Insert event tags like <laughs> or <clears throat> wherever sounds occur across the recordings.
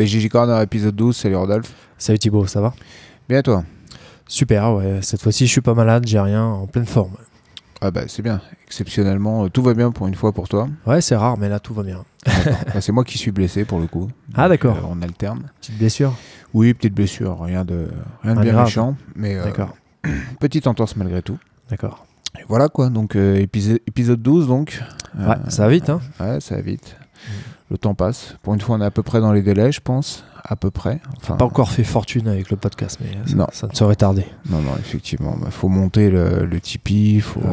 BGJ Corner épisode 12, salut Rodolphe. Salut Thibaut, ça va? Bien toi? Super, ouais. Cette fois-ci, je suis pas malade, j'ai rien, en pleine forme. Ah bah c'est bien, exceptionnellement, euh, tout va bien pour une fois pour toi. Ouais, c'est rare, mais là, tout va bien. <laughs> Bah, c'est moi qui suis blessé pour le coup. Ah, d'accord. Euh, on alterne. Petite blessure? Oui, petite blessure, rien de, rien de Rien de bien grave. méchant, mais euh, D'accord, <clears throat> petite entorse malgré tout. d'accord. Et voilà quoi, donc euh, épisode, épisode 12 donc. Ouais, ça va vite, hein Ouais, ça va vite. Le temps passe. Pour une fois, on est à peu près dans les délais, je pense. À peu près. Enfin, Pas encore fait fortune avec le podcast, mais ça, Non. ça ne saurait tarder. Non, non, effectivement. Il faut monter le, le Tipeee, faut, Ouais.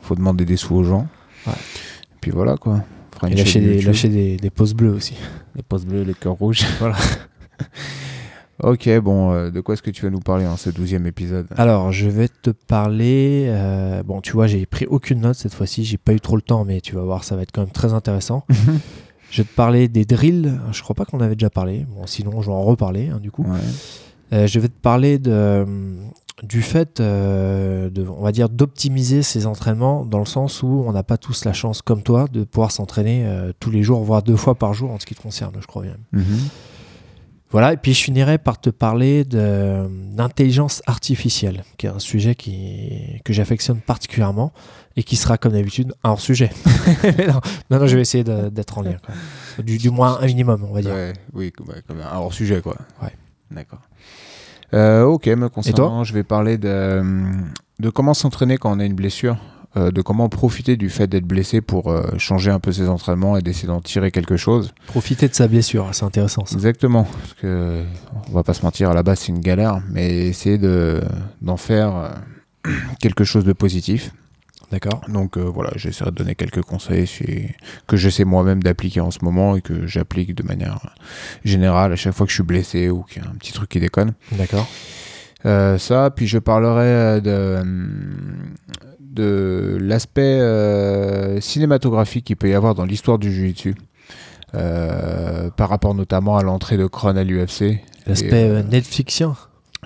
faut demander des sous aux gens. Ouais. Et puis voilà quoi. Et lâcher, des, lâcher des, des pouces bleus aussi. les pouces bleus, les cœurs rouges. <laughs> Voilà. <laughs> ok, bon, euh, de quoi est-ce que tu vas nous parler en ce douzième épisode? Alors, je vais te parler. euh, bon, tu vois, j'ai pris aucune note cette fois-ci. J'ai pas eu trop le temps, mais tu vas voir, ça va être quand même très intéressant. <laughs> je vais te parler des drills. Je crois pas qu'on avait déjà parlé. Bon, sinon, je vais en reparler, hein, du coup. Ouais. Euh, je vais te parler de, du fait, euh, de, on va dire, d'optimiser ses entraînements dans le sens où on n'a pas tous la chance, comme toi, de pouvoir s'entraîner euh, tous les jours, voire deux fois par jour en ce qui te concerne, je crois bien. Mhm. Voilà, et puis je finirai par te parler de- d'intelligence artificielle, qui est un sujet qui, que j'affectionne particulièrement et qui sera, comme d'habitude, un hors-sujet. <laughs> Non, non, non, je vais essayer d'être en lien. quoi. Du, du moins un minimum, on va dire. Ouais, oui, comme, comme un hors sujet quoi. Ouais. D'accord. Euh, ok, me concernant, je vais parler de, de comment s'entraîner quand on a une blessure, euh, de comment profiter du fait d'être blessé pour euh, changer un peu ses entraînements et d'essayer d'en tirer quelque chose. Profiter de sa blessure, c'est intéressant ça. Exactement, parce que on va pas se mentir, à la base c'est une galère, mais essayer de d'en faire euh, <clears throat> quelque chose de positif. D'accord Donc euh, voilà, j'essaierai de donner quelques conseils que j'essaie moi-même d'appliquer en ce moment et que j'applique de manière générale à chaque fois que je suis blessé ou qu'il y a un petit truc qui déconne. D'accord. Euh, ça, puis je parlerai de, de l'aspect euh, cinématographique qu'il peut y avoir dans l'histoire du Jiu-Jitsu. euh, par rapport notamment à l'entrée de Kron à l'UFC. L'aspect euh, Netflixien.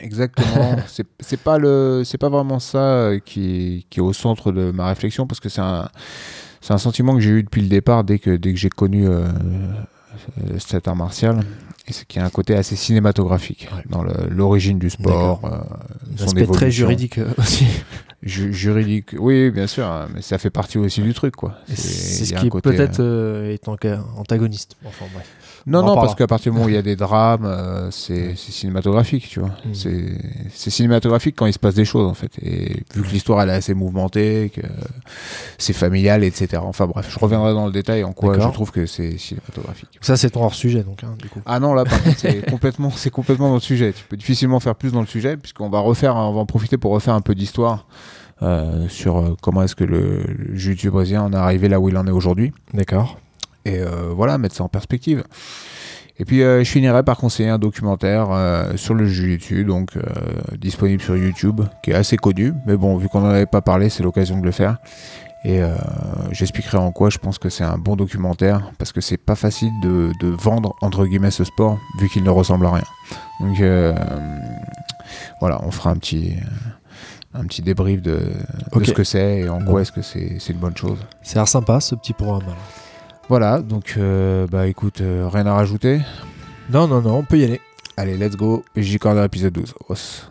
Exactement. <laughs> c'est pas le, c'est pas vraiment ça qui, qui est au centre de ma réflexion parce que c'est un, c'est un sentiment que j'ai eu depuis le départ dès que dès que j'ai connu euh, cet art martial. Et c'est qu'il y a un côté assez cinématographique Ouais. dans l'origine du sport, euh, son très juridique aussi. Ju- juridique. Oui, bien sûr, hein, mais ça fait partie aussi du truc, quoi. C'est ce qui côté, peut-être euh, euh, est antagoniste. Enfin bref. Non, non, parce qu'à partir du moment où il y a des drames, euh, c'est cinématographique, tu vois. Mm. C'est cinématographique quand il se passe des choses, en fait. Et vu que l'histoire, elle est assez mouvementée, que c'est familial, etc. Enfin bref, je reviendrai dans le détail en quoi je trouve que c'est cinématographique. Ça c'est ton hors sujet donc hein, du coup. Ah non, là, par contre, c'est <laughs> complètement, dans le sujet. Tu peux difficilement faire plus dans le sujet, puisqu'on va refaire, on va en profiter pour refaire un peu d'histoire euh, sur euh, comment est-ce que le, le jiu-jitsu brésilien en est arrivé là où il en est aujourd'hui. D'accord. Et euh, voilà, mettre ça en perspective. Et puis euh, je finirai par conseiller un documentaire euh, sur le jiu-jitsu, donc disponible sur YouTube, qui est assez connu. Mais bon, vu qu'on n'en avait pas parlé, c'est l'occasion de le faire. Et euh, j'expliquerai en quoi je pense que c'est un bon documentaire, parce que c'est pas facile de, de vendre entre guillemets ce sport, vu qu'il ne ressemble à rien. Donc euh, voilà, on fera un petit, un petit débrief de, de ce que c'est et en Bon. quoi est-ce que c'est une bonne chose. C'est sympa ce petit programme. Voilà, donc euh, bah écoute, euh, rien à rajouter? Non non non, on peut y aller. Allez, let's go. PJ Corner épisode 12. Os.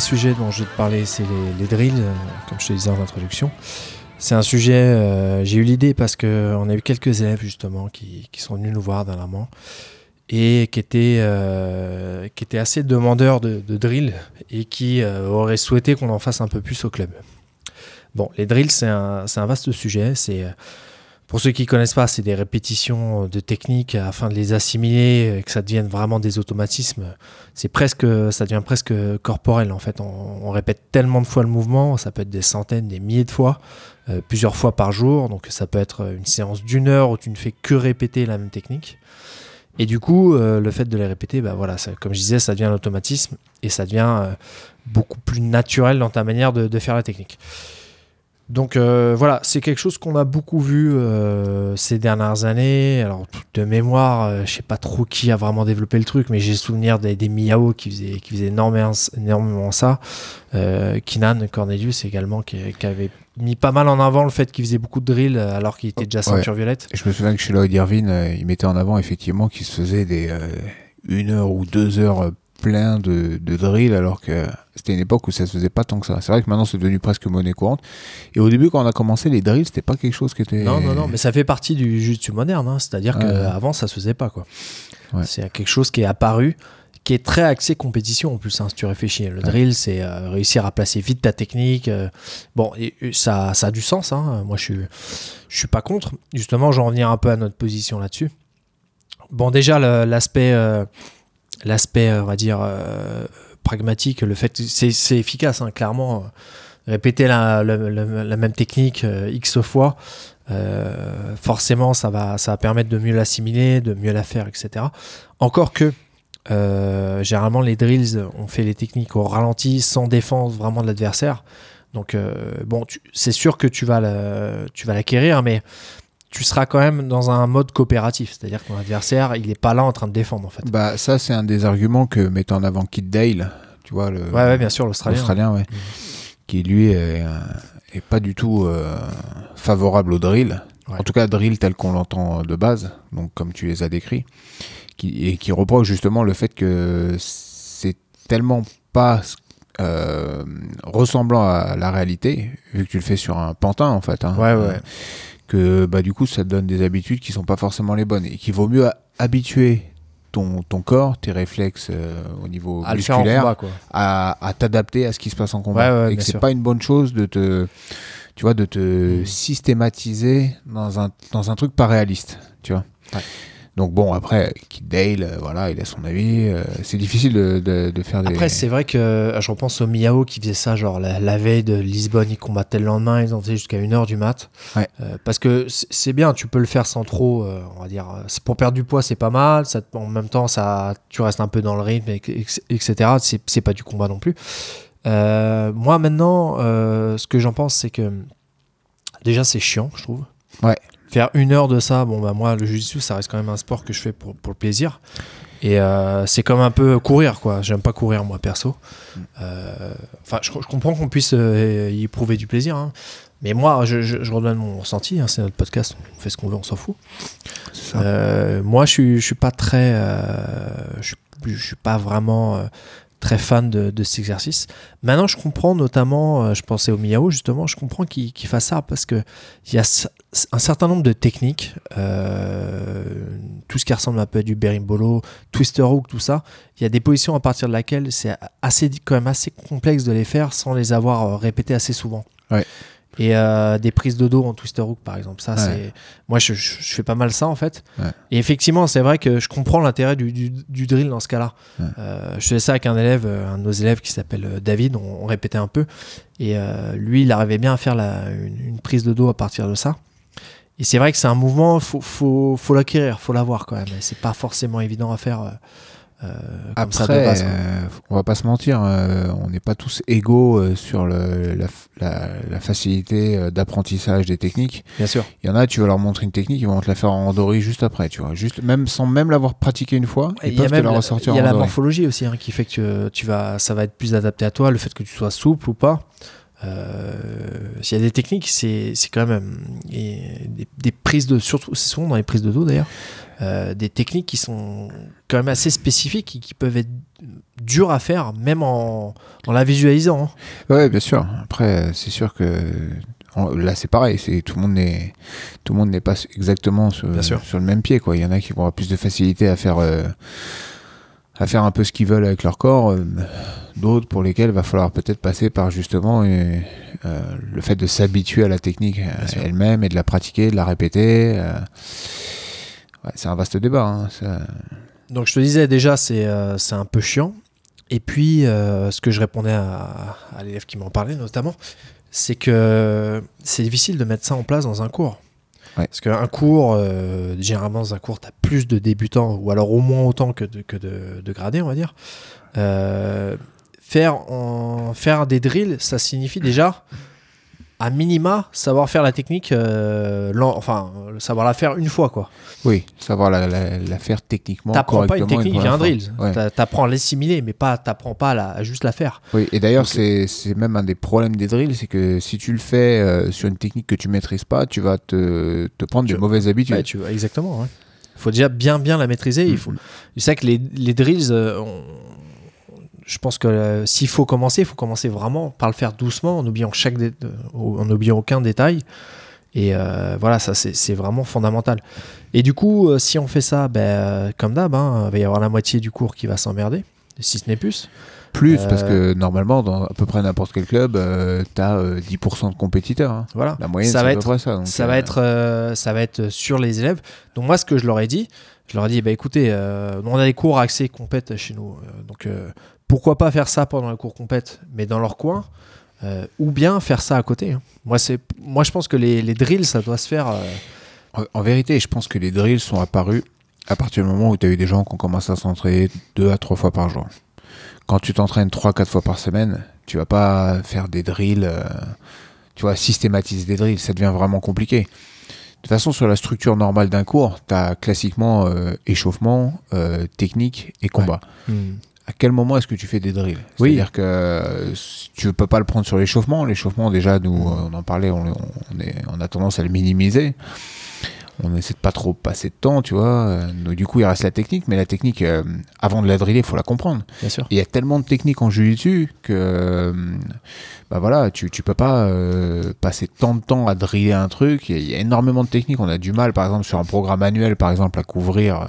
Sujet dont je vais te parler, c'est les, drills, euh, comme je te disais en introduction. C'est un sujet, euh, j'ai eu l'idée parce qu'on a eu quelques élèves justement qui, sont venus nous voir dernièrement et qui étaient, euh, assez demandeurs de, drills et qui auraient souhaité qu'on en fasse un peu plus au club. Bon, les drills, c'est un, un, vaste sujet. C'est pour ceux qui ne connaissent pas, c'est des répétitions de techniques afin de les assimiler, que ça devienne vraiment des automatismes. C'est presque, ça devient presque corporel en fait. On, répète tellement de fois le mouvement, ça peut être des centaines, des milliers de fois, euh, plusieurs fois par jour. Donc ça peut être une séance d'une heure où tu ne fais que répéter la même technique. Et du coup, euh, le fait de les répéter, bah voilà, comme je disais, ça devient un automatisme et ça devient euh, beaucoup plus naturel dans ta manière de faire la technique. Donc euh, voilà, c'est quelque chose qu'on a beaucoup vu euh, ces dernières années. Alors de mémoire, je euh, je sais pas trop qui a vraiment développé le truc, mais j'ai souvenir des, des Miao qui faisaient, qui faisaient énormément, énormément ça. Kinan Cornelius également qui, avait mis pas mal en avant le fait qu'il faisait beaucoup de drill alors qu'il était déjà ceinture violette. je me souviens que chez Lloyd Irvine, il mettait en avant effectivement qu'il se faisait des une heure ou deux heures plein de, de drill alors que c'était une époque où ça se faisait pas tant que ça. C'est vrai que maintenant c'est devenu presque monnaie courante. Et au début, quand on a commencé, les drills, c'était pas quelque chose qui était. Non, non, non, mais ça fait partie du jiu moderne. Hein. C'est-à-dire qu'avant, ça se faisait pas. quoi. C'est quelque chose qui est apparu, qui est très axé compétition en plus, hein, si tu réfléchis. Le drill, c'est euh, réussir à placer vite ta technique. Euh. bon, et, ça, ça a du sens. Hein. Moi, je suis, je suis pas contre. Justement, je vais revenir un peu à notre position là-dessus. Bon, déjà, l'aspect. Euh, l'aspect, on va dire, pragmatique, le fait c'est efficace, hein, clairement. Répéter la, même technique euh, X fois, euh, forcément, ça va, ça va permettre de mieux l'assimiler, de mieux la faire, etc. Encore que, euh, généralement, les drills, on fait les techniques au ralenti, sans défense vraiment de l'adversaire. Donc, bon, c'est sûr que tu vas l'acquérir, mais tu seras quand même dans un mode coopératif, c'est-à-dire que ton adversaire, il n'est pas là en train de défendre en fait. Bah ça c'est un des arguments que met en avant Kit Dale, tu vois le. Ouais, ouais bien sûr l'Australien. L'Australien, ouais. Mm. Qui lui est, pas du tout euh, favorable au drill. En tout cas drill tel qu'on l'entend de base, donc comme tu les as décrits, qui, et qui reproche justement le fait que c'est tellement pas euh, ressemblant à la réalité, vu que tu le fais sur un pantin en fait. Hein. ouais, ouais que bah, du coup ça te donne des habitudes qui sont pas forcément les bonnes et qu'il vaut mieux habituer ton, ton corps, tes réflexes euh, au niveau musculaire à, t'adapter à ce qui se passe en combat. Et que c'est pas une bonne chose de te tu vois de te mmh. systématiser dans un, dans un truc pas réaliste tu vois donc bon, après, Kid Dale, euh, voilà, il a son avis. Euh, c'est difficile de, de, faire des... Après, c'est vrai que euh, je repense au Miao qui faisait ça, genre la, veille de Lisbonne, il combattait le lendemain, ils en faisaient jusqu'à 1h du mat. parce que c'est bien, tu peux le faire sans trop, on va dire, pour perdre du poids, c'est pas mal. Ça, en même temps, ça, tu restes un peu dans le rythme, etc. C'est pas du combat non plus. moi, maintenant, ce que j'en pense, c'est que déjà, c'est chiant, je trouve. Ouais faire une heure de ça, bon bah moi le jiu-jitsu ça reste quand même un sport que je fais pour, pour le plaisir. Et euh, c'est comme un peu courir quoi. J'aime pas courir moi perso. Euh, enfin je, comprends qu'on puisse euh, y éprouver du plaisir. Hein. Mais moi je, je, redonne mon ressenti. Hein. c'est notre podcast. On fait ce qu'on veut, on s'en fout. moi je suis, je suis pas très. je, je suis pas vraiment très fan de, cet exercice. Maintenant, je comprends notamment, je pensais au Miao justement, je comprends qu'il fasse ça parce que il y a un certain nombre de techniques, euh, tout ce qui ressemble un peu à du berimbolo, twister hook, tout ça, il y a des positions à partir de laquelle c'est assez, quand même assez complexe de les faire sans les avoir euh, répétées assez souvent. Et euh, des prises de dos en twister hook, par exemple. Ça, c'est moi, je, fais pas mal ça en fait. Et effectivement, c'est vrai que je comprends l'intérêt du, du, drill dans ce cas-là. Euh, je faisais ça avec un élève, un de nos élèves qui s'appelle David. On, répétait un peu. Et lui, il arrivait bien à faire la, une, prise de dos à partir de ça. Et c'est vrai que c'est un mouvement, faut, faut, faut l'acquérir, faut l'avoir quand même. C'est pas forcément évident à faire. Euh, comme ça base, euh, on va pas se mentir, euh, on n'est pas tous égaux sur le, la, la, facilité d'apprentissage des techniques. Bien sûr. Il y en a, tu vas leur montrer une technique, ils vont te la faire en endori juste après, tu vois, juste même sans même l'avoir pratiqué une fois, ils peuvent te la ressortir. Il y a la morphologie aussi hein, qui fait que tu vas, ça va être plus adapté à toi, le fait que tu sois souple ou pas. Euh, s'il y a des techniques, c'est quand même des, des, prises de, surtout c'est souvent dans les prises de dos d'ailleurs, euh, des techniques qui sont quand même assez spécifiques et qui peuvent être dur à faire, même en, en la visualisant. hein. Ouais, bien sûr. Après, c'est sûr que là, c'est pareil. C'est tout le monde n'est tout le monde n'est pas exactement sur, sur le même pied. Quoi. Il y en a qui vont avoir plus de facilité à faire euh, à faire un peu ce qu'ils veulent avec leur corps. euh, D'autres pour lesquels il va falloir peut-être passer par justement euh, le fait de s'habituer à la technique elle-même et de la pratiquer, de la répéter. Ouais, c'est un vaste débat. hein, ça. Donc je te disais déjà, c'est euh, un peu chiant. Et puis, euh, ce que je répondais à, à l'élève qui m'en parlait notamment, c'est que c'est difficile de mettre ça en place dans un cours. Ouais. Parce qu'un cours, euh, généralement dans un cours, tu as plus de débutants, ou alors au moins autant que de, que de, de gradés, on va dire. Faire, en, faire des drills, ça signifie déjà, à minima, savoir faire la technique, euh, lent- enfin, savoir la faire une fois, quoi. Oui, savoir la, la- la faire techniquement. T'apprends pas une technique via un drill. Ouais. T'a- T'apprends à l'assimiler, mais pas, t'apprends pas à, la- à juste la faire. Oui, et d'ailleurs, c'est même un des problèmes des drills, c'est que si tu le fais euh, sur une technique que tu maîtrises pas, tu vas te, te prendre Tu- des mauvaises habitudes. Ouais, tu exactement. Il faut déjà bien bien la maîtriser. Il faut. Mhm. C'est vrai que les, les drills, euh, on- je pense que euh, s'il faut commencer, il faut commencer vraiment par le faire doucement, en oubliant chaque, dé- en oubliant aucun détail. Et euh, voilà, ça c'est vraiment fondamental. Et du coup, euh, si on fait ça, ben, comme d'hab, hein, il va y avoir la moitié du cours qui va s'emmerder, si ce n'est plus. Plus, parce que normalement, dans à peu près n'importe quel club, tu as 10% de compétiteurs. hein. Voilà. La moyenne, ça c'est va à peu être près ça. donc, ça euh, va être ça va être sur les élèves donc moi ce que je leur ai dit je leur ai dit bah écoutez on a des cours accès compète chez nous donc pourquoi pas faire ça pendant le cours compète mais dans leur coin euh, ou bien faire ça à côté hein. moi c'est moi je pense que les, les drills ça doit se faire euh, En, en vérité, je pense que les drills sont apparus à partir du moment où tu as eu des gens qui ont commencé à s'entraîner deux à trois fois par jour. Quand tu t'entraînes trois, quatre fois par semaine, tu vas pas faire des drills, euh, tu vois, systématiser des drills, ça devient vraiment compliqué. De toute façon, sur la structure normale d'un cours, tu as classiquement euh, échauffement, euh, technique et combat. À quel moment est-ce que tu fais des drills? Oui. C'est-à-dire que euh, tu ne peux pas le prendre sur l'échauffement. L'échauffement, déjà, nous, euh, on en parlait, on, on est, on a tendance à le minimiser. On essaie de pas trop passer de temps, tu vois. Euh, donc, du coup, il reste la technique, mais la technique, euh, avant de la driller, il faut la comprendre. bien sûr Il y a tellement de techniques en jiu-jitsu que euh, bah voilà, tu, tu peux pas euh, passer tant de temps à driller un truc. Il y, a- il y a énormément de techniques. On a du mal, par exemple, sur un programme annuel, par exemple, à couvrir.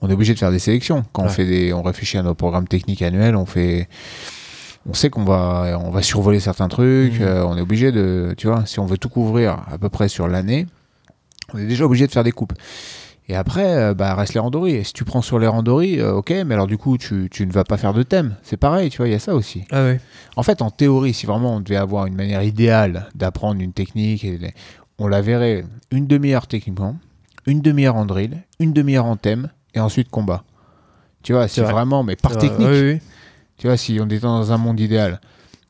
On est obligé de faire des sélections. Quand on fait des, on réfléchit à nos programmes techniques annuels, on fait, on sait qu'on va, on va survoler certains trucs. Mhm. euh, on est obligé de, tu vois, si on veut tout couvrir à peu près sur l'année, on est déjà obligé de faire des coupes. Et après, euh, bah, reste les randories. Et si tu prends sur les randories, euh, ok, mais alors du coup, tu, tu ne vas pas faire de thème. C'est pareil, tu vois, il y a ça aussi. ah oui En fait, en théorie, si vraiment on devait avoir une manière idéale d'apprendre une technique, et les- on la verrait une demi-heure techniquement, une demi-heure en drill, une demi-heure en thème, et ensuite combat. Tu vois, c'est vrai. vraiment, mais par Euh, technique. oui, oui. Tu vois, si on était dans un monde idéal.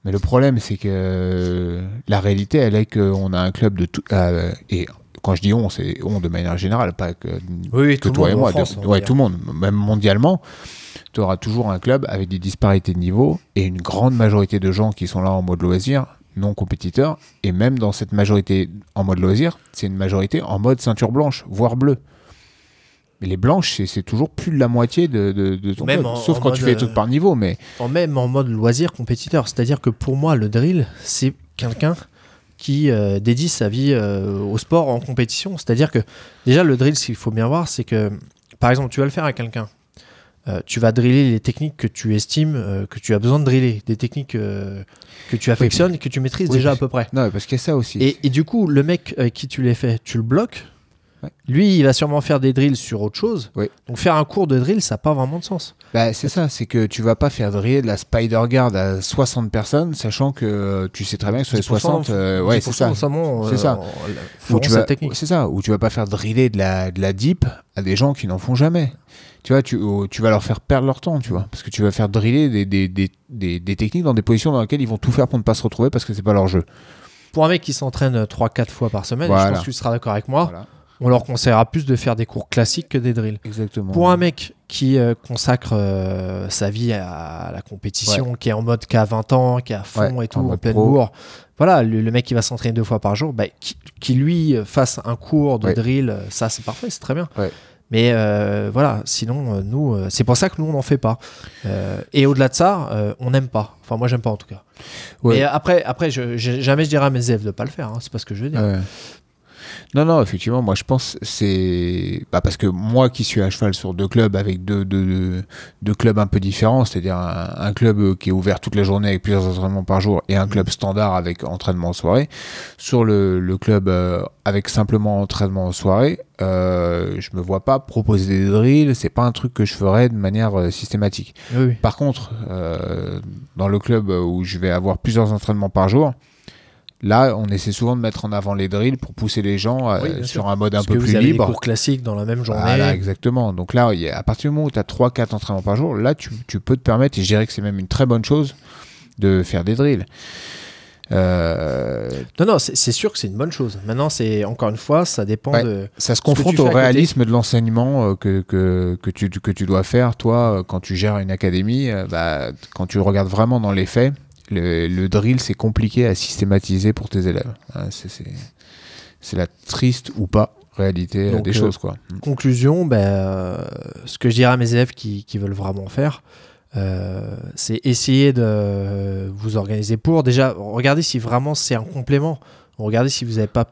Mais le problème, c'est que euh, la réalité, elle est qu'on a un club de tout. euh, et quand je dis on, c'est on de manière générale, pas que, Oui, que toi et moi. France, de- on va ouais, tout le monde, même mondialement. Tu auras toujours un club avec des disparités de niveau et une grande majorité de gens qui sont là en mode loisir, non compétiteurs. Et même dans cette majorité en mode loisir, c'est une majorité en mode ceinture blanche, voire bleue. Mais les blanches, c'est- toujours plus de la moitié de, de, de ton Même en- Sauf en quand tu fais des trucs euh, par niveau, mais En même en mode loisir compétiteur. C'est-à-dire que pour moi, le drill, c'est quelqu'un qui euh, dédie sa vie euh, au sport en compétition. C'est-à-dire que déjà, le drill, ce qu'il faut bien voir, c'est que, par exemple, tu vas le faire à quelqu'un. Euh, tu vas driller les techniques que tu estimes euh, que tu as besoin de driller, des techniques euh, que tu affectionnes et que tu maîtrises Oui, déjà à peu près. Non, parce qu'il y a ça aussi. Et, et du coup, le mec qui tu les fais, tu le bloques. Ouais. Lui, il va sûrement faire des drills sur autre chose. Oui. Donc faire un cours de drill, ça n'a pas vraiment de sens. Bah, c'est ça, c'est que tu vas pas faire driller de la spider guard à 60 personnes, sachant que euh, tu sais très bien que sur les 10% 60, euh, ouais, c'est 10% ça. notamment, C'est euh, ça. Ou tu vas, c'est ça, ou tu vas pas faire driller de la, de la deep à des gens qui n'en font jamais. Tu vois, tu, vas leur faire perdre leur temps, tu vois, parce que tu vas faire driller des, des, des, des, techniques dans des positions dans lesquelles ils vont tout faire pour ne pas se retrouver parce que c'est pas leur jeu. Pour un mec qui s'entraîne 3-4 fois par semaine, je pense que tu seras d'accord avec moi, Voilà. On leur conseillera plus de faire des cours classiques que des drills. Exactement. Pour un mec qui euh, consacre euh, sa vie à la compétition, qui est en mode qui a 20 ans, qui est à fond Ouais, et tout, en en, pleine bourre, voilà, le, le mec qui va s'entraîner deux fois par jour, bah, qui, qui, lui euh, fasse un cours de Ouais. drill, ça c'est parfait, c'est très bien. Mais euh, voilà, sinon, nous, c'est pour ça que nous, on n'en fait pas. Et au-delà de ça, on n'aime pas. Enfin, moi, j'aime pas en tout cas. Mais après, après je- jamais je dirais à mes élèves de pas le faire. hein, c'est pas ce que je veux dire. Non, non, effectivement, moi je pense c'est. Bah, parce que moi qui suis à cheval sur deux clubs avec deux, deux, deux, deux clubs un peu différents, c'est-à-dire un, un club euh, qui est ouvert toute la journée avec plusieurs entraînements par jour et un club standard avec entraînement en soirée. Sur le, le club euh, avec simplement entraînement en soirée, euh, je me vois pas proposer des drills, c'est pas un truc que je ferais de manière euh, systématique. Oui, oui. Par contre, euh, dans le club où je vais avoir plusieurs entraînements par jour, là, on essaie souvent de mettre en avant les drills pour pousser les gens euh, Oui, sur sûr. un mode un peu que plus vous avez libre. des cours classiques dans la même journée. Voilà, exactement. Donc là, à partir du moment où tu as 3-4 entraînements par jour, là, tu, tu peux te permettre, et je dirais que c'est même une très bonne chose, de faire des drills. Euh, Non, non, c'est sûr que c'est une bonne chose. Maintenant, c'est encore une fois, ça dépend Ouais. de. ça se confronte au réalisme de l'enseignement euh, que, que, que, tu, que tu dois faire, toi, quand tu gères une académie. bah, quand tu regardes vraiment dans les faits, le, le drill, c'est compliqué à systématiser pour tes élèves. Hein, c'est- la triste ou pas réalité euh, Donc, des euh, choses. Quoi. Conclusion, ben, euh, ce que je dirais à mes élèves qui, qui veulent vraiment faire, euh, c'est essayer de vous organiser pour. Déjà, regardez si vraiment c'est un complément. Regardez si vous n'avez pas.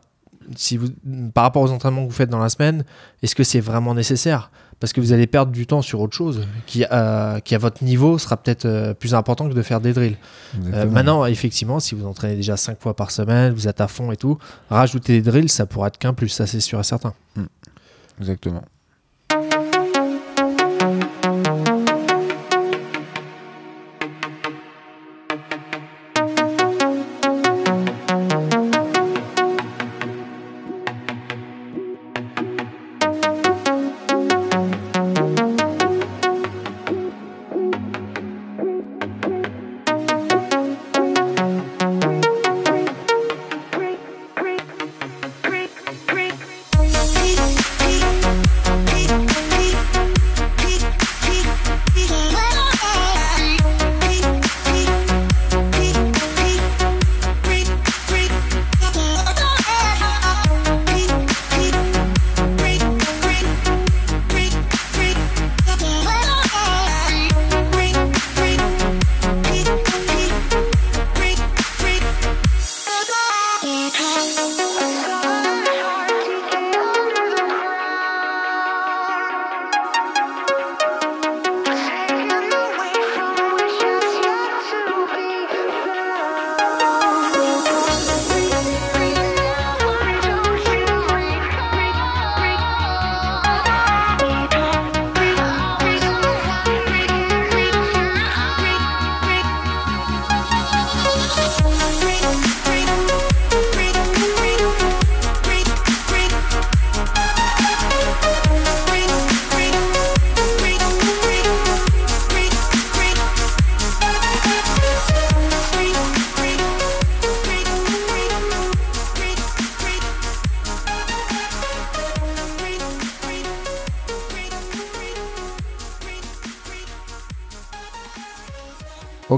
Si vous, par rapport aux entraînements que vous faites dans la semaine, est-ce que c'est vraiment nécessaire? Parce que vous allez perdre du temps sur autre chose qui, euh, qui à votre niveau, sera peut-être euh, plus important que de faire des drills. Euh, maintenant, effectivement, si vous entraînez déjà 5 fois par semaine, vous êtes à fond et tout, rajouter des drills, ça pourra être qu'un plus, ça c'est sûr et certain. Exactement.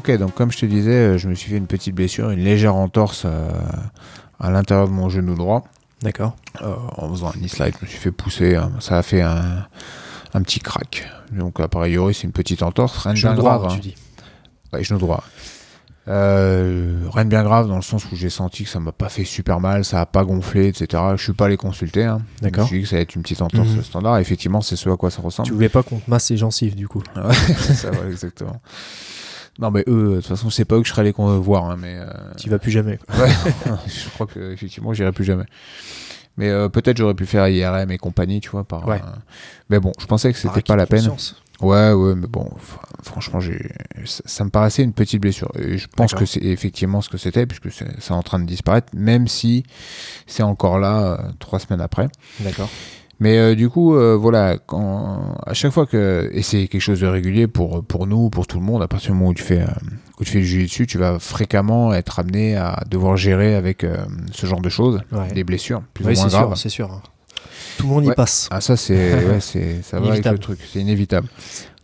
Ok, donc comme je te disais, euh, je me suis fait une petite blessure, une légère entorse euh, à l'intérieur de mon genou droit. D'accord. Euh, en faisant un knee slide, je me suis fait pousser. hein. Ça a fait un, un petit crack. Donc, a priori, c'est une petite entorse. Rien de bien grave. hein. tu dis. Ouais, genou droit. Euh, rien de bien grave dans le sens où j'ai senti que ça m'a pas fait super mal, ça a pas gonflé, etc. Je suis pas allé consulter. Hein. D'accord. Je me suis dit que ça allait être une petite entorse Mhm. standard. Effectivement, c'est ce à quoi ça ressemble. Tu voulais pas qu'on te masse les gencives, du coup. <laughs> Ça va, exactement. Non, mais eux, de toute façon, c'est pas eux que je serais allé voir, hein, mais. euh, Tu vas plus jamais. quoi. Ouais, <laughs> <laughs> je crois que effectivement, j'irai plus jamais. Mais euh, peut-être j'aurais pu faire IRM et compagnie, tu vois. Par, Ouais. euh, Mais bon, je pensais que c'était pas la peine. conscience. Ouais, ouais, mais bon, fr- franchement, j'ai, ça, ça me paraissait une petite blessure. Et je pense que c'est effectivement ce que c'était, puisque c'est, en train de disparaître, même si c'est encore là euh, trois semaines après. D'accord. Mais euh, du coup, euh, voilà, quand, à chaque fois que, et c'est quelque chose de régulier pour, pour nous, pour tout le monde, à partir du moment où tu fais, euh, où tu fais du dessus, tu vas fréquemment être amené à devoir gérer avec euh, ce genre de choses, Ouais. des blessures plus Oui, ou moins c'est graves. sûr, c'est sûr. hein. Tout le monde y Ouais. passe. Ah ça c'est <laughs> ouais, ça va avec le truc, c'est inévitable.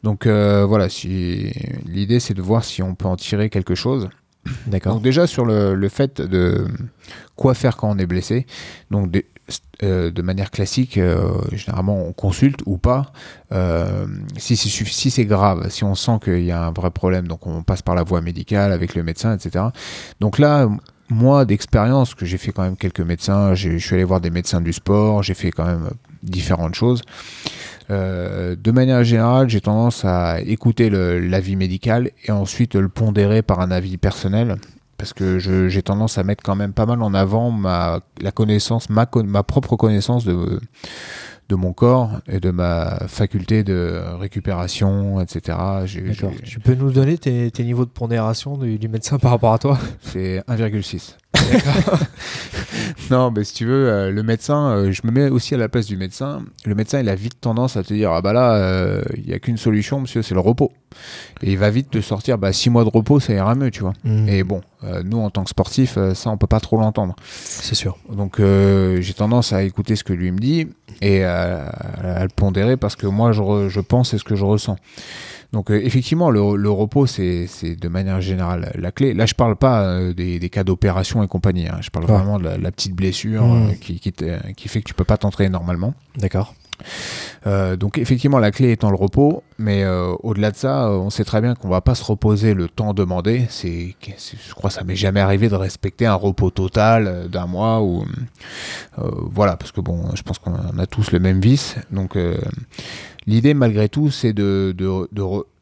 Donc voilà, si l'idée c'est de voir si on peut en tirer quelque chose. D'accord. Donc déjà sur le, le fait de quoi faire quand on est blessé. Donc dé- euh, de manière classique, euh, généralement on consulte ou pas. Euh, si c'est grave, si on sent qu'il y a un vrai problème, donc on passe par la voie médicale avec le médecin, etc. Donc là, moi d'expérience, que j'ai fait quand même quelques médecins, je suis allé voir des médecins du sport, j'ai fait quand même différentes choses. de manière générale, j'ai tendance à écouter l'avis médical et ensuite le pondérer par un avis personnel parce que j'ai tendance à mettre quand même pas mal en avant ma, la connaissance, ma, ma propre connaissance de, de mon corps et de ma faculté de récupération, etc. Tu peux nous donner tes, tes niveaux de pondération du, du, médecin par rapport à toi? C'est 1,6. <laughs> non, mais si tu veux, euh, le médecin, euh, je me mets aussi à la place du médecin. Le médecin, il a vite tendance à te dire Ah bah là, euh, il n'y a qu'une solution, monsieur, c'est le repos. Et il va vite te sortir bah, 6 mois de repos, ça ira mieux, tu vois. Mmh. Et bon, nous, en tant que sportif, ça, on peut pas trop l'entendre. C'est sûr. Donc, j'ai tendance à écouter ce que lui me dit et à, le pondérer parce que moi, je, je pense et ce que je ressens. Donc euh, effectivement, le, repos, c'est de manière générale la clé. Là, je parle pas euh, des, cas d'opération et compagnie. Hein. Je parle vraiment de la, petite blessure mmh. euh, qui, qui, fait que tu peux pas t'entraîner normalement. D'accord. donc effectivement, la clé étant le repos, mais au-delà de ça, on sait très bien qu'on va pas se reposer le temps demandé. C'est, je crois, que ça m'est jamais arrivé de respecter un repos total d'un mois ou voilà, parce que bon, je pense qu'on a tous le même vice. Donc L'idée, malgré tout, c'est de,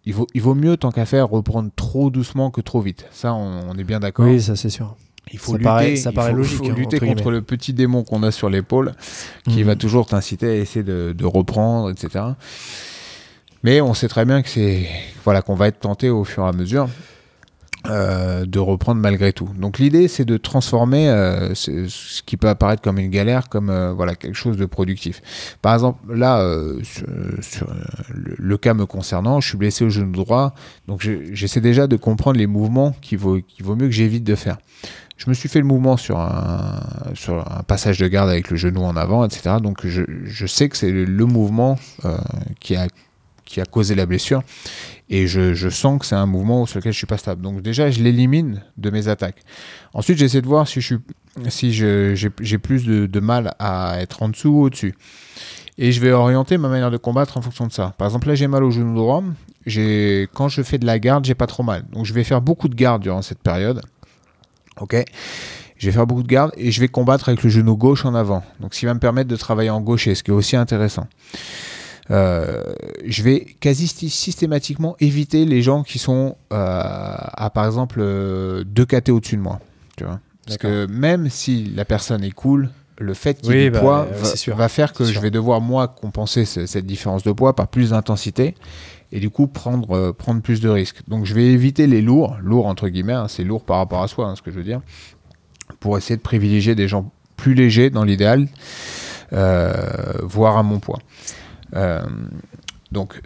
il, vaut, il vaut mieux, tant qu'à faire, reprendre trop doucement que trop vite. Ça, on, est bien d'accord. Oui, ça, c'est sûr. Il faut lutter, ça paraît logique, faut hein, lutter contre le petit démon qu'on a sur l'épaule, qui mhm. va toujours t'inciter à essayer de, de, reprendre, etc. Mais on sait très bien que c'est voilà qu'on va être tenté au fur et à mesure. Euh, de reprendre malgré tout. Donc l'idée c'est de transformer euh, ce, qui peut apparaître comme une galère comme euh, voilà quelque chose de productif. Par exemple là le, cas me concernant, je suis blessé au genou droit, donc j'essaie déjà de comprendre les mouvements qu'il vaut, vaut mieux que j'évite de faire. Je me suis fait le mouvement sur un, passage de garde avec le genou en avant, etc. Donc je, sais que c'est le, mouvement qui qui a causé la blessure. Et je, sens que c'est un mouvement sur lequel je suis pas stable. Donc déjà, je l'élimine de mes attaques. Ensuite, j'essaie de voir si je j'ai plus de, de, mal à être en dessous ou au-dessus. Et je vais orienter ma manière de combattre en fonction de ça. Par exemple, là, j'ai mal au genou droit. Quand je fais de la garde, j'ai pas trop mal. Donc je vais faire beaucoup de garde durant cette période. Ok je vais faire beaucoup de garde et je vais combattre avec le genou gauche en avant. Donc, ce qui va me permettre de travailler en gaucher, ce qui est aussi intéressant. Euh, je vais quasi systématiquement éviter les gens qui sont euh, à par exemple euh, deux KT au-dessus de moi. Tu vois Parce que même si la personne est cool, le fait qu'il y ait du bah, poids va, faire que je vais devoir moi compenser cette différence de poids par plus d'intensité et du coup prendre, prendre plus de risques. Donc je vais éviter les lourds, lourds entre guillemets, hein, c'est lourd par rapport à soi, hein, ce que je veux dire, pour essayer de privilégier des gens plus légers dans l'idéal, voire à mon poids. Euh, donc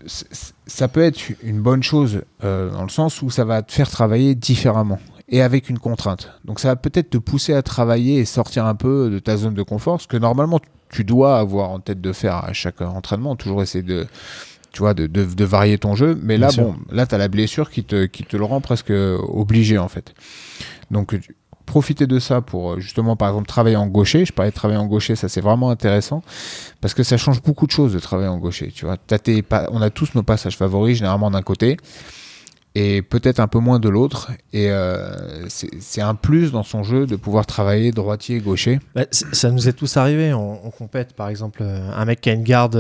ça peut être une bonne chose euh, dans le sens où ça va te faire travailler différemment et avec une contrainte. Donc ça va peut-être te pousser à travailler et sortir un peu de ta zone de confort, ce que normalement tu dois avoir en tête de faire à chaque entraînement, toujours essayer de, tu vois, de, de, varier ton jeu. Mais là, bon, là, tu as la blessure qui te, qui te le rend presque obligé, en fait. Donc, profiter de ça pour euh, justement, par exemple, travailler en gaucher. Je parlais de travailler en gaucher, ça c'est vraiment intéressant parce que ça change beaucoup de choses de travailler en gaucher. Tu vois, on a tous nos passages favoris, généralement d'un côté et peut-être un peu moins de l'autre. Et euh, c'est un plus dans son jeu de pouvoir travailler droitier, gaucher. Bah, ça nous est tous arrivé. On, compète, par exemple, euh, un mec qui a une garde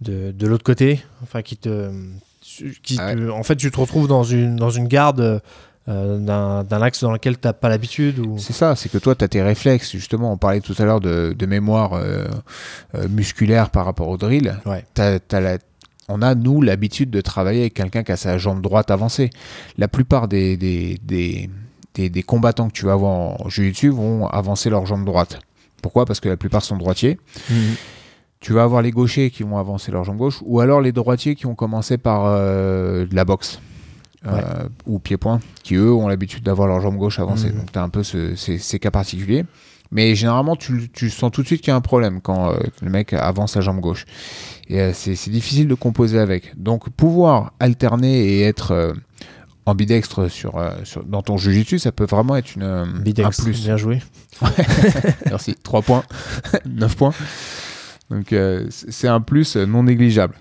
de, de l'autre côté, enfin qui te, qui ah en fait, tu te retrouves dans une dans une garde d'un axe dans lequel tu n'as pas l'habitude ou... C'est ça, c'est que toi, tu as tes réflexes. Justement, on parlait tout à l'heure de, mémoire euh, euh, musculaire par rapport au drill. on a, nous, l'habitude de travailler avec quelqu'un qui a sa jambe droite avancée. La plupart des, des, des, combattants que tu vas voir en jiu-jitsu vont avancer leur jambe droite. Pourquoi? Parce que la plupart sont droitiers. Mhm. Tu vas avoir les gauchers qui vont avancer leur jambe gauche, ou alors les droitiers qui ont commencé par de la boxe. Euh, ou pied-point, qui eux ont l'habitude d'avoir leur jambe gauche avancée. Mhm. Donc tu as un peu ces, cas particuliers. Mais généralement, tu, sens tout de suite qu'il y a un problème quand euh, le mec avance sa jambe gauche. Et euh, c'est difficile de composer avec. Donc pouvoir alterner et être ambidextre sur, sur- dans ton jujitsu, ça peut vraiment être une, un plus. bien joué. <laughs> Merci. 3 points. <laughs> 9 points. Donc, euh, c'est un plus non négligeable.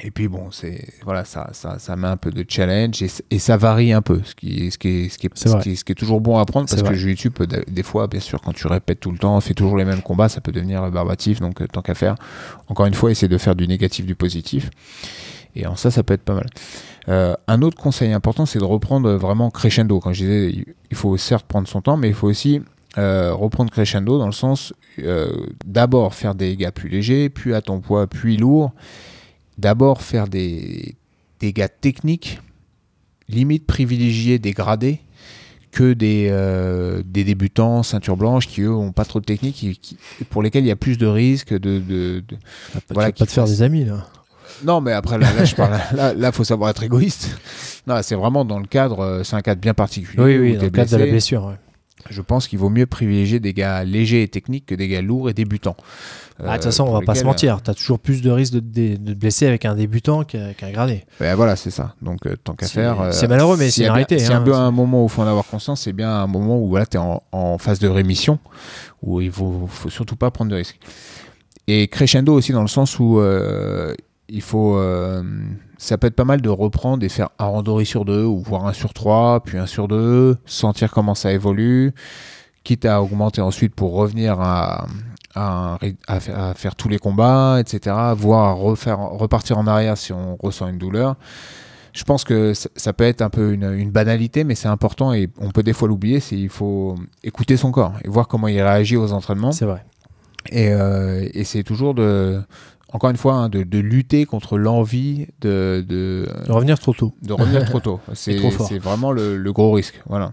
Et puis, bon, c'est voilà, ça, ça, ça met un peu de challenge et, ça varie un peu, ce qui, est- ce qui, ce qui, est, ce qui est- ce qui est toujours bon à apprendre C'est parce que peut, d- des fois, bien sûr, quand tu répètes tout le temps, fais toujours les mêmes combats, ça peut devenir barbatif. Donc, euh, tant qu'à faire, encore une fois, essayer de faire du négatif du positif. Et en ça, ça peut être pas mal. Euh, un autre conseil important, c'est de reprendre vraiment crescendo. Quand je disais, il- il faut certes prendre son temps, mais il faut aussi euh, reprendre crescendo dans le sens euh, d'abord faire des dégâts plus légers, puis à ton poids, puis lourd. D'abord faire des dégâts techniques, limite privilégier des gradés que des, euh, des débutants ceinture blanche qui eux ont pas trop de technique et qui- pour lesquels il y a plus de risques de, de- de- Ah, tu Voilà, vas pas qui te faire des amis là. non, mais après, là, là, je parle. Là, là, faut savoir être égoïste. Non, c'est vraiment dans le cadre. euh, C'est un cadre bien particulier. Oui, oui, dans le cadre de la blessure. ouais. Je pense qu'il vaut mieux privilégier des gars légers et techniques que des gars lourds et débutants. Ah, De Euh, toute façon, on pour va pas se lesquels, mentir. Tu as toujours plus de risques de, de te blesser avec un débutant qu'un gradé. euh, ben voilà, c'est ça. Donc, euh, tant qu'à C'est- faire. euh, c'est malheureux, mais c'est une réalité, S'il y a hein. bien un moment où il faut en avoir conscience, c'est bien un moment où voilà, tu es en, en phase de rémission, où il faut, faut surtout pas prendre de risques. Et crescendo aussi dans le sens où euh, il faut. euh, ça peut être pas mal de reprendre et faire un randori sur deux, ou voire un sur trois, puis un sur deux, sentir comment ça évolue, quitte à augmenter ensuite pour revenir à, à, à faire, à faire tous les combats, etc. Voire refaire, repartir en arrière si on ressent une douleur. Je pense que ça, ça peut être un peu une, une banalité, mais c'est important et on peut des fois l'oublier. C'est il faut écouter son corps et voir comment il réagit aux entraînements. C'est vrai. Et, euh, et c'est toujours de, encore une fois, hein, de, de lutter contre l'envie de, de, De revenir trop tôt. de revenir trop tôt. <laughs> C'est vraiment le, le gros risque. Voilà.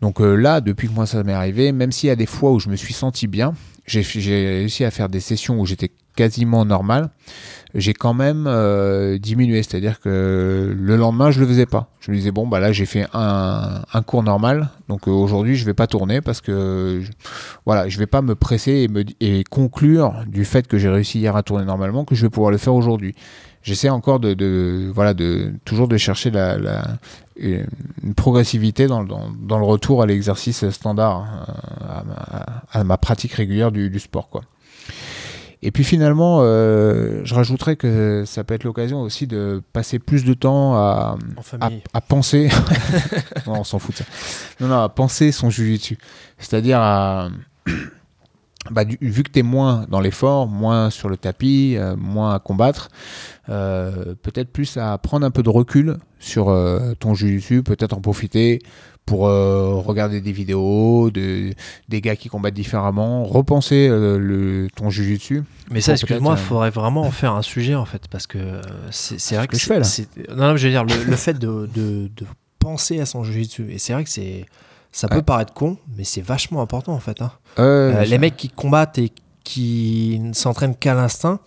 Donc euh, là, depuis que moi ça m'est arrivé, même s'il y a des fois où je me suis senti bien, j'ai j'ai réussi à faire des sessions où j'étais quasiment normal, j'ai quand même euh, diminué. C'est-à-dire que le lendemain, je le faisais pas. Je me disais, bon, bah là, j'ai fait un, un cours normal, donc euh, aujourd'hui, je vais pas tourner parce que je, voilà, vais pas me presser et, me, conclure du fait que j'ai réussi hier à tourner normalement que je vais pouvoir le faire aujourd'hui. J'essaie encore de, voilà, de toujours de chercher la, une progressivité dans, le retour à l'exercice standard, euh, à, ma, à ma pratique régulière du, du sport, quoi. Et puis finalement, euh, je rajouterais que ça peut être l'occasion aussi de passer plus de temps à, penser. <laughs> non, on s'en fout de ça. Non, non, à penser son jujitsu. C'est-à-dire à. <clears throat> Bah, du- vu que tu es moins dans l'effort, moins sur le tapis, euh, moins à combattre, euh, peut-être plus à prendre un peu de recul sur euh, ton jujitsu, peut-être en profiter pour euh, regarder des vidéos de, des gars qui combattent différemment, repenser euh, le, ton jujitsu. Mais ça, excuse-moi, il euh, faudrait vraiment en faire un sujet en fait, parce que c'est vrai que que je fais, là. c'est- Non, non, je veux dire le, le fait de, de, de penser à son jiu-jitsu, et c'est vrai que c'est ça peut Ouais. paraître con, mais c'est vachement important en fait. hein. Euh, les mecs qui combattent et qui ne s'entraînent qu'à l'instinct,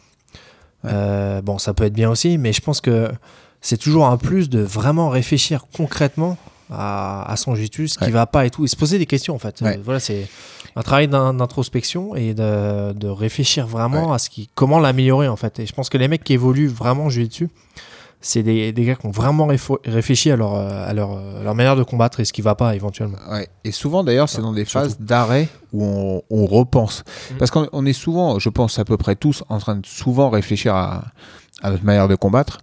Ouais. bon, ça peut être bien aussi, mais je pense que c'est toujours un plus de vraiment réfléchir concrètement à, à son jiu-jitsu, ce qui Ouais. va pas et tout, et se poser des questions en fait. Ouais. Euh, voilà, c'est un travail d'in- d'introspection et de, de réfléchir vraiment à ce qui, comment l'améliorer en fait. Et je pense que les mecs qui évoluent vraiment en jiu-jitsu, c'est des, des gars qui ont vraiment réfléchi à leur, euh, à, leur, à leur manière de combattre et ce qui va pas éventuellement. Ouais. Et souvent d'ailleurs, c'est dans des phases d'arrêt où on, on repense. Mm. Parce qu'on on est souvent, je pense à peu près tous, en train de souvent réfléchir à, à notre manière de combattre.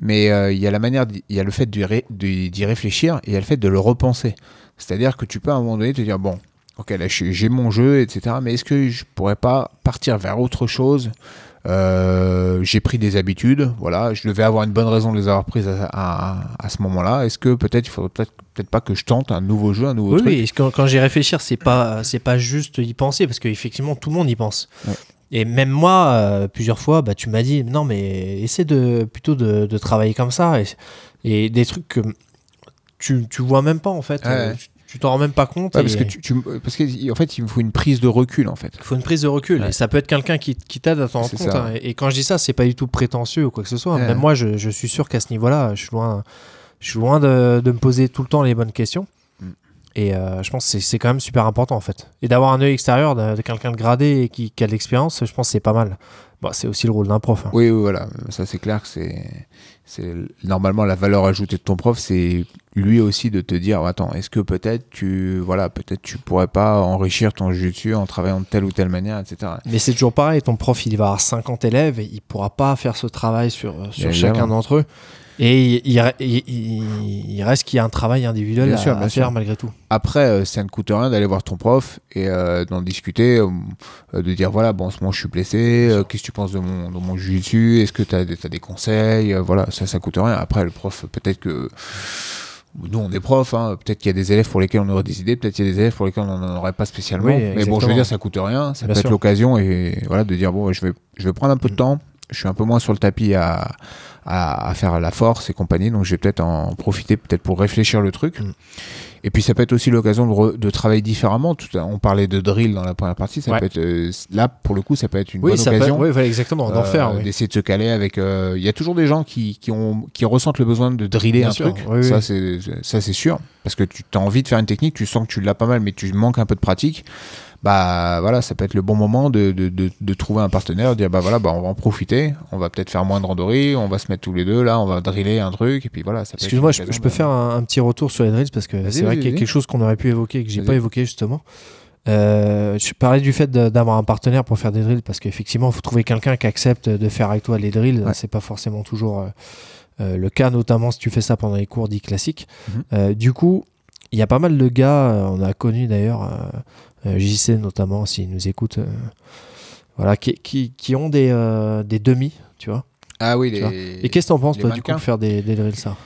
Mais euh, il y a la manière, il y a le fait d'y ré- d'y d'y réfléchir et il y a le fait de le repenser. C'est-à-dire que tu peux à un moment donné te dire bon, ok là j'ai j'ai mon jeu, etc. Mais est-ce que je pourrais pas partir vers autre chose? Euh, J'ai pris des habitudes, voilà. Je devais avoir une bonne raison de les avoir prises à, à- à ce moment-là. Est-ce que peut-être il faudrait peut-être peut-être pas que je tente un nouveau jeu, un nouveau Oui, truc? oui, et quand, quand j'y réfléchir, c'est pas, c'est pas juste y penser, parce qu'effectivement, tout le monde y pense. Ouais. Et même moi, euh, plusieurs fois, bah, tu m'as dit, non, mais essaie de, plutôt de, de travailler comme ça. Et, et des trucs que tu, tu vois même pas, en fait. Ouais, Euh, tu- t'en rends même pas compte. Ouais, et parce que tu, tu- parce que en fait, il me faut une prise de recul en fait. Il faut une prise de recul. Ouais. Et ça peut être quelqu'un qui, qui t'aide à t'en rendre compte. ça, hein. Et, et quand je dis ça, c'est pas du tout prétentieux ou quoi que ce soit. Même moi, je, je suis sûr qu'à ce niveau-là, je suis loin, je suis loin de, de me poser tout le temps les bonnes questions. Et euh, je pense que c'est quand même super important en fait. Et d'avoir un œil extérieur de, de quelqu'un de gradé et qui, qui a de l'expérience, je pense que c'est pas mal. Bon, c'est aussi le rôle d'un prof. hein. Oui, oui, voilà. Ça, c'est clair que c'est. Normalement, la valeur ajoutée de ton prof, c'est lui aussi de te dire Attends, est-ce que peut-être tu. Voilà, peut-être tu pourrais pas enrichir ton jiu-jitsu en travaillant de telle ou telle manière, etc. Mais c'est toujours pareil, ton prof il va avoir 50 élèves et il pourra pas faire ce travail sur, sur Évidemment. chacun d'entre eux. Et il, il, il- il- il reste qu'il y a un travail individuel Bien à, sûr, à bien faire sûr. malgré tout. Après, euh, ça ne coûte rien d'aller voir ton prof et euh, d'en discuter, euh, de dire voilà, bon, en ce moment je suis blessé, euh, qu'est-ce que tu penses de mon, de mon jiu-jitsu, est-ce que tu as, des conseils, voilà, ça, ça coûte rien. Après, le prof, peut-être que. Nous, on est profs, hein, peut-être qu'il y a des élèves pour lesquels on aurait des idées, peut-être qu'il y a des élèves pour lesquels on n'en aurait pas spécialement. Oui, Mais bon, je veux dire, ça coûte rien, ça Bien peut sûr. être l'occasion et voilà, de dire bon, je vais, je vais prendre un peu de Mm. temps, je suis un peu moins sur le tapis à, à, à faire la force et compagnie, donc je vais peut-être en profiter peut-être pour réfléchir le truc. Mm. Et puis ça peut être aussi l'occasion de, de travailler différemment. Tout à- on parlait de drill dans la première partie, ça Ouais. peut être euh, là pour le coup ça peut être une Oui, bonne ça peut, occasion. oui, voilà, exactement, d'en euh, faire. oui. d'essayer de se caler avec euh, il y a toujours des gens qui, qui ont qui ressentent le besoin de driller Bien un sûr, truc oui, ça oui. c'est ça c'est sûr parce que tu as envie de faire une technique tu sens que tu l'as pas mal mais tu manques un peu de pratique bah voilà ça peut être le bon moment de, de, de, de trouver un partenaire dire bah voilà bah on va en profiter on va peut-être faire moins de randonnées on va se mettre tous les deux là on va driller un truc et puis voilà Excuse-moi, je, peux de- faire un, un petit retour sur les drills parce que c'est vrai qu'il y a quelque chose qu'on aurait pu évoquer et que j'ai pas évoqué justement. Euh, je parlais du fait de- d'avoir un partenaire pour faire des drills parce qu'effectivement, il faut trouver quelqu'un qui accepte de faire avec toi les drills. Ouais. C'est pas forcément toujours euh, euh, le cas, notamment si tu fais ça pendant les cours dits classiques. Mhm. Euh, du coup, il y a pas mal de gars, on a connu d'ailleurs, JC notamment, s'il nous écoute, euh, voilà, qui, qui, qui ont des, euh, des demi, tu vois. ah oui les... Et qu'est-ce que t'en penses, toi, du coup, mannequins. de faire des, des drills, ça?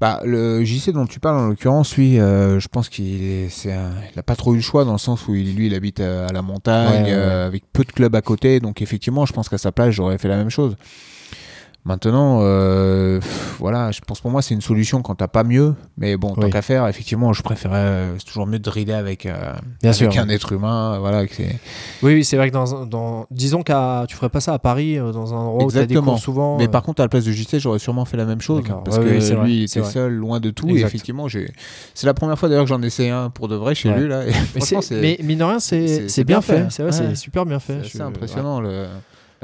Bah, le JC dont tu parles en l'occurrence, lui, euh, je pense qu'il est, c'est un- il a pas trop eu le choix dans le sens où il, lui, il habite euh, à la montagne, Ouais, ouais, euh, avec peu de clubs à côté, donc effectivement, je pense qu'à sa place, j'aurais fait la même chose. Maintenant, euh, pff, voilà, je pense pour moi c'est une solution quand t'as pas mieux, mais bon, tant Oui. qu'à faire, effectivement, je préférais, euh, c'est toujours mieux de driller avec, euh, Bien avec sûr. un être humain, voilà, que Oui, oui, c'est vrai que dans, dans disons qu'à tu ferais pas ça à Paris, dans un endroit où tu as des Exactement. souvent. Mais euh, par contre, à la place de JC, j'aurais sûrement fait la même chose. Parce Ouais, que oui, vrai, lui, il c'est était vrai. seul, loin de tout. Et effectivement, j'ai... c'est la première fois d'ailleurs que j'en essaie un pour de vrai chez Ouais. lui. Là. Et mais, franchement, c'est- c'est, mais mine de rien, c'est bien bien fait. fait. C'est vrai, super bien fait. c'est impressionnant le...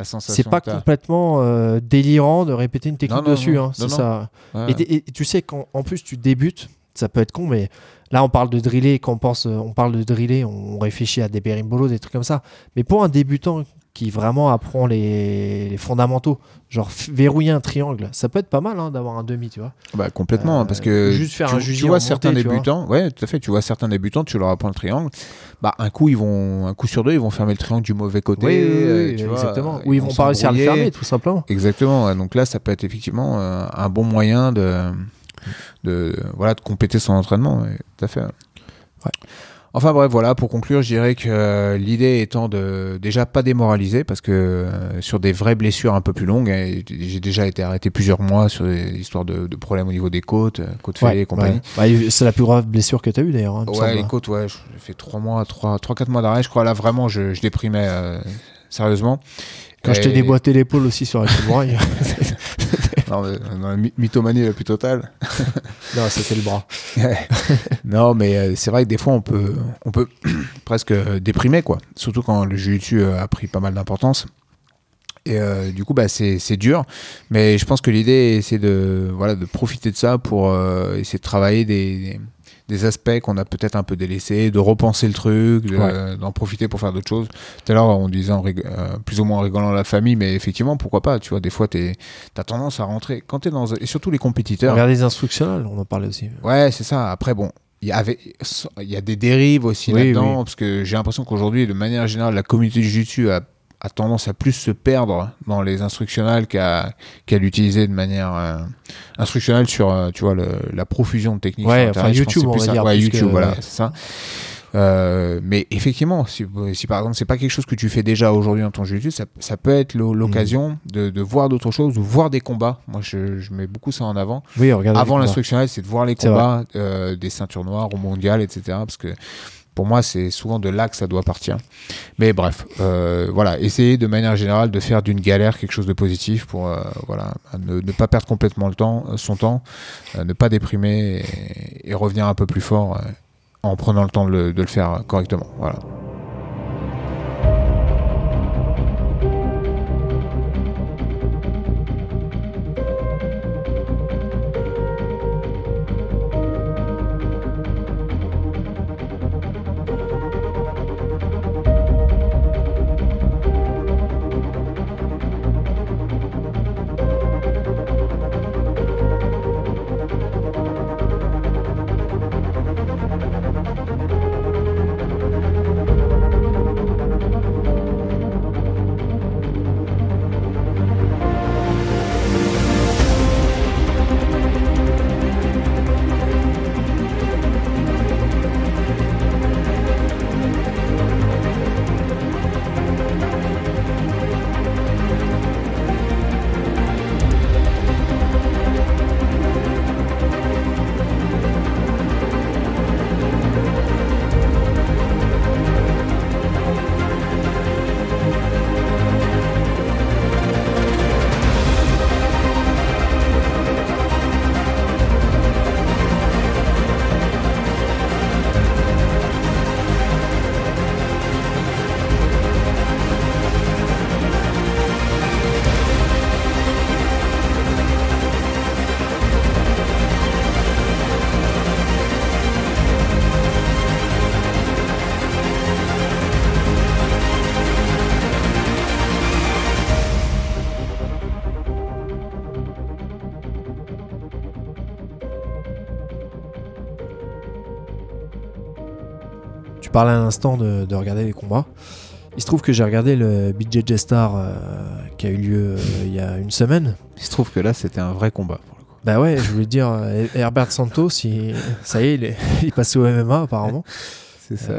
C'est pas complètement euh, délirant de répéter une technique Non, non, dessus. hein, c'est ça. Ouais. Et, tu sais qu'en en plus tu débutes, ça peut être con, mais là on parle de driller. Quand on pense, euh, on parle de driller, on réfléchit à des berimbolo, des trucs comme ça. Mais pour un débutant qui vraiment apprend les, les fondamentaux, genre verrouiller un triangle, ça peut être pas mal hein, d'avoir un demi, tu vois. Bah, complètement, Euh, parce que juste faire tu, un tu juillet vois certains montée, vois. débutants, ouais, tout à fait. Tu vois certains débutants, tu leur apprends le triangle. Bah, un coup, ils vont, un coup sur deux, ils vont fermer le triangle du mauvais côté. euh, tu vois, exactement. euh, Ou ils vont pas réussir à le fermer, tout simplement. Exactement. ouais. Donc là, ça peut être effectivement euh, un bon moyen de, de, voilà, de compléter son entraînement. ouais, tout à fait. Enfin bref, voilà, pour conclure, je dirais que euh, l'idée étant de déjà pas démoraliser, parce que euh, sur des vraies blessures un peu plus longues, hein, j'ai déjà été arrêté plusieurs mois sur des histoires de, de problèmes au niveau des côtes, euh, côtes fêlées et compagnie. ouais. Ouais, c'est la plus grave blessure que tu as eue d'ailleurs. hein, Ouais, les côtes, ouais, j'ai fait 3 mois, 3, 4 mois d'arrêt, je crois. Là, vraiment, je, je déprimais euh, sérieusement. Quand je t'ai déboîté l'épaule aussi sur la. <laughs> <laughs> Non, mais, dans la my- mythomanie la plus totale. <laughs> non, c'était le bras. <laughs> non, mais euh, c'est vrai que des fois, on peut, on peut <clears throat> presque euh, déprimer, quoi. Surtout quand le jiu-jitsu euh, a pris pas mal d'importance. Et euh, du coup, bah, c'est c'est dur. Mais je pense que l'idée, c'est de, voilà, de profiter de ça pour euh, essayer de travailler des, des, des aspects qu'on a peut-être un peu délaissés, de repenser le truc, de- Ouais. d'en profiter pour faire d'autres choses. Tout à l'heure, on disait en rig- euh, plus ou moins en rigolant la famille, mais effectivement, pourquoi pas Tu vois, des fois, tu as tendance à rentrer. Quand tu es dans. Et surtout les compétiteurs. Regardez les instructionnels, on en parlait aussi. Ouais, c'est ça. Après, bon, il y avait, il y a des dérives aussi Oui, là-dedans, oui. parce que j'ai l'impression qu'aujourd'hui, de manière générale, la communauté du jiu-jitsu a, a tendance à plus se perdre dans les instructionnels qu'à qu'à l'utiliser de manière euh, instructionnelle sur, euh, tu vois, le- la profusion de techniques. Ouais, sur enfin, YouTube, on va plus ça. dire, Ouais, YouTube, que- voilà, ouais. c'est ça. Euh, mais effectivement, si, si par exemple c'est pas quelque chose que tu fais déjà aujourd'hui dans ton jiu-jitsu, ça, ça peut être l'o- l'occasion de, de voir d'autres choses, de voir des combats. Moi, je, je mets beaucoup ça en avant Oui, regardez. avant l'instructionnel, c'est de voir les combats euh, des ceintures noires au mondial, etc. Parce que pour moi, c'est souvent de là que ça doit partir. Mais bref, euh, voilà, essayer de manière générale de faire d'une galère quelque chose de positif pour euh, voilà, ne, pas perdre complètement euh, son temps, ne pas déprimer et, revenir un peu plus fort en prenant le temps de le, de le faire correctement. Voilà. Tu parlais à l'instant de, de regarder les combats. Il se trouve que j'ai regardé le BJJ Star euh, qui a eu lieu euh, il y a une semaine. Il se trouve que là, c'était un vrai combat. Pour le coup. Bah ouais, je voulais dire, euh, Herbert Santos, il- ça y est, il est, <laughs> il est passé au MMA apparemment. <laughs> C'est ça.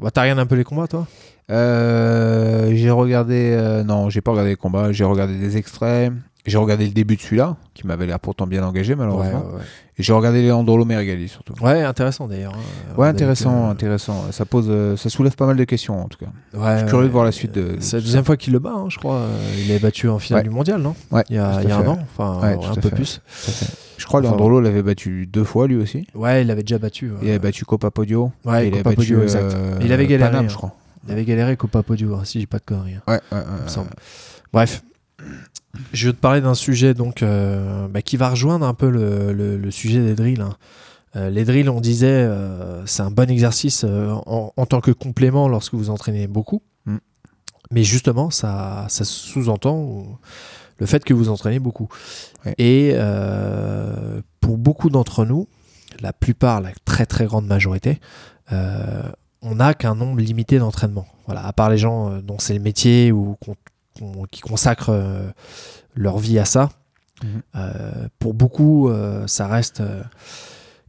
Bah, T'as regardé un peu les combats toi? J'ai regardé. non, j'ai pas regardé les combats. J'ai regardé des extraits. J'ai regardé le début de celui-là, qui m'avait l'air pourtant bien engagé, malheureusement. ouais, ouais. Et j'ai regardé Leandro Meregali surtout. Ouais, intéressant d'ailleurs. hein. Ouais, intéressant, que- intéressant. Ça pose, euh, ça soulève pas mal de questions en tout cas. Ouais, Je suis curieux de voir la suite de- C'est la deuxième fois qu'il le bat, hein, je crois. Euh, Il est battu en finale du mondial, non? Ouais, Il y a, tout à il y a un an, enfin un peu fait. plus. Je crois que Enfin, Leandro l'avait battu deux fois lui aussi. Ouais, il avait déjà battu. Il avait battu Copa Podio. Ouais, il avait Copa battu, Podio, exact. euh, Il avait galéré, Paname, hein. je crois. Il avait galéré Copa Podio, si j'ai pas de conneries. Ouais, ouais, ouais. Bref, je vais te parler d'un sujet donc euh, bah, qui va rejoindre un peu le, le- le sujet des drills. hein. Euh, les drills, on disait, euh, c'est un bon exercice en, en tant que complément lorsque vous entraînez beaucoup. Mm. Mais justement, ça, ça sous-entend ou- le fait que vous entraînez beaucoup. Ouais. Et pour beaucoup d'entre nous, la plupart, la très très grande majorité, on n'a qu'un nombre limité d'entraînements. Voilà, à part les gens dont c'est le métier ou qu'on- qui consacrent euh, leur vie à ça. Mhm. Euh, pour beaucoup, euh, ça reste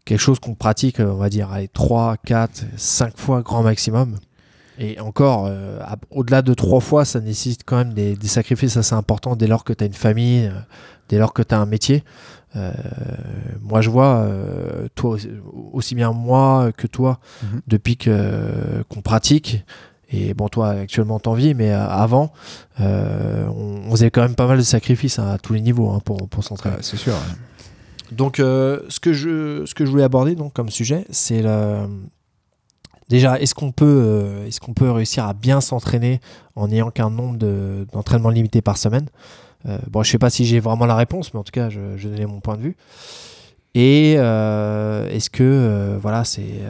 quelque chose qu'on pratique, on va dire, allez, 3, 4, 5 fois grand maximum. Et encore, au-delà de 3 fois, ça nécessite quand même des, des sacrifices assez importants dès lors que tu as une famille, dès lors que tu as un métier. Moi, je vois, toi aussi- bien moi que toi, Mhm. depuis qu'on pratique. Et bon, toi, actuellement, t'en vis, mais euh, avant, euh, on, on faisait quand même pas mal de sacrifices hein, à tous les niveaux hein, pour, pour s'entraîner. Ouais, c'est sûr. ouais. Donc, euh, ce, que je, ce que je voulais aborder donc, comme sujet, c'est le... déjà, est-ce qu'on peut, est-ce qu'on peut réussir à bien s'entraîner en n'ayant qu'un nombre de- d'entraînements limité par semaine? Bon, je sais pas si j'ai vraiment la réponse, mais en tout cas, je, je donnais mon point de vue. Et est-ce que voilà, c'est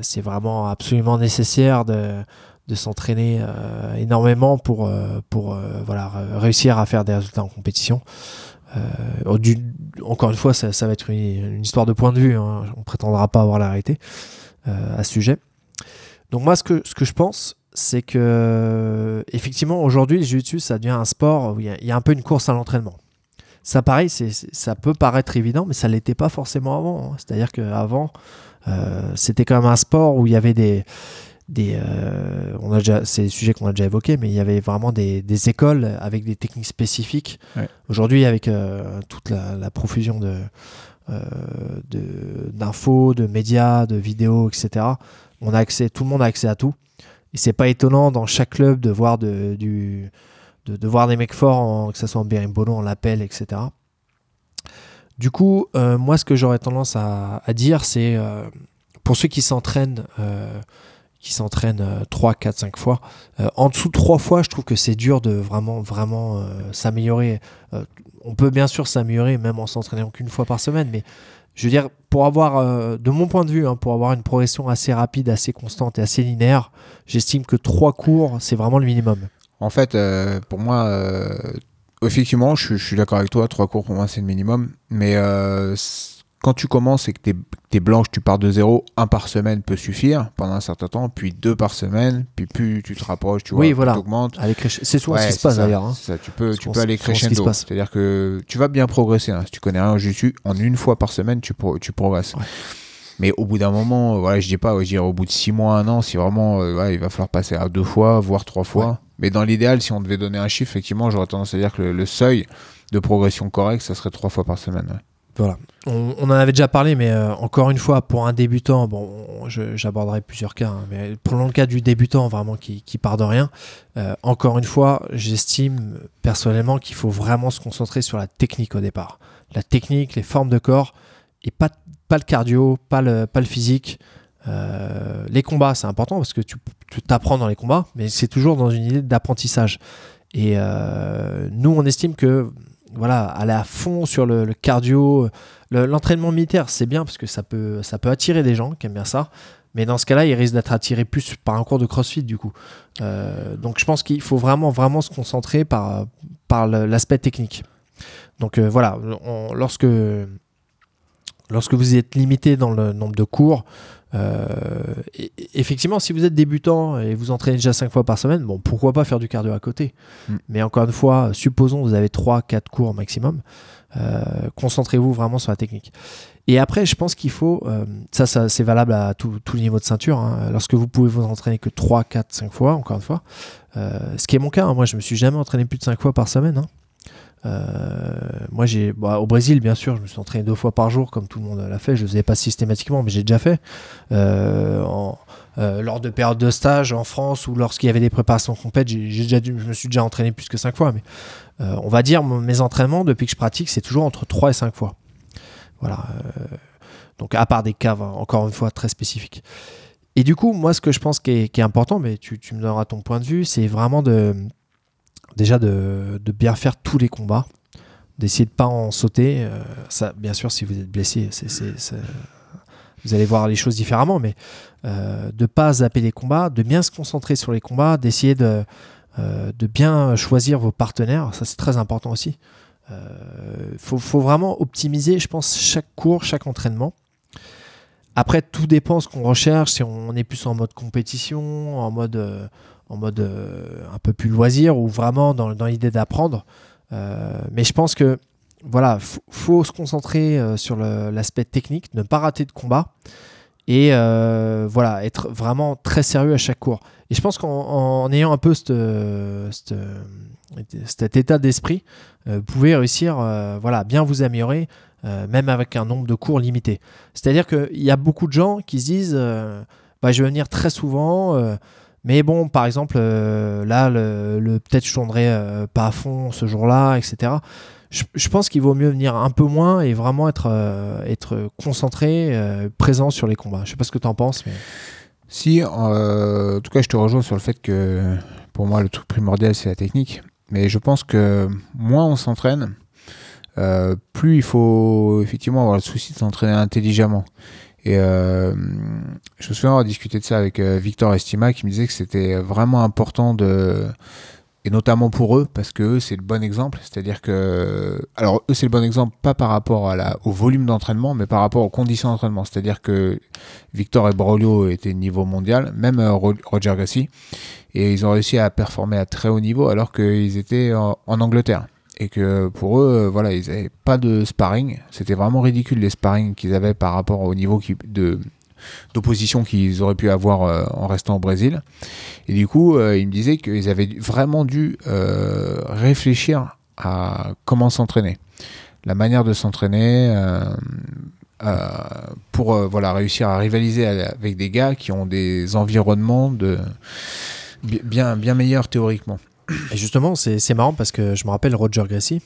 c'est vraiment absolument nécessaire de, de s'entraîner euh, énormément pour, euh, pour euh, voilà, réussir à faire des résultats en compétition encore une fois, ça, ça va être une, histoire de point de vue. hein. On prétendra pas avoir la euh, à ce sujet. Donc moi, ce que, ce que je pense, c'est que effectivement, aujourd'hui, le jiu-jitsu, ça devient un sport où il y, a- un peu une course à l'entraînement. Ça, pareil, ça peut paraître évident, mais ça l'était pas forcément avant. hein. C'est-à-dire qu'avant, euh, c'était quand même un sport où il y avait des, des, euh, on a déjà, c'est des sujets qu'on a déjà évoqués, mais il y avait vraiment des, des écoles avec des techniques spécifiques. Ouais. Aujourd'hui, avec euh, toute la, la profusion de, euh, de- d'infos, de, médias, de vidéos, etc., on a accès, tout le monde a accès à tout. Et c'est pas étonnant dans chaque club de voir de, du, de, de voir des mecs forts, en- que ce soit en berimbolo, en lapel, etc. Du coup, moi, ce que j'aurais tendance à, à dire, c'est pour ceux qui s'entraînent, qui s'entraînent 3, 4, 5 fois, en dessous de 3 fois, je trouve que c'est dur de vraiment, vraiment s'améliorer. on peut bien sûr s'améliorer même en s'entraînant qu'une fois par semaine, mais je veux dire, pour avoir, de mon point de vue, hein, pour avoir une progression assez rapide, assez constante et assez linéaire, j'estime que 3 cours, c'est vraiment le minimum. En fait, pour moi, effectivement, je, suis d'accord avec toi, trois cours pour moi c'est le minimum. Mais euh, quand tu commences et que tu es, blanche, tu pars de zéro, un par semaine peut suffire pendant un certain temps, puis deux par semaine, puis plus tu te rapproches, tu oui, vois, voilà. augmentes. C'est souvent ce qui se passe d'ailleurs. Hein. Tu peux, tu peux aller crescendo. C'est-à-dire que tu vas bien progresser. Hein. Si tu connais rien en en une fois par semaine, tu, tu progresses. Mais au bout d'un moment, voilà, je dis pas, je au bout de six mois, un an, si vraiment euh, il va falloir passer à deux fois, voire trois fois. Mais dans l'idéal, si on devait donner un chiffre, effectivement, j'aurais tendance à dire que le, seuil de progression correct, ça serait trois fois par semaine. Voilà. On, en avait déjà parlé, mais euh, encore une fois, pour un débutant, bon, j'aborderai plusieurs cas, hein, mais pour le cas du débutant, vraiment qui, qui part de rien, euh, encore une fois, j'estime personnellement qu'il faut vraiment se concentrer sur la technique au départ. La technique, les formes de corps, et pas, pas le cardio, pas le, pas le physique. Euh, les combats, c'est important parce que tu t'apprends dans les combats, mais c'est toujours dans une idée d'apprentissage. Et nous, on estime que voilà, aller à fond sur le, cardio, l'entraînement militaire, c'est bien parce que ça peut, attirer des gens qui aiment bien ça. Mais dans ce cas-là, il risque d'être attiré plus par un cours de CrossFit du coup. Euh, donc je pense qu'il faut vraiment, vraiment se concentrer par, l'aspect technique. Donc voilà, lorsque, lorsque vous êtes limité dans le nombre de cours, euh, effectivement, si vous êtes débutant et vous entraînez déjà 5 fois par semaine, bon, pourquoi pas faire du cardio à côté mm. Mais encore une fois, supposons que vous avez 3-4 cours maximum, euh, concentrez-vous vraiment sur la technique. Et après, je pense qu'il faut, euh, ça, ça c'est valable à tout, tout, le niveau de ceinture, hein. lorsque vous pouvez vous entraîner que 3, 4, 5 fois, encore une fois, ce qui est mon cas, hein. moi je me suis jamais entraîné plus de 5 fois par semaine. Hein. Euh, moi, j'ai bah, au Brésil, bien sûr, je me suis entraîné deux fois par jour, comme tout le monde l'a fait. Je ne faisais pas systématiquement, mais j'ai déjà fait. Euh, euh, lors de périodes de stage en France ou lorsqu'il y avait des préparations complètes, j'ai déjà je me suis déjà entraîné plus que cinq fois. Mais on va dire, mes entraînements, depuis que je pratique, c'est toujours entre 3 et 5 fois. Voilà. donc, à part des caves, encore une fois, très spécifiques. Et du coup, moi, ce que je pense qui est, important, mais tu, tu me donneras ton point de vue, c'est vraiment de déjà de, bien faire tous les combats, d'essayer de pas en sauter. Euh, ça, bien sûr, si vous êtes blessé, vous allez voir les choses différemment, mais euh, de pas zapper les combats, de bien se concentrer sur les combats, d'essayer de, euh, bien choisir vos partenaires. Ça, c'est très important aussi. Il euh, faut, faut, vraiment optimiser, je pense, chaque cours, chaque entraînement. Après, tout dépend ce qu'on recherche. Si on est plus en mode compétition, en mode en mode euh, un peu plus loisir ou vraiment dans, l'idée d'apprendre. Euh, mais je pense que voilà, faut, se concentrer euh, sur l'aspect technique, ne pas rater de combat et voilà, être vraiment très sérieux à chaque cours. Et je pense qu'en ayant un peu cet état d'esprit, vous pouvez réussir voilà, bien vous améliorer, même avec un nombre de cours limité. C'est-à-dire qu'il y a beaucoup de gens qui se disent bah, je vais venir très souvent. Mais bon, par exemple, euh, là, peut-être je tournerai euh, pas à fond ce jour-là, etc. Je, pense qu'il vaut mieux venir un peu moins et vraiment être, euh, concentré, présent sur les combats. Je sais pas ce que tu en penses. Si, en tout cas, je te rejoins sur le fait que pour moi, le truc primordial, c'est la technique. Mais je pense que moins on s'entraîne, plus il faut effectivement avoir le souci de s'entraîner intelligemment. Et euh, je me souviens avoir discuté de ça avec euh, Victor Estima qui me disait que c'était vraiment important de et notamment pour eux parce que eux c'est le bon exemple. C'est-à-dire que alors eux c'est le bon exemple pas par rapport à la, au volume d'entraînement mais par rapport aux conditions d'entraînement. C'est-à-dire que Victor et Braulio étaient niveau mondial même euh, Roger Gassi et ils ont réussi à performer à très haut niveau alors qu'ils étaient en Angleterre et que pour eux, euh, voilà, ils n'avaient pas de sparring. C'était vraiment ridicule les sparring qu'ils avaient par rapport au niveau de d'opposition qu'ils auraient pu avoir euh, en restant au Brésil. Et du coup, euh, ils me disaient qu'ils avaient vraiment dû réfléchir à comment s'entraîner, la manière de s'entraîner. pour voilà réussir à rivaliser avec des gars qui ont des environnements de bien bien meilleurs théoriquement. Et justement, c'est marrant parce que je me rappelle Roger Gracie,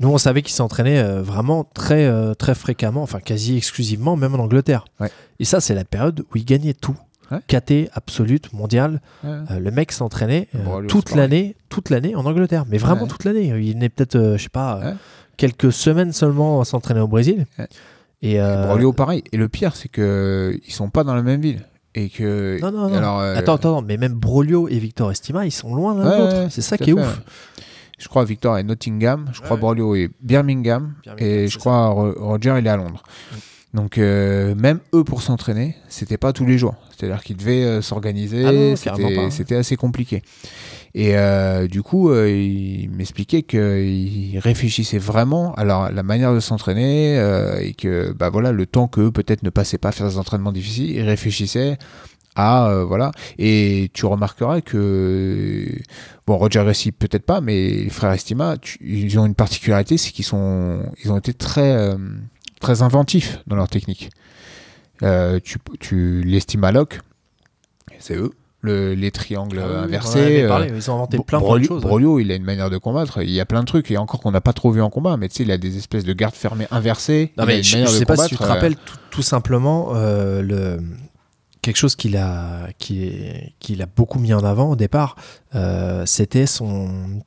Nous, on savait qu'il s'entraînait euh, vraiment très, euh, très fréquemment, enfin quasi exclusivement, même en Angleterre. Ouais. Et ça, c'est la période où il gagnait tout. Ouais. KT, absolute, mondial. Ouais. Euh, le mec s'entraînait toute l'année, toute l'année en Angleterre, mais vraiment toute l'année. Il venait peut-être, je sais pas, quelques semaines seulement à s'entraîner au Brésil. Et euh, Brolio, pareil. Et le pire, c'est que ils sont pas dans la même ville. Et que. non, non, non. Alors, euh, Attends, attends, mais même Brolio et Victor Estima, ils sont loin l'un de Ouais, l'autre. ouais, c'est ça qui est fait, ouf. Je crois Victor est Nottingham, je crois Ouais. Brolio est Birmingham, Birmingham, et je crois Ro- Roger il est à Londres. Donc euh, même eux pour s'entraîner, c'était pas tous les jours. C'est-à-dire qu'ils devaient euh, s'organiser, Ah c'était assez compliqué. Et euh, du coup, euh, il m'expliquait qu'il réfléchissait vraiment à la manière de s'entraîner euh, et que bah voilà le temps qu'eux peut-être ne passaient pas à faire des entraînements difficiles, ils réfléchissaient à voilà. Et tu remarqueras que bon Roger Racing peut-être pas, mais les frères Estima, ils ont une particularité, c'est qu'ils sont ils ont été très très inventifs dans leur technique. Euh, tu tu l'estima lock, c'est eux. Le, les triangles Ah oui, on inversés. euh, ils ont inventé plein, plein de choses. Brolio, il a une manière de combattre. Il y a plein de trucs, et encore qu'on n'a pas trop vu en combat, mais tu sais, il a des espèces de gardes fermées inversées. Non, mais je, de sais pas si tu te euh, rappelles tout, tout simplement euh, le, quelque chose qu'il a, qu'il a beaucoup mis en avant au départ. euh, C'était son,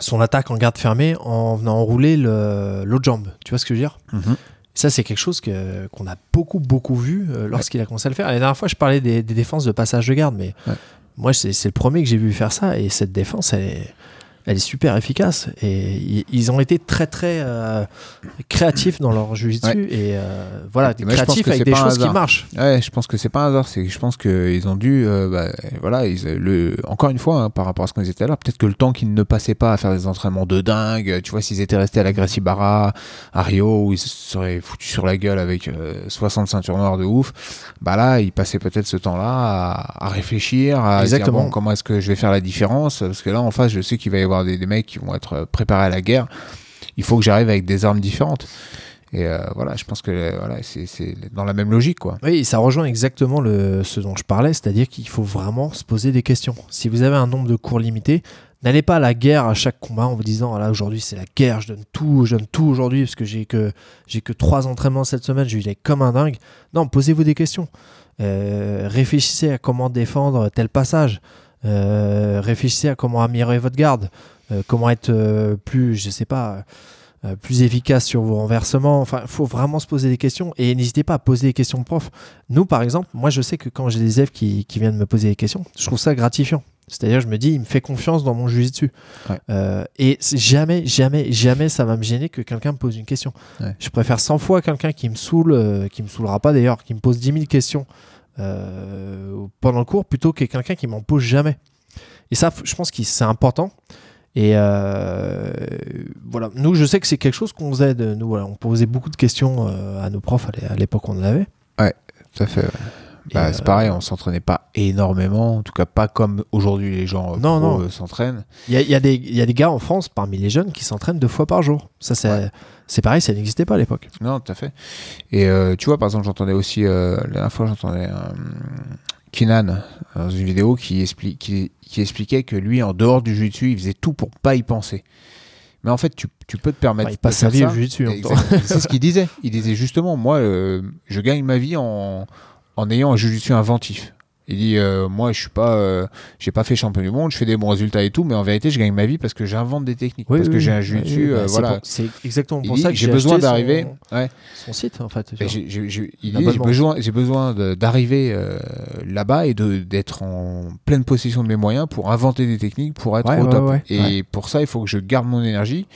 son attaque en garde fermée en venant enrouler le- l'autre jambe. Tu vois ce que je veux dire? Mhm. Ça, c'est quelque chose que- qu'on a beaucoup, beaucoup vu euh, lorsqu'il a commencé à le faire. La dernière fois, je parlais des, des défenses de passage de garde, mais moi, c'est c'est le premier que j'ai vu faire ça. Et cette défense, elle est, elle est super efficace. Et ils, ont été très, très euh, créatifs dans leur jiu-jitsu. Ouais. Et euh, voilà, Et créatifs avec des choses qui marchent. Ouais, je pense que c'est pas un hasard. C'est je pense qu'ils ont dû, euh, bah, voilà, ils, le, encore une fois, hein, par rapport à ce qu'on disait tout à l'heure, peut-être que le temps qu'ils ne passaient pas à faire des entraînements de dingue, tu vois, s'ils étaient restés à la Gracie Barra, à Rio, où ils se seraient foutus sur la gueule avec euh, 60 ceintures noires de ouf, bah là, ils passaient peut-être ce temps-là à, à réfléchir, à se dire, Exactement. bon, comment est-ce que je vais faire la différence, parce que là, en face, je sais qu'il va y avoir des, mecs qui vont être euh, préparés à la guerre. Il faut que j'arrive avec des armes différentes. Et euh, voilà, je pense que voilà, c'est dans la même logique, quoi. Oui, ça rejoint exactement ce dont je parlais, c'est-à-dire qu'il faut vraiment se poser des questions. Si vous avez un nombre de cours limité, n'allez pas à la guerre à chaque combat en vous disant ah là aujourd'hui c'est la guerre, je donne tout, je donne tout aujourd'hui parce que j'ai que j'ai que trois entraînements cette semaine, je vais comme un dingue. Non, posez-vous des questions. Euh, réfléchissez à comment défendre tel passage. Euh, réfléchissez à comment améliorer votre garde, Euh, comment être euh, plus, je sais pas, plus efficace sur vos renversements. Enfin, il faut vraiment se poser des questions et n'hésitez pas à poser des questions de prof. Nous, par exemple, moi, je sais que quand j'ai des élèves qui, qui viennent me poser des questions, je trouve ça gratifiant. C'est-à-dire, je me dis, il me fait confiance dans mon jujitsu. Ouais. Euh, et jamais, jamais, jamais ça va me gêner que quelqu'un me pose une question. Ouais. Je préfère 100 fois quelqu'un qui me saoule, euh, qui me saoulera pas d'ailleurs, qui me pose 10 000 questions euh, pendant le cours, plutôt que quelqu'un qui m'en pose jamais. Et ça, je pense que c'est important. Et euh, voilà, nous, je sais que c'est quelque chose qu'on faisait. De, nous, voilà, on posait beaucoup de questions euh, à nos profs à l'é- à l'époque où on en avait. Tout à fait. ouais. Bah, euh, c'est pareil, on s'entraînait pas énormément, en tout cas pas comme aujourd'hui les gens euh, Non, non. euh, s'entraînent. Il y a, y a y a des gars en France, parmi les jeunes, qui s'entraînent deux fois par jour. Ça, c'est Ouais. c'est pareil, ça n'existait pas à l'époque. Non, tout à fait. Et euh, tu vois, par exemple, j'entendais aussi, euh, la dernière fois, j'entendais euh, Kinan dans une vidéo qui, qui, qui expliquait que lui, en dehors du jiu-jitsu, il faisait tout pour pas y penser. Mais en fait, tu, tu peux te permettre Enfin, il de passe faire sa vie au jiu-jitsu. C'est ce qu'il disait. Il disait justement, moi, euh, je gagne ma vie en, en ayant un jiu-jitsu inventif. Il dit, euh, moi, je suis pas, euh, j'ai pas fait champion du monde, je fais des bons résultats et tout, mais en vérité, je gagne ma vie parce que j'invente des techniques, Oui, parce oui, que j'ai un jiu-jitsu, Oui, oui, bah, euh, voilà. C'est exactement Il pour dit, ça que j'ai besoin acheté son- d'arriver. Ouais. Son, site, en fait. il dit, j'ai besoin, j'ai besoin d'arriver euh, là-bas et de- d'être en pleine possession de mes moyens pour inventer des techniques pour être Ouais, au top. ouais. et pour ça, il faut que je garde mon énergie.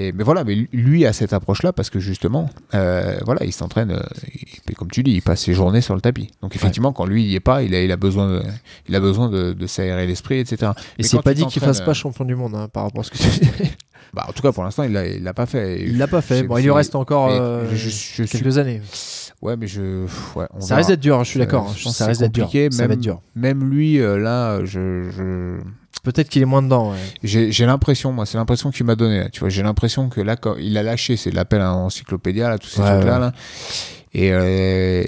Et, mais voilà, mais lui a cette approche-là parce que justement, euh, voilà, il s'entraîne, euh, comme tu dis, il passe ses journées sur le tapis. Donc effectivement, quand lui il y est pas, il a, il a besoin, de, il a besoin de, de s'aérer l'esprit, etc. Et c'est pas dit qu'il fasse pas champion du monde hein, par rapport à ce que tu <laughs> dis. Bah, en tout cas, pour l'instant, il l'a, l'a pas fait. Il l'a pas fait. Bon, il lui reste encore euh, je- je- je suis- quelques années. Ouais, mais je, pff, ouais, on Ça verra. risque d'être dur, hein, je suis d'accord. je pense Ça que risque d'être dur. Ça va même- être dur. Même lui, là, je- Peut-être qu'il est moins dedans. ouais. j'ai, l'impression, moi, c'est l'impression qu'il m'a donné. là, Tu vois, j'ai l'impression que là, quand il a lâché, c'est l'appel à l'encyclopédia, là, tous ces Ouais, trucs-là, ouais. là. Et euh,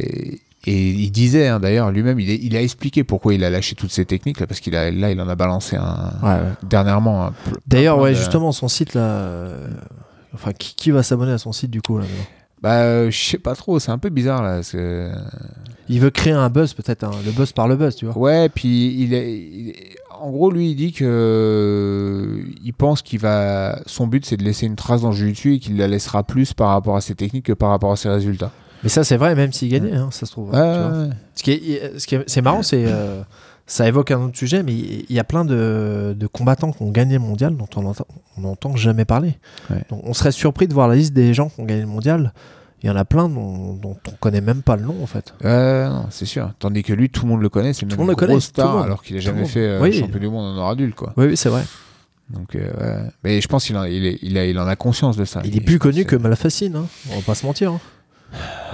et il disait hein, d'ailleurs lui-même, il, a expliqué pourquoi il a lâché toutes ces techniques là, parce qu'il a là, il en a balancé un dernièrement. D'ailleurs, ouais, de- justement, son site là. euh, Enfin, qui, qui va s'abonner à son site du coup là Bah, euh, je sais pas trop, c'est un peu bizarre là. parce que- Il veut créer un buzz, peut-être, hein, le buzz par le buzz, tu vois. Ouais, puis il est, il est- en gros, lui, il dit que euh, il pense qu'il va, son but, c'est de laisser une trace dans le jiu-jitsu et qu'il la laissera plus par rapport à ses techniques que par rapport à ses résultats. Mais ça, c'est vrai, même s'il gagnait, hein, ça se trouve. Ouais. Ce qui est, ce qui est- c'est marrant, c'est euh, ça évoque un autre sujet, mais il y a plein de, de combattants qui ont gagné le mondial dont on entend, on n'entend jamais parler. Ouais. Donc, on serait surpris de voir la liste des gens qui ont gagné le mondial. Il y en a plein dont, dont on connaît même pas le nom en fait. Ouais, non, c'est sûr. Tandis que lui, tout le monde le connaît, c'est même une grosse star, alors qu'il a Tout jamais fait euh, Oui. champion du monde en or adulte, quoi. Oui, oui, c'est vrai. Donc, euh, ouais. mais je pense qu'il en, il est- il a, il en a conscience de ça. Il est plus connu que Malfacine, hein. on va pas se mentir. hein.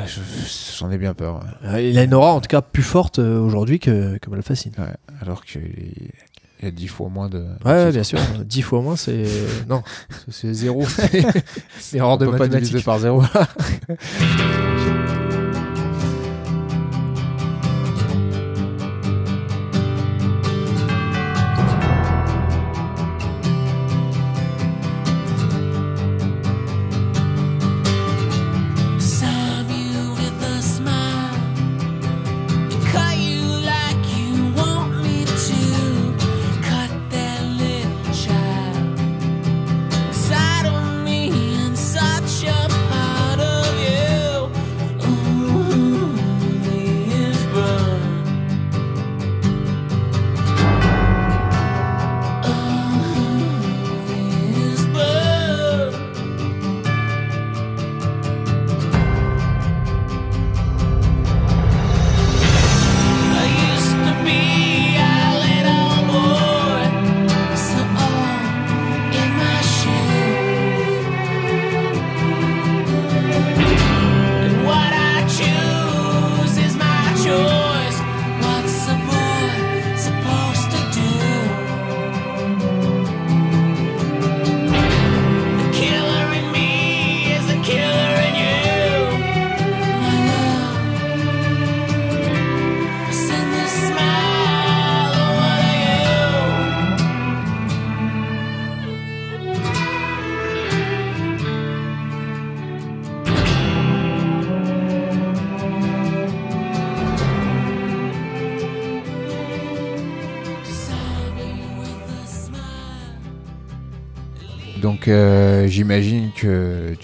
Je- J'en ai bien peur. ouais. Euh, Il a une aura en tout cas plus forte euh, aujourd'hui que, que Malfacine. Ouais, alors qu'il il y a dix fois moins de. Ouais, bien sûr. 10 fois moins, c'est. <laughs> Non, c'est- zéro. <laughs> c'est hors de mathématiques. par zéro. <laughs>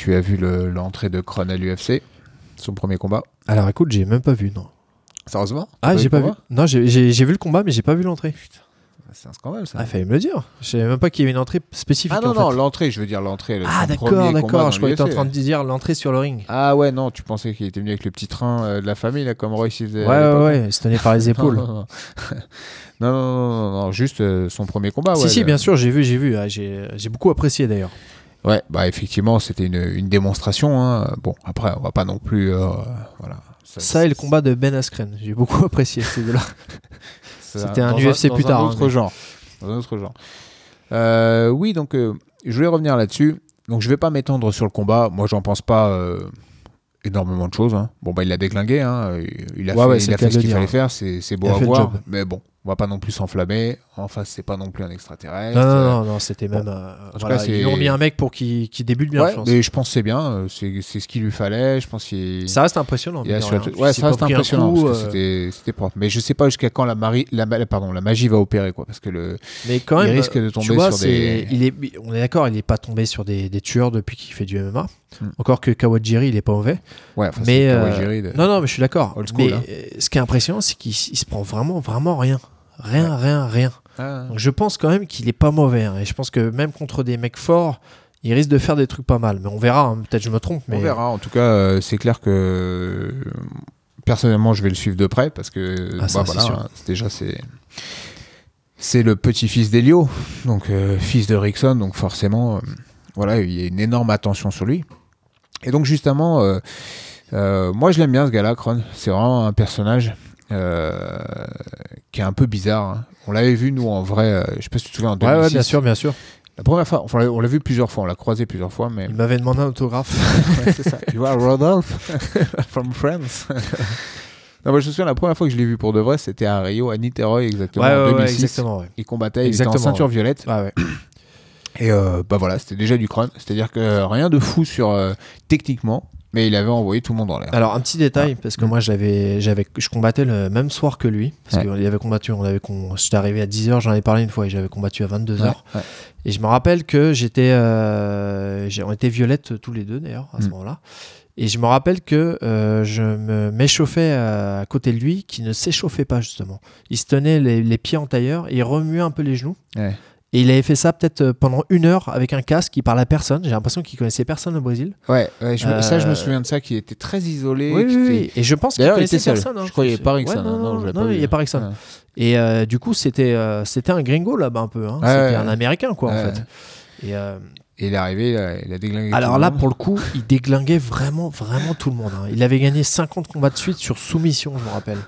tu as vu le- l'entrée de Kron à l'UFC, son premier combat. Alors écoute, j'ai même pas vu, non. Sérieusement Ah, j'ai pas vu. Non, j'ai- vu le combat, mais j'ai pas vu l'entrée. C'est un scandale ça. Ah, fallait me le dire. Je savais même pas qu'il y avait une entrée spécifique. Ah non, en non, l'entrée, je veux dire l'entrée. le- Ah, d'accord, d'accord. Je croyais que tu en train de dire l'entrée sur le ring. Ah ouais, non, tu pensais qu'il était venu avec le petit train euh, de la famille, là, comme Royce. Ouais, ouais, ouais. Il se tenait par les <laughs> épaules. <laughs> Non, non, non. non, juste euh, son premier combat. si, ouais, si, le- bien sûr, j'ai vu, j'ai vu. Ah, j'ai beaucoup apprécié d'ailleurs. Ouais, bah effectivement, c'était une, une démonstration. hein. Bon, après, on va pas non plus. euh, voilà. Ça et le combat de Ben Askren. J'ai beaucoup <laughs> apprécié ces deux-là. <laughs> c'était un UFC dans plus tard, Un hein, autre mais- genre. Dans un autre genre. Euh, oui, donc euh, je voulais revenir là-dessus. Donc je vais pas m'étendre sur le combat. Moi, j'en pense pas énormément de choses. hein. Bon, bah il l'a déglingué. hein. Il a Ouais, fait, ouais, il a fait ce qu'il fallait faire. C'est beau à voir. Mais bon, on va pas non plus s'enflammer. En face, c'est pas non plus un extraterrestre. Non, non, non, non, c'était même. euh, voilà, cas, ils ont mis un mec pour qu'il débute bien, ouais, je pense. mais je pense que c'est bien. euh, C'est ce qu'il lui fallait. Je pense qu'il. Ça reste impressionnant. Il a rien. Ouais, Il ça reste impressionnant euh, c'était- propre. Mais je sais pas jusqu'à quand la, mari- la, pardon, la magie va opérer quoi, parce que le Mais quand il même, risque de tomber vois, sur des- il est, on est d'accord, il n'est pas tombé sur des, des tueurs depuis qu'il fait du MMA. Hmm. Encore que Kawajiri, il est pas mauvais. ouais, enfin, mais euh, de- non, non, mais je suis d'accord. Mais hein. ce qui est impressionnant, c'est qu'il il se prend vraiment, vraiment rien, rien, rien, rien. Ah. Donc je pense quand même qu'il est pas mauvais. hein. Et je pense que même contre des mecs forts, il risque de faire des trucs pas mal. Mais on verra. hein. Peut-être je me trompe. Mais On verra. En tout cas, euh, c'est clair que personnellement, je vais le suivre de près parce que Ah, bah, voilà, hein, déjà c'est c'est le petit-fils d'Elio, donc euh, fils de Rickson, donc forcément, euh, voilà, il y a une énorme attention sur lui. Et donc justement, moi je l'aime bien ce gars-là, Kron. C'est vraiment un personnage euh, qui est un peu bizarre. hein. On l'avait vu nous en vrai, euh, je sais pas si tu te souviens en Ouais, 2006. ouais, bien sûr, bien sûr. La première fois, enfin, on l'a vu plusieurs fois, on l'a croisé plusieurs fois, mais Il m'avait demandé un autographe. <laughs> Ouais, c'est ça. You are Rodolphe? <laughs> From France. Non, moi, je me souviens, la première fois que je l'ai vu pour de vrai, c'était à Rio, à Niteroi, exactement, Ouais, en ouais, ouais, 2006. exactement. Ouais. Il combattait, il était en Exactement, ceinture ouais. violette. Ouais. Et euh, bah voilà, c'était déjà du crâne. C'est-à-dire que rien de fou sur euh, techniquement, mais il avait envoyé tout le monde en l'air. Alors un petit détail parce que moi j'avais j'avais je combattais le même soir que lui parce Ouais. qu'il avait combattu on avait con- j'étais arrivé à 10h j'en avais parlé une fois et j'avais combattu à 22h Ouais, ouais. et je me rappelle que j'étais euh, on était violettes tous les deux d'ailleurs à ce Mm. moment-là et je me rappelle que euh, je me m'échauffais à, à côté de lui qui ne s'échauffait pas justement il se tenait les, les pieds en tailleur et il remuait un peu les genoux Ouais. Et il avait fait ça peut-être euh, pendant une heure avec un casque il parlait à personne j'ai l'impression qu'il connaissait personne au Brésil Ouais, ouais, je me- ça, je me Euh, souviens de ça, qui était très isolé. oui, oui, oui. Et je pense qu'il connaissait était seul. personne. hein. Je crois qu'il y avait pas Ouais, Rickson, non, hein. Non, il n'y a pas Rickson. Ouais. Et euh, du coup, c'était euh, c'était un gringo là-bas un peu. hein. C'était un américain, quoi, en fait. Et, Et il est arrivé, il a, déglingué. tout alors le là, monde. pour le coup, il déglinguait vraiment, vraiment tout le monde. hein. Il avait gagné 50 combats de suite sur soumission, je me rappelle.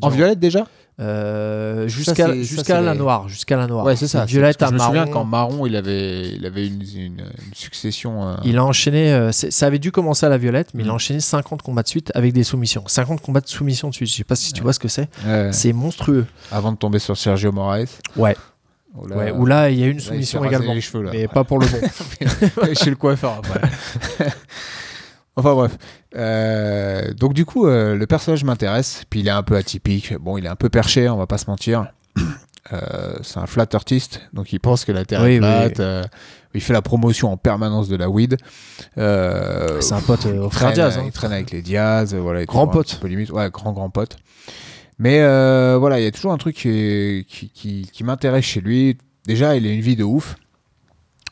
En violette déjà? Euh, jusqu'à jusqu'à la noire, jusqu'à la noire. Ouais, c'est ça. Violette à Je me souviens marron. qu'en marron, il avait, il avait une, une- une succession. euh, Il a enchaîné, euh, ça avait dû commencer à la violette, mais il a Mm. enchaîné 50 combats de suite avec des soumissions. 50 combats de soumission de suite. Je sais pas si tu vois ce que c'est. ouais, C'est monstrueux. avant de tomber sur Sergio Moraes. Ouais. Oh là, Ouais, où là, il y a une là, soumission également. cheveux, là. mais pas pour le bon. <laughs> chez le coiffeur après. <laughs> enfin bref. Euh, donc du coup, euh, le personnage m'intéresse. Puis il est un peu atypique. Bon, il est un peu perché, on va pas se mentir. <clears throat> Euh, c'est un flat artiste, donc il pense que la Terre Oui, est plate. oui. il fait la promotion en permanence de la weed. C'est un pote au frère Diaz. hein. Il traîne avec les Diaz, voilà. Grand pote. peu limite. Ouais, grand grand pote. Mais voilà, il y a toujours un truc qui, qui, qui- qui m'intéresse chez lui. Déjà, il a une vie de ouf.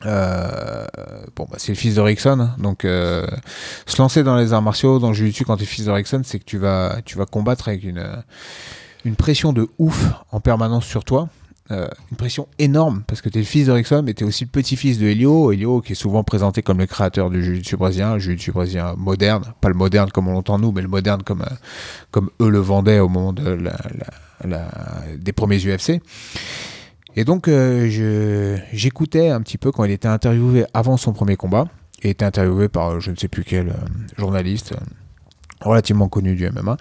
Euh, bon, bah, c'est le fils de Rickson, hein. donc euh, se lancer dans les arts martiaux, dans le jiu-jitsu quand tu es fils de Rickson, c'est que tu vas, tu vas combattre avec une, euh, une pression de ouf en permanence sur toi. Une pression énorme parce que tu es le fils de Rickson, mais tu es aussi le petit-fils de Helio. Helio qui est souvent présenté comme le créateur du jiu-jitsu brésilien, jiu-jitsu brésilien moderne, pas le moderne comme on l'entend nous, mais le moderne comme, comme eux le vendaient au moment des premiers UFC. Et donc, euh, j'écoutais un petit peu quand il était interviewé avant son premier combat. Il était interviewé par euh, je ne sais plus quel euh, journaliste relativement connu du MMA.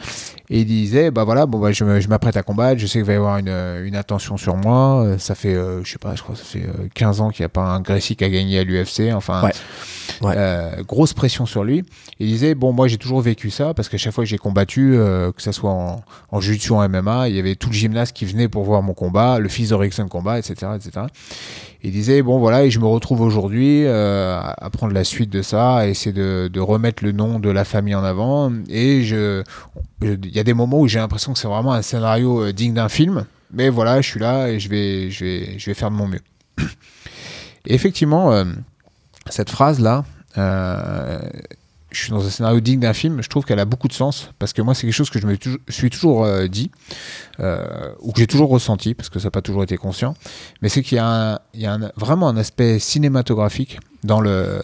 Et il disait Bah voilà, bon, bah, je, m'apprête à combattre, je sais qu'il va y avoir une, euh, une attention sur moi. Euh, Ça fait, euh, je sais pas, je crois que ça fait euh, 15 ans qu'il n'y a pas un Gracie qui a gagné à l'UFC. Enfin, Ouais. Ouais. euh, grosse pression sur lui. Il disait Bon, moi j'ai toujours vécu ça parce qu'à chaque fois que j'ai combattu, euh, que ce soit en, en jiu-jitsu, en MMA, il y avait tout le gymnase qui venait pour voir mon combat, le fils Rickson combat, etc. etc. Il disait bon voilà et je me retrouve aujourd'hui euh, à prendre la suite de ça, à essayer de, remettre le nom de la famille en avant et je il y a des moments où j'ai l'impression que c'est vraiment un scénario euh, digne d'un film, mais voilà je suis là et je vais je vais je vais faire de mon mieux. Effectivement euh, cette phrase là. Je suis dans un scénario digne d'un film, je trouve qu'elle a beaucoup de sens parce que moi c'est quelque chose que je me suis toujours euh, dit euh, ou que j'ai toujours ressenti parce que ça n'a pas toujours été conscient mais c'est qu'il y a, un- il y a un- vraiment un aspect cinématographique dans le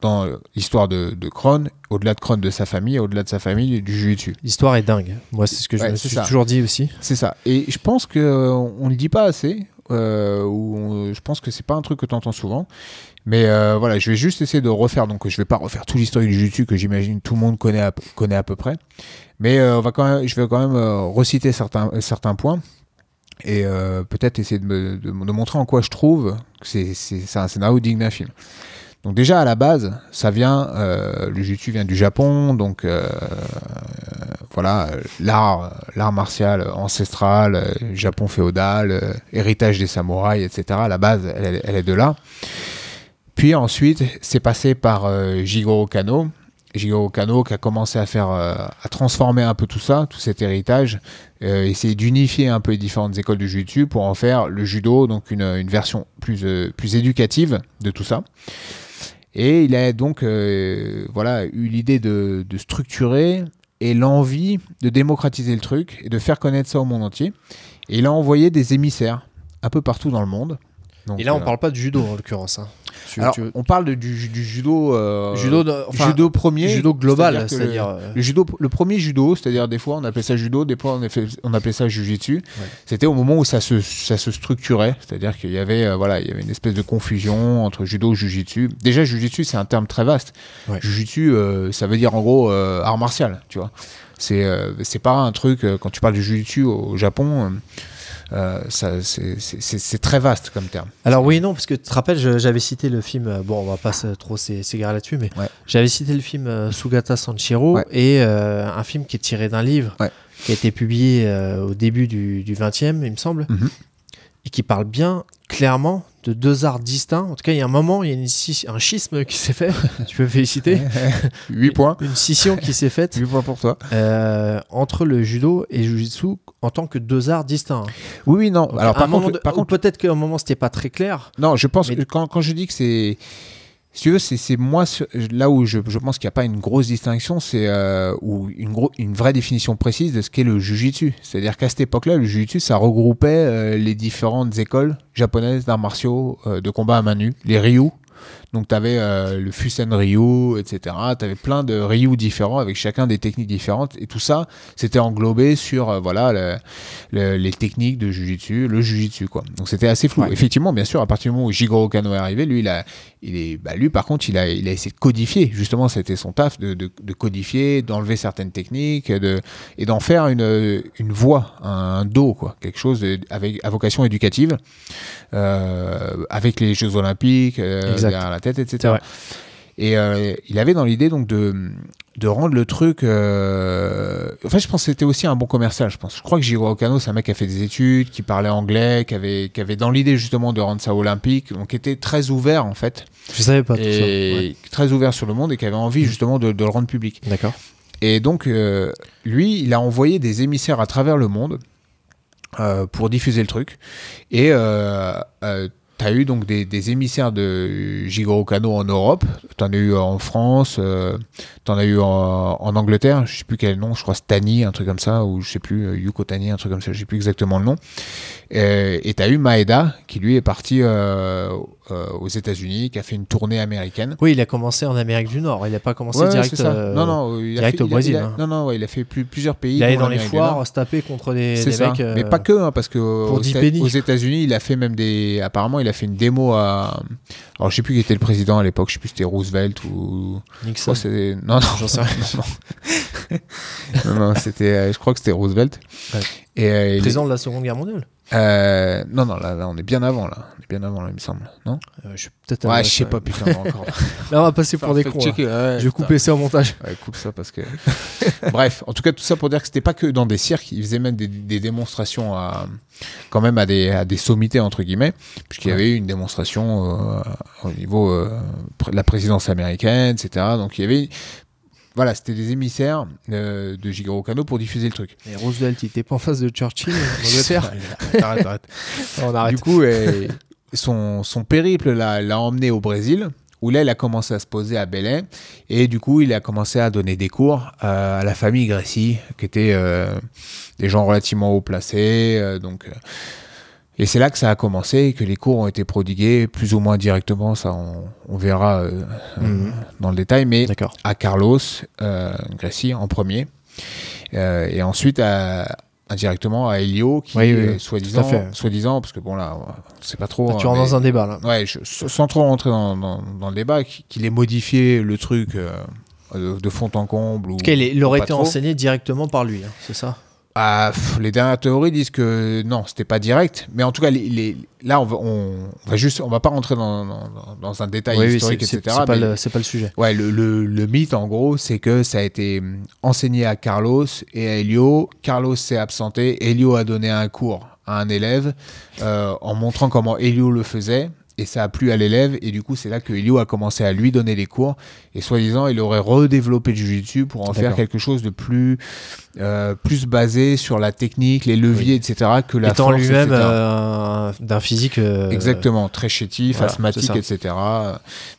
dans l'histoire de, de Kron, au-delà de Kron de sa famille, au-delà de sa famille du jiu-jitsu. L'histoire est dingue. Moi, c'est ce que je Ouais, me suis ça. toujours dit aussi. C'est ça. Et je pense que euh, on ne le dit pas assez, euh, ou on- je pense que c'est pas un truc que tu entends souvent. Mais euh, voilà, je vais juste essayer de refaire. Donc, je vais pas refaire tout l'historique du jiu-jitsu que j'imagine tout le monde connaît à, connaît à peu près. Mais euh, on va quand même, je vais quand même euh, reciter certains, certains points et peut-être essayer de, de, montrer en quoi je trouve que c'est, un scénario digne d'un film. Donc déjà à la base, ça vient, le jiu-jitsu vient du Japon, donc voilà, l'art, martial ancestral, Japon féodal, héritage des samouraïs, etc. À la base, elle, elle est de là. Puis ensuite, c'est passé par euh, Jigoro Kano. Jigoro Kano qui a commencé à faire, euh, à transformer un peu tout ça, tout cet héritage, euh, essayer d'unifier un peu les différentes écoles de jiu-jitsu pour en faire le judo, donc une, une version plus, euh, plus éducative de tout ça. Et il a donc euh, voilà, eu l'idée de, de structurer et l'envie de démocratiser le truc et de faire connaître ça au monde entier. Et il a envoyé des émissaires un peu partout dans le monde. Donc, Et là, on euh, parle pas du judo en l'occurrence. hein. Tu- alors, tu on parle de- du, du judo, euh, judo, de- enfin, judo premier, judo global, le- c'est-à-dire. euh, le judo, le premier judo, c'est-à-dire des fois on appelait ça judo, des fois on appelait, on appelait ça jujitsu. C'était au moment où ça se, ça se structurait, c'est-à-dire qu'il y avait, euh, voilà, il y avait une espèce de confusion entre judo et jujitsu. Déjà, jujitsu c'est un terme très vaste. Ouais. Jujitsu, ça veut dire en gros art martial, tu vois. C'est c'est pas un truc, quand tu parles du jujitsu au Japon, euh, c'est- très vaste comme terme. Alors oui et non, parce que tu te rappelles, j'avais cité le film, euh, bon on va pas trop s'é- s'égarer là-dessus, mais Ouais. j'avais cité le film euh, Sugata Sanshiro Ouais. et euh, un film qui est tiré d'un livre Ouais. qui a été publié euh, au début du, du 20e, il me semble, Mhm. et qui parle bien clairement de deux arts distincts. En tout cas, il y a un moment, il y a une un schisme qui s'est fait, <laughs> tu peux me féliciter, <laughs> 8 points. une scission qui s'est faite 8 points pour toi. euh, entre le judo et le jujitsu en tant que deux arts distincts. Oui, oui, non. Donc, Alors, par contre, de- par ou contre, peut-être qu'à un moment c'était pas très clair. Non, je pense Mais- que quand, quand je dis que c'est. Si tu veux, c'est moi, là où je, je pense qu'il n'y a pas une grosse distinction, c'est euh, ou une, gros, une vraie définition précise de ce qu'est le jujitsu. C'est-à-dire qu'à cette époque-là, le jujitsu, ça regroupait euh, les différentes écoles japonaises d'arts martiaux, euh, de combat à main nue, les ryu. Donc, tu avais le Fusen Ryu, etc. Tu avais plein de Ryu différents avec chacun des techniques différentes. Et tout ça, c'était englobé sur voilà, le- le- les techniques de Jujitsu, le Jujitsu. Quoi. Donc, c'était assez flou. Ouais. Effectivement, bien sûr, à partir du moment où Jigoro Kano est arrivé, lui, il a, il est, bah, lui par contre, il a, il a essayé de codifier. Justement, c'était son taf de, de- de codifier, d'enlever certaines techniques de, et d'en faire une, une voie, un, dos, quoi. quelque chose avec, à vocation éducative, euh, avec les Jeux Olympiques euh, derrière la tête, etc. Et euh, il avait dans l'idée donc de, de rendre le truc. Euh... En fait, je pense que c'était aussi un bon commercial. Je pense. Je crois que Jiro Kano, c'est un mec qui a fait des études, qui parlait anglais, qui avait, qui avait dans l'idée justement de rendre ça olympique, donc qui était très ouvert en fait, Je savais pas tout ça. et Ouais. très ouvert sur le monde et qui avait envie justement de, de le rendre public. D'accord. Et donc, euh, lui, il a envoyé des émissaires à travers le monde euh, pour diffuser le truc. Et euh, tu as eu donc des, des émissaires de Jigoro Kano en Europe. Tu en as eu en France, euh, as eu en, en Angleterre, je sais plus quel nom, je crois Stani, un truc comme ça, ou je sais plus, euh, Yuko Tani, un truc comme ça, je sais plus exactement le nom. Et tu as eu Maeda, qui lui est parti euh, euh, aux États-Unis, qui a fait une tournée américaine. Oui, il a commencé en Amérique du Nord. Il n'a pas commencé Ouais, direct. euh, non, non, il a direct fait, au il a- Brésil, il a- hein. non, non, ouais, il a fait plus, plusieurs pays. Il allait dans les foires se taper contre des, mecs. euh, Mais pas que, hein, parce que pour aux, 10 Éta- pennies. aux États-Unis, il a fait même des. Apparemment, il a fait une démo à. Alors, je sais plus qui était le président à l'époque. Je sais plus si c'était Roosevelt ou. Je Nixon. crois. Non, non, J'en sais rien. <laughs> non, non, c'était. euh, Je crois que c'était Roosevelt. Ouais. Et euh, il- Président de la Seconde Guerre mondiale. euh, non, non, là, là, on est bien avant, là. Bien avant, là, il me semble. Non? Euh, je suis peut-être. Ouais, un- je sais pas, putain, encore. <laughs> Là, on va passer pour des cons. Ouais, Je vais couper ça au montage. Ouais, coupe ça parce que. <laughs> Bref, en tout cas, tout ça pour dire que c'était pas que dans des cirques, ils faisaient même des, des démonstrations à, quand même à des, à des sommités, entre guillemets, puisqu'il y avait eu une démonstration euh, au niveau euh, de la présidence américaine, etc. Donc il y avait. Voilà, c'était des émissaires euh, de Jigoro Kano pour diffuser le truc. Et Roosevelt, il était pas en face de Churchill <laughs> en Angleterre. Arrête, arrête. on arrête. Du coup, euh, son, son périple l'a emmené au Brésil, où là, il a commencé à se poser à Belém. Et du coup, il a commencé à donner des cours euh, à la famille Grécy, qui étaient euh, des gens relativement haut placés. euh, donc, euh, et c'est là que ça a commencé, et que les cours ont été prodigués plus ou moins directement. Ça, on, on verra Mhm. dans le détail. Mais à Carlos Grécy en premier, et ensuite à, indirectement à Elio, qui Oui, oui, oui, est tout à soi-disant, soi-disant, parce que bon là, on sait pas trop. Là, tu hein, rentres mais- dans un débat là. Ouais, je- sans trop rentrer dans, dans- dans le débat, qui- qu'il ait modifié le truc euh, de, de fond en comble. Ou, En tout cas, il, est- il aurait été trop. enseigné directement par lui, hein, c'est ça? Ah, pff, les dernières théories disent que non, c'était pas direct. Mais en tout cas, les, les- là, on va, on, va juste, on va pas rentrer dans, dans- dans un détail Oui, historique, etc. c'est pas, le- pas le sujet. Ouais, le, le- le mythe, en gros, c'est que ça a été hum, enseigné à Carlos et à Elio. Carlos s'est absenté. Elio a donné un cours à un élève euh, en montrant comment Elio le faisait. Et ça a plu à l'élève. Et du coup, c'est là que Elio a commencé à lui donner les cours. Et soi-disant, il aurait redéveloppé le jujitsu pour en faire quelque chose de plus, euh, plus basé sur la technique, les leviers, etc. que la Étant lui-même euh, d'un physique. euh, Exactement, très chétif, voilà, asthmatique, etc.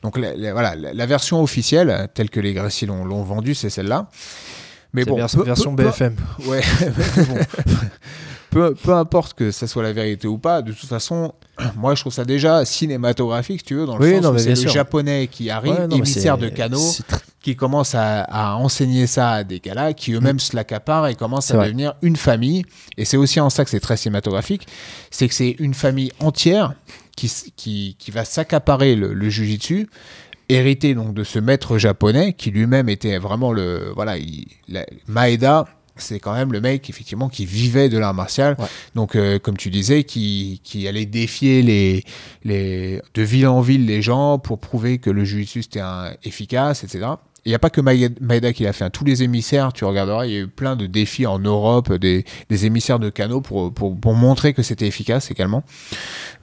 Donc la, la- voilà, la, la version officielle, telle que les Grécy l'ont vendue, c'est celle-là. Mais bon, peu- version peu- BFM. ouais, <laughs> bon. <laughs> peu, peu importe que ça soit la vérité ou pas, de toute façon, <clears throat> moi je trouve ça déjà cinématographique, si tu veux, dans le Oui, sens non, où c'est le japonais qui arrive, Ouais, non, émissaire de tr- qui commence à, à enseigner ça à des gars-là, qui eux-mêmes se l'accaparent et commencent à vrai. devenir une famille. Et c'est aussi en ça que c'est très cinématographique, c'est que c'est une famille entière qui, qui, qui va s'accaparer le, le jujitsu hérité donc de ce maître japonais qui lui-même était vraiment le voilà, il- la- Maeda c'est quand même le mec effectivement qui vivait de l'art martial. Ouais. Donc euh, comme tu disais qui, qui allait défier les les de ville en ville les gens pour prouver que le jujitsu c'était efficace etc. Il n'y a pas que Maeda qui l'a fait, hein. tous les émissaires, tu regarderas, il y a eu plein de défis en Europe, des, des émissaires de canaux pour, pour, pour montrer que c'était efficace également.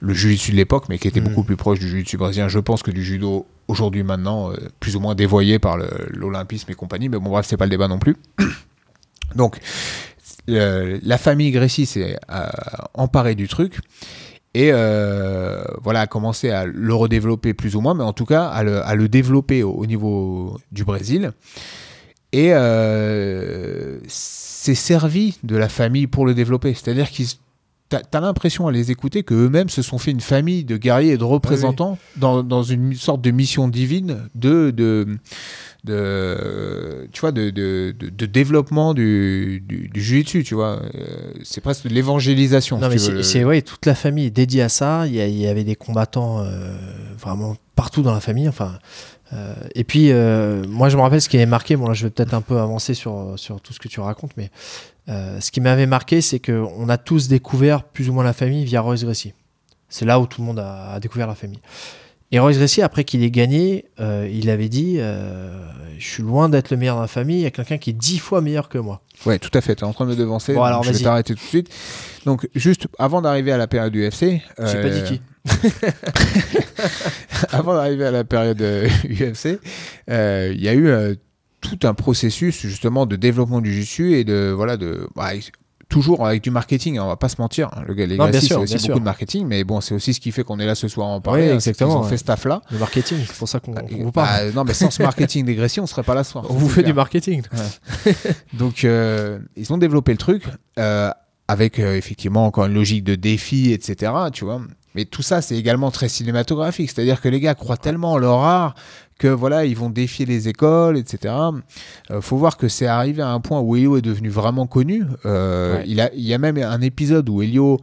Le jiu-jitsu de l'époque, mais qui était Mhm. beaucoup plus proche du jiu-jitsu brésilien, je pense que du judo aujourd'hui maintenant, euh, plus ou moins dévoyé par l'olympisme et compagnie, mais bon bref, c'est pas le débat non plus. Donc, euh, la famille Grécy s'est euh, emparée du truc et euh, voilà a commencé à le redévelopper plus ou moins, mais en tout cas à le, à le développer au, au niveau du Brésil. Et s'est servi de la famille pour le développer. C'est-à-dire qu'ils T'as as, l'impression à les écouter qu'eux-mêmes se sont fait une famille de guerriers et de représentants dans, dans, une sorte de mission divine de, de, de tu vois, de, de, de, de développement du, du, du jiu-jitsu, tu vois. Euh, c'est presque de l'évangélisation. Non, si mais le- c'est ouais, toute la famille est dédiée à ça. Il y, a- il y avait des combattants euh, vraiment partout dans la famille. Enfin, euh, et puis, euh, moi, je me rappelle ce qui avait marqué. Bon, là, je vais peut-être un peu avancer sur, sur tout ce que tu racontes, mais ce qui m'avait marqué, c'est qu'on a tous découvert plus ou moins la famille via Royce Gracie. C'est là où tout le monde a, a découvert la famille. Et Royce Gracie, après qu'il ait gagné, euh, il avait dit euh, Je suis loin d'être le meilleur dans la famille, il y a quelqu'un qui est dix fois meilleur que moi. Ouais, tout à fait. Tu es en train de me devancer. Bon, alors, je vais t'arrêter tout de suite. Donc, juste avant d'arriver à la période UFC. J'ai pas dit qui. <laughs> avant d'arriver à la période euh, UFC, euh, il y a eu euh, tout un processus justement de développement du jiu et de voilà de bah, toujours avec du marketing. on va pas se mentir. hein, le gars, les Non, Gracie, c'est aussi beaucoup sûr. de marketing, mais bon, c'est aussi ce qui fait qu'on est là ce soir en parler. Oui, hein, exactement, ont ouais. fait ce taf là. Le marketing, c'est pour ça qu'on qu'on vous parle. Bah, non, mais sans ce <laughs> marketing des Gracie, on serait pas là ce soir. On vous fait clair. du marketing. Donc, euh, ils ont développé le truc euh, avec euh, effectivement encore une logique de défi, etc. Tu vois. Mais tout ça, c'est également très cinématographique. C'est-à-dire que les gars croient tellement en leur art que voilà, ils vont défier les écoles, etc. Euh, faut voir que c'est arrivé à un point où Elio est devenu vraiment connu. Euh, Ouais. il, a, il y a même un épisode où Elio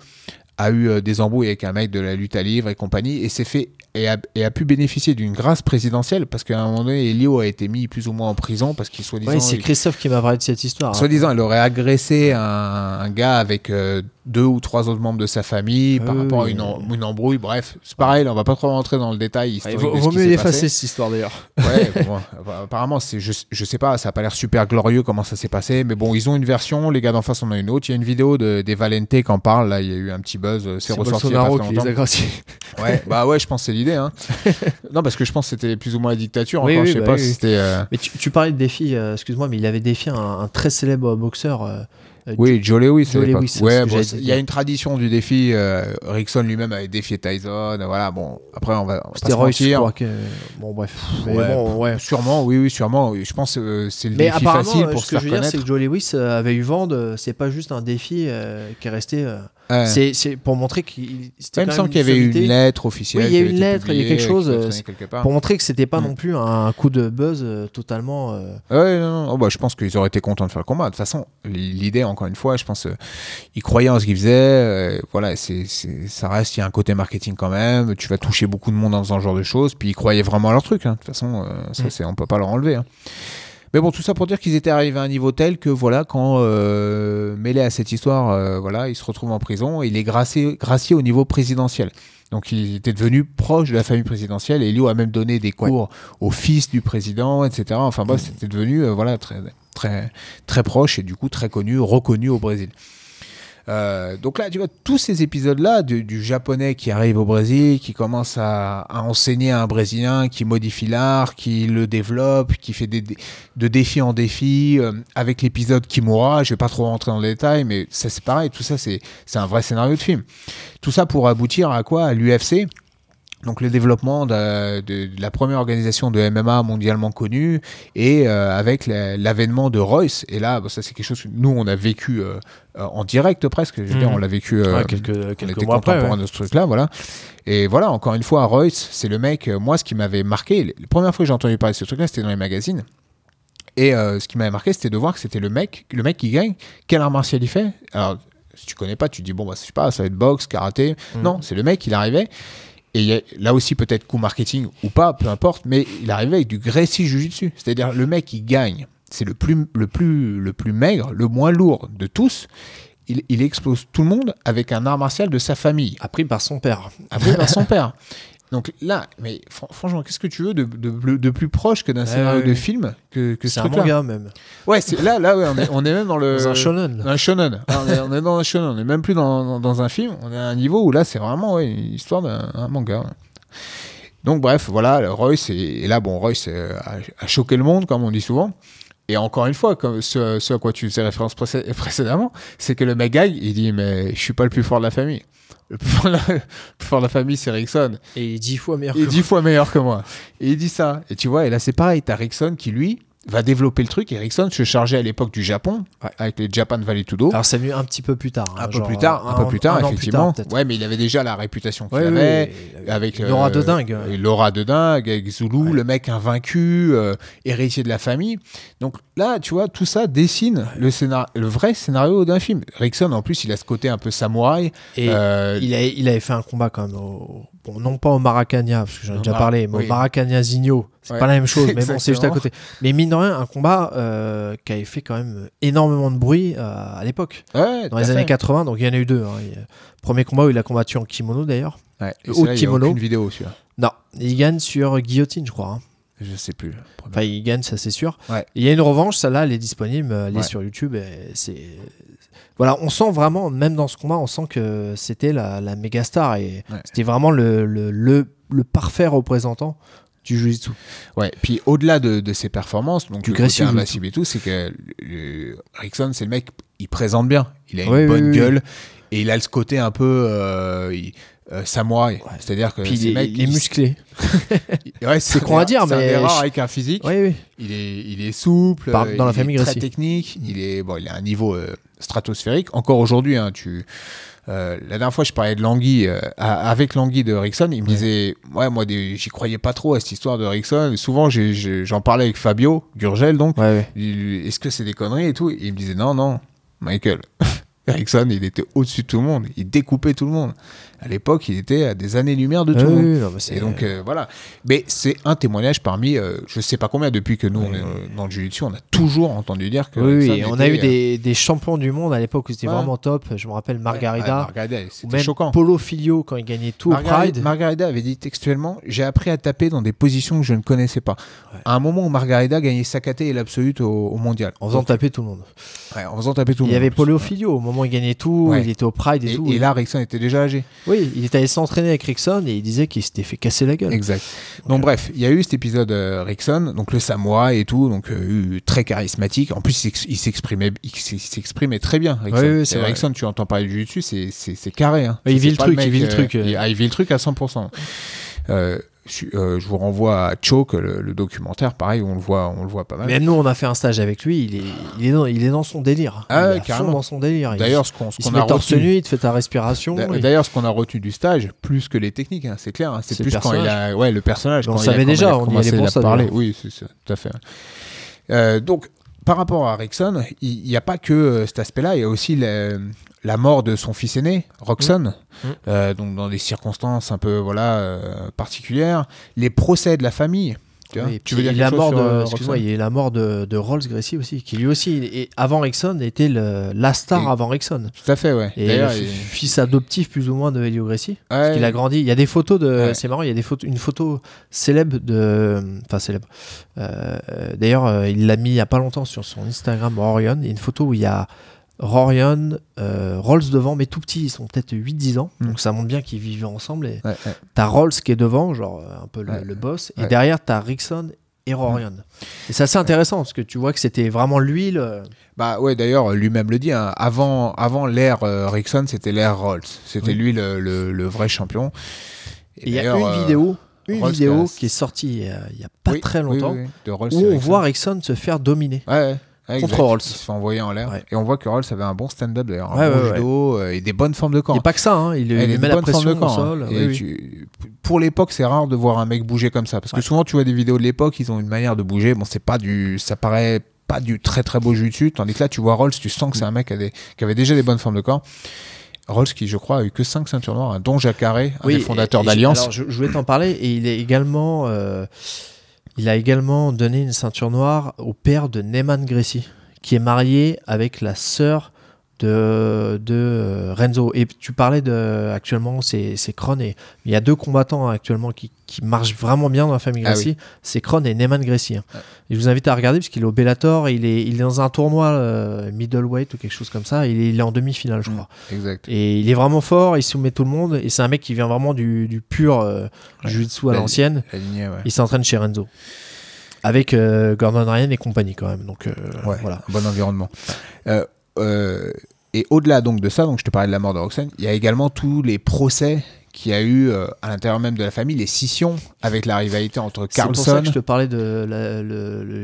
a eu euh, des embrouilles avec un mec de la lutte à livre et compagnie et s'est fait et a, et a pu bénéficier d'une grâce présidentielle parce qu'à un moment donné, Elio a été mis plus ou moins en prison parce qu'il soi-disant Oui, c'est il- Christophe qui m'a parlé de cette histoire. hein. Soi-disant, elle aurait agressé un, un gars avec euh, deux ou trois autres membres de sa famille par Oui, rapport à une, en- une embrouille. Bref, c'est pareil, là, on va pas trop rentrer dans le détail. Il vaut, mieux passé. cette histoire d'ailleurs. Ouais, <laughs> bon, bah, apparemment, c'est, je, je sais pas, ça a pas l'air super glorieux comment ça s'est passé, mais bon, ils ont une version, les gars d'en face en ont une autre. Il y a une vidéo de, des Valente qui en parle, là, il y a eu un petit buzz, euh, c'est, ressorti Bolsonaro qui les a graciés. <laughs> Ouais, bah ouais, je pense que c'est l'idée. Hein. <laughs> non, parce que je pense que c'était plus ou moins la dictature Oui, encore, oui, je sais bah pas oui, si oui. c'était. euh, Mais tu, tu parlais de défi, euh, excuse-moi, mais il avait défié un, un très célèbre boxeur. Euh, Oui, Joe Lewis. Joe. Lewis, ouais, bon, il y a une tradition du défi. Euh, Rickson lui-même avait défié Tyson. Voilà, bon, après, on va, je crois que. Bon, bref. Mais Ouais, bon, ouais. Sûrement, oui, oui, sûrement. Je pense que euh, c'est le Mais défi facile pour ce se que faire je veux dire, c'est que Joe Lewis avait eu vent de. C'est pas juste un défi qui est resté. Ouais. c'est- pour montrer qu'il. c'était il me semble qu'il y avait une sommité. lettre officielle. Oui, il y a qui une lettre, il y a quelque chose. Pour montrer que c'était pas Mm. non plus un coup de buzz euh, totalement. euh, Ouais, non, non. Oh, bah, je pense qu'ils auraient été contents de faire le combat. De toute façon, l'idée, encore une fois, je pense, euh, ils croyaient en ce qu'ils faisaient. euh, voilà, c'est, ça reste, il y a un côté marketing quand même. Tu vas toucher beaucoup de monde dans ce genre de choses. Puis ils croyaient vraiment à leur truc. hein. De toute façon, euh, ça, Mm. c'est, on peut pas leur enlever. hein. Mais bon, tout ça pour dire qu'ils étaient arrivés à un niveau tel que, voilà, quand euh, mêlé à cette histoire, euh, voilà, il se retrouve en prison et il est gracié, gracié au niveau présidentiel. Donc il était devenu proche de la famille présidentielle et Elio a même donné des cours au fils du président, etc. Enfin bref, c'était devenu euh, voilà très très très proche et du coup très connu, reconnu au Brésil. Euh, donc là, tu vois, tous ces épisodes-là du, du japonais qui arrive au Brésil, qui commence à, enseigner à un Brésilien, qui modifie l'art, qui le développe, qui fait des, de défi en défi, euh, avec l'épisode Kimura, je vais pas trop rentrer dans le détail, mais ça c'est pareil, tout ça c'est un vrai scénario de film. Tout ça pour aboutir à quoi? À l'UFC. Donc le développement de, de- de la première organisation de MMA mondialement connue et euh, avec la- l'avènement de Royce. Et là, ça c'est quelque chose que nous on a vécu euh, euh, en direct presque. Je veux dire, Mhm. on l'a vécu. euh, ouais, quelques, on était mois après. contemporains ouais. de ce truc-là, voilà. Et voilà, encore une fois, Royce, c'est le mec, moi, ce qui m'avait marqué, la première fois que j'ai entendu parler de ce truc-là, c'était dans les magazines. Et ce qui m'avait marqué, c'était de voir que c'était le mec, le mec qui gagne. Quel art martial il fait? Alors, si tu connais pas, tu te dis, bon, bah, je sais pas, ça va être boxe, karaté. Mhm. Non, c'est le mec, il arrivait. Et il y a- là aussi, peut-être coup marketing ou pas, peu importe, mais il arrivait avec du Gracie Jiu-Jitsu. C'est-à-dire, le mec, il gagne. C'est le plus, le, plus, le plus maigre, le moins lourd de tous. Il, il explose tout le monde avec un art martial de sa famille, Appris par son père. appris par son père. <laughs> Donc là, mais fran- franchement, qu'est-ce que tu veux de, de- de plus proche que d'un Ouais, scénario ouais, de film que, que ce C'est un truc-là manga même. Ouais, c'est là, là, ouais, on est, on est même dans le Dans un shonen. dans un shonen. Ah, on, est, on est dans un shonen. On est même plus dans, dans, dans un film. On est à un niveau où là, c'est vraiment ouais, une histoire d'un un manga. Donc bref, voilà, Royce et, et là, bon, Royce euh, a, a choqué le monde, comme on dit souvent. Et encore une fois, comme ce, ce à quoi tu faisais référence précé- précédemment, c'est que le mec il dit mais je suis pas le plus fort de la famille. Le plus fort de la, plus fort de la famille, c'est Rickson. Et il est dix fois meilleur Il est que dix fois meilleur que moi. Et il dit ça. Et tu vois, et là c'est pareil, t'as Rickson qui lui va développer le truc. Et Rickson se chargeait à l'époque du Japon, Ouais. avec les Japan Valley Tudo. Alors c'est venu un petit peu plus tard. hein, un peu plus tard, un, peu plus tard, effectivement. peut-être. ouais, mais il avait déjà la réputation qu'il Ouais, avait. Avec une aura euh, de dingue. et L'aura de dingue, avec Zulu, Ouais. le mec invaincu, euh, héritier de la famille. Donc là, tu vois, tout ça dessine le, scénar le vrai scénario d'un film. Rickson, en plus, il a ce côté un peu samouraï. Et Euh, il, a- il avait fait un combat quand même, au- bon, non pas au Maracana, parce que j'en ai déjà parlé, mais oui. au Maracana Zigno, c'est Ouais. pas la même chose, <laughs> mais bon, c'est juste à côté. Mais mine de rien, un combat euh, qui avait fait quand même énormément de bruit euh, à l'époque, ouais, dans les années fait. 80, donc il y en a eu deux. hein. Il Premier combat où il a combattu en kimono d'ailleurs. Ouais, et il y a kimono. aucune vidéo, celui-là. Non, il gagne sur guillotine, je crois. hein. Je sais plus. Enfin, il gagne, ça c'est sûr. Ouais. Il y a une revanche, celle-là, elle est disponible, elle est Ouais. sur YouTube. c'est voilà, on sent vraiment, même dans ce combat, on sent que c'était la, la méga star et Ouais. c'était vraiment le, le, le, le parfait représentant du jiu-jitsu. Ouais, puis au-delà de, de ses performances, donc Du le côté invincible et tout, c'est que Rickson, c'est le mec, il présente bien, il a une oui, bonne oui, gueule et il a ce côté un peu euh, il- euh, samouraï, c'est-à-dire que Puis ces il, est- mecs, il est ils- musclé. <laughs> Ouais, C'est un con à dire, un mais rares je- avec un physique. Oui, oui. Il est, il est souple, Par- dans la il famille est très Gracie. technique, il est bon, il a un niveau euh, stratosphérique. Encore aujourd'hui, hein, tu euh, la dernière fois, je parlais de Langui euh, avec Langui de Rickson. Il me Ouais. disait, ouais, moi, des- j'y croyais pas trop à cette histoire de Rickson. Et souvent, j'en parlais avec Fabio Gurgel, donc. Ouais, ouais. Il- Est-ce que c'est des conneries et tout? Et il me disait, non, non, Michael. <laughs> Rickson, il était au-dessus de tout le monde. Il découpait tout le monde. À l'époque, il était à des années-lumière de tout monde. oui, non, mais c'est- Et donc euh, voilà. Mais c'est un témoignage parmi, euh, je sais pas combien, depuis que nous on est dans le jiu-jitsu, on a toujours entendu dire que. oui, oui, on a eu euh, des, des champions du monde à l'époque où c'était Ouais. vraiment top. Je me rappelle Margarida, ouais, Margarida, ou même choquant. Polo Filio quand il gagnait tout au Margarida, Pride. Margarida avait dit textuellement J'ai appris à taper dans des positions que je ne connaissais pas. À un moment où Margarida gagnait Sakaté et l'absolute au, au mondial. En faisant Donc, taper tout le monde. en faisant taper tout le Il y monde. avait Polo Filio au moment où il gagnait tout, il était au Pride et, Et, tout. et là, Rickson était déjà âgé. Oui, il était allé s'entraîner avec Rickson et il disait qu'il s'était fait casser la gueule. Exact. Donc bref, il y a eu cet épisode euh, Rickson, donc le samouraï et tout, donc euh, très charismatique. En plus, il s'ex- il s'exprimait, il s'ex- il s'exprimait très bien. Rickson, vrai. Rickson, tu entends parler du dessus, c'est carré. hein. Ouais, il vit le truc, mec, il vit le euh, truc, euh. il, ah, il vit le truc à 100%. Euh, je, vous renvoie à Choke, le, le documentaire, pareil, on le voit, on le voit pas mal. Même nous, on a fait un stage avec lui, il est, il est, dans, il est dans son délire. Ah il est carrément. dans son délire. Il- D'ailleurs, ce qu'on ce met a retenu, nu, il te fait ta respiration. D'a- il- D'ailleurs, ce qu'on a retenu du stage, plus que les techniques, hein, c'est clair. hein, c'est le plus quand il a, ouais, le personnage. On quand le il savait a déjà, on y allait pour ça, parler. Oui, c'est ça, tout à fait. Euh, donc, par rapport à Rickson, il n'y a pas que euh, cet aspect-là, il y a aussi la, la mort de son fils aîné, Roxon, Mm. euh, donc dans des circonstances un peu voilà euh, particulières, les procès de la famille. Tu, vois. Oui, tu veux dire la mort de, euh, excuse-moi, il y a la mort de, de Rolls Gracie aussi, qui lui aussi, et avant Rickson, était le, la star Et- avant Rickson. Tout à fait, ouais. Et D'ailleurs, le il- fils adoptif plus ou moins de Helio Gracie. ouais, Il a grandi. Il y a des photos de. Ouais. C'est marrant. Il y a des photos, une photo célèbre de. Enfin célèbre. Euh, D'ailleurs, il l'a mis il y a pas longtemps sur son Instagram Rorion. Il y a une photo où il y a Rorion, euh, Rolls devant, mais tout petits. Ils sont peut-être 8-10 ans. Mm. Donc ça montre bien qu'ils vivaient ensemble. Et ouais, ouais. t'as Rolls qui est devant, genre euh, un peu le, Ouais. le boss. Et derrière, t'as Rickson et Rorion. Et c'est assez intéressant parce que tu vois que c'était vraiment lui le. Bah ouais, d'ailleurs, lui-même le dit. hein, avant, avant l'ère euh, Rickson, c'était l'ère Rolls. C'était Oui. lui le, le- le vrai champion. Et il y a une euh, vidéo. Une Rolls vidéo qui est sortie il y a, il y a pas oui, très longtemps oui, oui, de Rolls où on voit Rickson se faire dominer. Ouais, ouais. Contre. Rolls. Il se fait envoyer en l'air. Ouais. Et on voit que Rolls avait un bon stand-up d'ailleurs. Un Ouais, bon judo euh, et des bonnes formes de corps. Et pas que ça, hein, il, il met de la pression de corps. au hein. sol. Et oui, oui. tu- Pour l'époque, c'est rare de voir un mec bouger comme ça. Parce que souvent, tu vois des vidéos de l'époque, ils ont une manière de bouger. Bon, c'est pas du. Ça paraît pas du très très beau jiu-jitsu. Tandis que là, tu vois Rolls, tu sens que c'est un mec qui, a des- qui avait déjà des bonnes formes de corps. Rolls qui, je crois, a eu que 5 ceintures noires, hein, dont Jacques Carré, un des fondateurs d'Alliance. Je, je voulais t'en parler et il est également, euh, il a également donné une ceinture noire au père de Neyman Gracie, qui est marié avec la sœur de, de euh, Renzo. Et tu parlais de actuellement c'est Kron et il y a deux combattants hein, actuellement qui, qui marchent vraiment bien dans la famille Ah Gracie. C'est Kron et Neyman Gracie. hein. Et je vous invite à regarder parce qu'il est au Bellator, il est il est dans un tournoi euh, middleweight ou quelque chose comme ça. Il est, il est en demi-finale je Mm. crois. Exact. Et il est vraiment fort, il soumet tout le monde. Et c'est un mec qui vient vraiment du, du pur euh, Ouais. à La- l'ancienne. La lignée, ouais. Il s'entraîne chez Renzo. Avec euh, Gordon Ryan et compagnie quand même. Donc euh, Ouais, voilà. un bon environnement. Euh, euh, et au-delà donc de ça, donc je te parlais de la mort de Roxane, il y a également tous les procès qu'il y a eu euh, à l'intérieur même de la famille, les scissions avec la rivalité entre C'est pour ça Carlson. que je te parlais de la-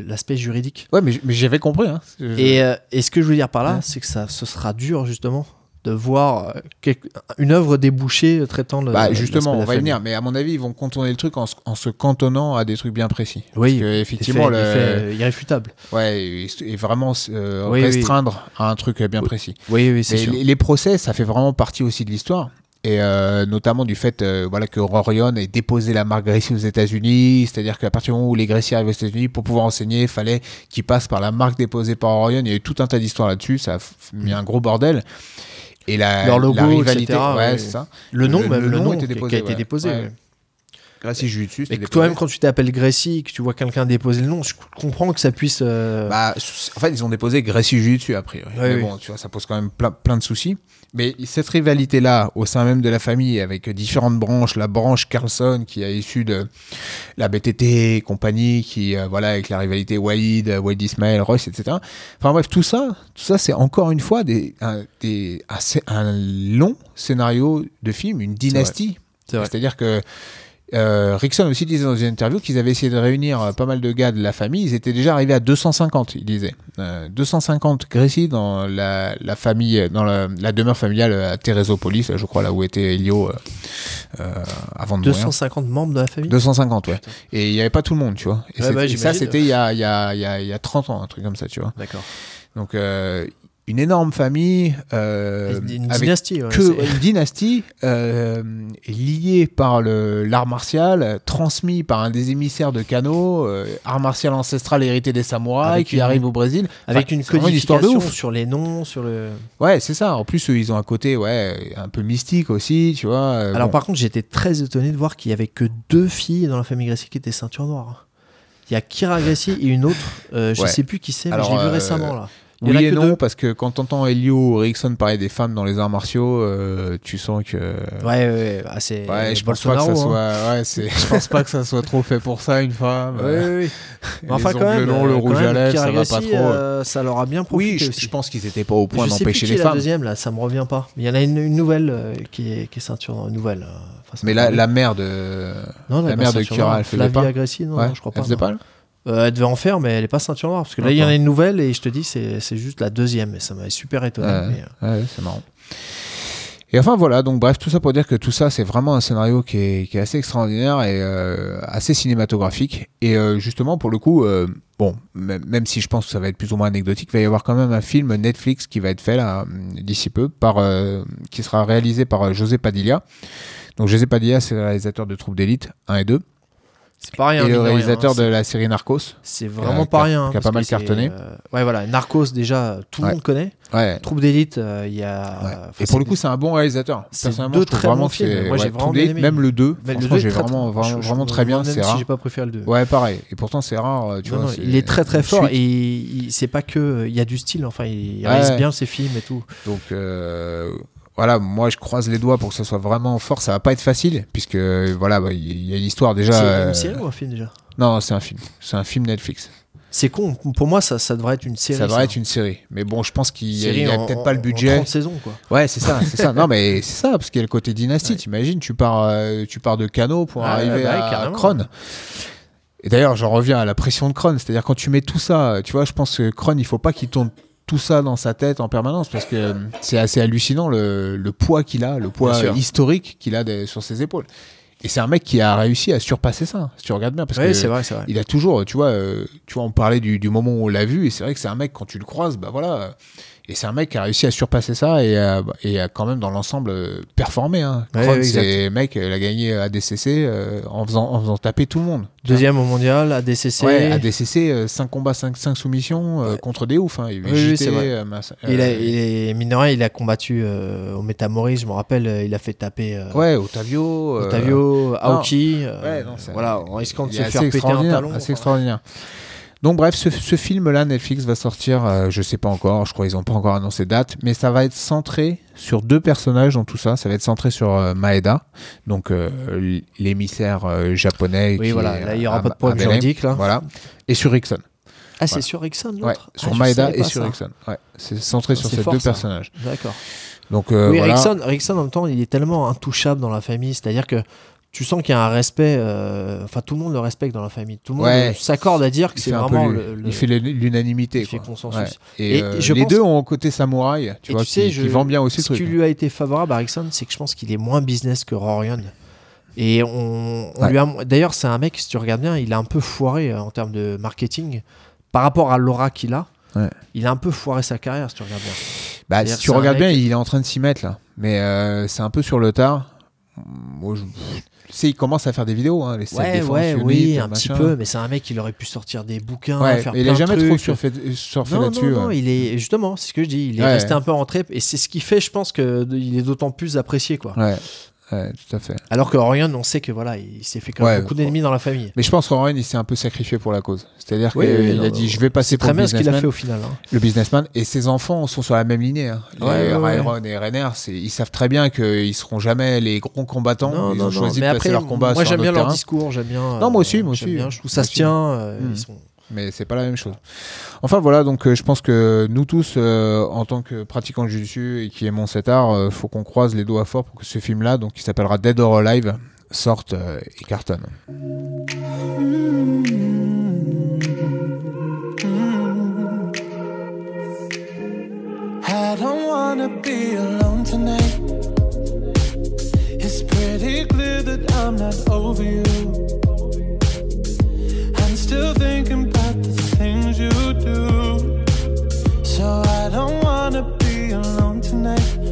l'aspect juridique. Ouais, mais, j'avais compris. Hein. Et, euh, et ce que je veux dire par là, Ouais. c'est que ça, ce sera dur justement de voir euh, quelque- une œuvre débouchée traitant le. Bah, justement, on va y venir, mais à mon avis, ils vont contourner le truc en, se- en se cantonnant à des trucs bien précis. Oui, Parce que, effectivement, le, euh, irréfutable. ouais, et, vraiment euh, Oui, oui. restreindre à un truc bien précis. Oui, oui, c'est sûr. les, les procès, ça fait vraiment partie aussi de l'histoire. Et euh, notamment du fait euh, voilà, que Rorion ait déposé la marque Gracie aux États-Unis. C'est-à-dire qu'à partir du moment où les Gracie arrivent aux États-Unis, pour pouvoir enseigner, il fallait qu'ils passent par la marque déposée par Rorion. Il y a eu tout un tas d'histoires là-dessus. Ça a mis un gros bordel. Et la, Leur logo, la rivalité, etc., ouais, ouais. c'est ça. Le nom, le- même le le nom nom était qui- déposé, qui a été déposé. Ouais. Gracie Jiu-Jitsu, Et toi-même, quand tu t'appelles Gracie, que tu vois quelqu'un déposer le nom, je comprends que ça puisse. euh, Bah, en fait, ils ont déposé Gracie Jiu-Jitsu a priori. Ouais, mais oui. bon, tu vois, ça pose quand même plein, plein de soucis. Mais cette rivalité-là, au sein même de la famille, avec différentes branches, la branche Carlson qui a issu de la BTT et compagnie, qui, euh, voilà, avec la rivalité Walid, euh, Walid Ismail, Royce, etc. Enfin bref, tout ça, tout ça, c'est encore une fois des, un, des, un, scé- un long scénario de film, une dynastie. C'est vrai. C'est-à-dire que euh, Rickson aussi disait dans une interview qu'ils avaient essayé de réunir euh, pas mal de gars de la famille. Ils étaient déjà arrivés à 250, il disait. Euh, 250 Gracie dans la, la famille, dans la, la demeure familiale à Thérésopolis, je crois, là où était Elio euh, euh, avant de mourir. 250 membres de la famille? 250, ouais. Et il n'y avait pas tout le monde, tu vois. Et, Ouais, bah, et ça, c'était il y a, y, a, il y, a, il y a 30 ans, un truc comme ça, tu vois. D'accord. Donc, euh, une énorme famille. euh, une avec dynastie, ouais, que une dynastie euh, liée par l'art martial, transmis par un des émissaires de Kano, euh, art martial ancestral hérité des samouraïs, Avec qui une- arrive au Brésil. Avec Enfin, une vraiment une histoire de codification ouf. sur les noms, sur le. Ouais, c'est ça. En plus, ils ont un côté ouais, un peu mystique aussi, tu vois. euh, Alors bon. par contre, j'étais très étonné de voir qu'il y avait que deux filles dans la famille Gracie qui étaient ceinture noire. Il y a Kira Gracie et une autre, euh, je Ouais. sais plus qui c'est, mais Alors, je l'ai vu euh, récemment là. Il Oui et non, deux. parce que quand t'entends Elio ou Rickson parler des femmes dans les arts martiaux, euh, tu sens que. Ouais, ouais. Ah, c'est Ouais, je pense pas que ça hein. soit. Ouais. <laughs> Je pense pas que ça soit trop fait pour ça, une femme. Ouais, ouais. Les <laughs> Mais enfin, quand ongles même, longs, le euh, rouge quand à lèvres, ça va pas trop. euh, ça leur a bien profité Oui, je, aussi. je pense qu'ils étaient pas au point d'empêcher les est la femmes. deuxième là, ça me revient pas. Il y en a une, une nouvelle euh, qui, est, qui est ceinture nouvelle. euh, enfin, Mais la, la mère de. non, la mère de noire. elle faisait pas Gracie, non, je crois pas. elle faisait pas Euh, elle devait en faire, mais elle est pas ceinture noire. Parce que là, il y en a une nouvelle et je te dis, c'est juste la deuxième. Et ça m'avait super étonné. Ouais. mais, euh, Ouais, c'est marrant. Et enfin voilà, donc bref, tout ça pour dire que tout ça, c'est vraiment un scénario qui est, qui est assez extraordinaire et euh, assez cinématographique. Et euh, justement, pour le coup, euh, bon, même, si je pense que ça va être plus ou moins anecdotique, il va y avoir quand même un film Netflix qui va être fait là d'ici peu, par, qui sera réalisé par José Padilla. Donc José Padilla, c'est le réalisateur de Troupes d'élite 1 et 2, c'est pas rien. et le de rien, réalisateur hein, de la série Narcos. C'est vraiment pas rien. qui a hein, pas mal cartonné. euh, ouais, voilà. Narcos, déjà, tout le Ouais. monde connaît. Ouais. Troupe d'élite, euh, il y a. Ouais. et pour le coup, c'est un bon réalisateur. c'est Personnellement, deux très vraiment bons films. c'est- Moi, j'ai vraiment bien aimé. Même le 2, mais le franchement, deux est j'ai vraiment, vraiment, très bien. Même C'est si rare. j'ai pas préféré le 2. Ouais, pareil. Et pourtant, c'est rare. Tu vois, il est très très fort et c'est pas que il y a du style enfin il réalise bien ses films et tout Donc euh, voilà, moi je croise les doigts pour que ça soit vraiment fort. Ça va pas être facile puisque voilà, bah, il y a l'histoire déjà. c'est euh, une série ou un film déjà? Non, c'est un film. C'est un film Netflix. c'est con pour moi ça, ça devrait être une série ça devrait être une série. Mais bon, je pense qu'il y a, en- peut-être en- pas le en budget. 30 saisons quoi Ouais, c'est ça, c'est ça. <laughs> Non, mais c'est ça parce qu'il y a le côté dynastie. Ouais. T'imagines, tu pars, euh, tu pars de Cano pour arriver bah ouais, à carrément. Kron. Et d'ailleurs, j'en reviens à la pression de Kron. C'est-à-dire quand tu mets tout ça, tu vois, je pense que Kron, il faut pas qu'il tourne tout ça dans sa tête en permanence parce que c'est assez hallucinant le, le poids qu'il a, le poids historique qu'il a de- sur ses épaules. Et c'est un mec qui a réussi à surpasser ça. Si tu regardes bien, parce que c'est vrai c'est vrai il a toujours, tu vois, euh, tu vois, on parlait du, du moment où on l'a vu, et c'est vrai que c'est un mec quand tu le croises, bah voilà, Et c'est un mec qui a réussi à surpasser ça et a, et a quand même dans l'ensemble euh, performé. Hein. Ouais, c'est mec, il a gagné ADCC euh, en, faisant, en faisant taper tout le monde. Deuxième au mondial, ADCC. Ouais, ADCC, 5 combats, 5, soumissions euh, Ouais. contre des oufs. Hein. Il, Oui, oui, c'est vrai. euh, Il, a, euh, il est mine de rien, il a combattu euh, au Métamoris, je me rappelle, euh, il a fait taper euh, Ouais, Otavio. euh, Otavio, Aoki. euh, Ouais, non, c'est- voilà, en risquant de se faire péter un talon. assez extraordinaire. Donc bref, ce, ce film-là, Netflix va sortir, euh, je sais pas encore, je crois qu'ils ont pas encore annoncé date, mais ça va être centré sur deux personnages dans tout ça. Ça va être centré sur euh, Maeda, donc euh, l'émissaire euh, japonais. Oui, qui voilà, est là, il n'y aura à- pas de problème juridique. Là. Voilà, et sur Rickson. Ah, c'est sur Rickson Ouais, l'autre sur Ah, je Maeda et sur. Rickson. Ouais, c'est centré Ah, sur ces fort, deux ça. personnages. D'accord. Donc oui, voilà. Rickson, Rickson, en même temps, il est tellement intouchable dans la famille. C'est-à-dire que tu sens qu'il y a un respect. euh, Enfin, tout le monde le respecte dans la famille. Tout le monde Ouais. s'accorde à dire que c'est fait vraiment l'u- le, le- il fait l'unanimité. il fait quoi. consensus. Ouais. Et, Et euh, je les pense- deux ont un côté samouraï, tu Et vois, tu sais, qui, je- qui vend bien aussi ce truc. qui lui a été favorable à Rickson, c'est que je pense qu'il est moins business que Rorion. Et on, on Ouais. lui a. D'ailleurs, c'est un mec, si tu regardes bien, il a un peu foiré euh, en termes de marketing par rapport à l'aura qu'il a. Il a un peu foiré sa carrière, si tu regardes bien. Bah, si tu regardes mec- bien, il est en train de s'y mettre là. Mais euh, c'est un peu sur le tard. Moi, je... Tu sais, il commence à faire des vidéos, hein, les Ouais, ouais, oui, un petit peu, mais c'est un mec, il aurait pu sortir des bouquins, Ouais, faire il plein de jamais trop trucs. surfait, surfé Non, là-dessus. non, non, il est justement, c'est ce que je dis, il est resté un peu rentré et c'est ce qui fait, je pense, que de- il est d'autant plus apprécié, quoi. Ouais, ouais, tout à fait. Alors que Rorion, on sait que voilà, il s'est fait quand même Ouais, beaucoup d'ennemis dans la famille. Mais je pense qu'Oren, il s'est un peu sacrifié pour la cause. C'est-à-dire Oui, qu'il oui, a non, dit non. je vais passer C'est pour très le bien ce qu'il a fait au final. hein. Le businessman et ses enfants sont sur la même lignée. hein. Ouais, et Renner, ils savent très bien qu'ils seront jamais les grands combattants. Non, ils ont choisi de après, leur combat moi sur j'aime bien leur terrain. discours, j'aime bien. Non, moi euh, aussi, moi aussi. bien, je trouve ça se tient. euh, Mm. sont- mais c'est pas la même chose. Enfin voilà, donc euh, je pense que nous tous, euh, en tant que pratiquants de jiu-jitsu et qui aimons cet art, euh, faut qu'on croise les doigts forts pour que ce film-là, donc qui s'appellera Dead or Alive, sorte et cartonne. I don't wanna be alone tonight. It's pretty clear that I'm not over you. I'm still thinking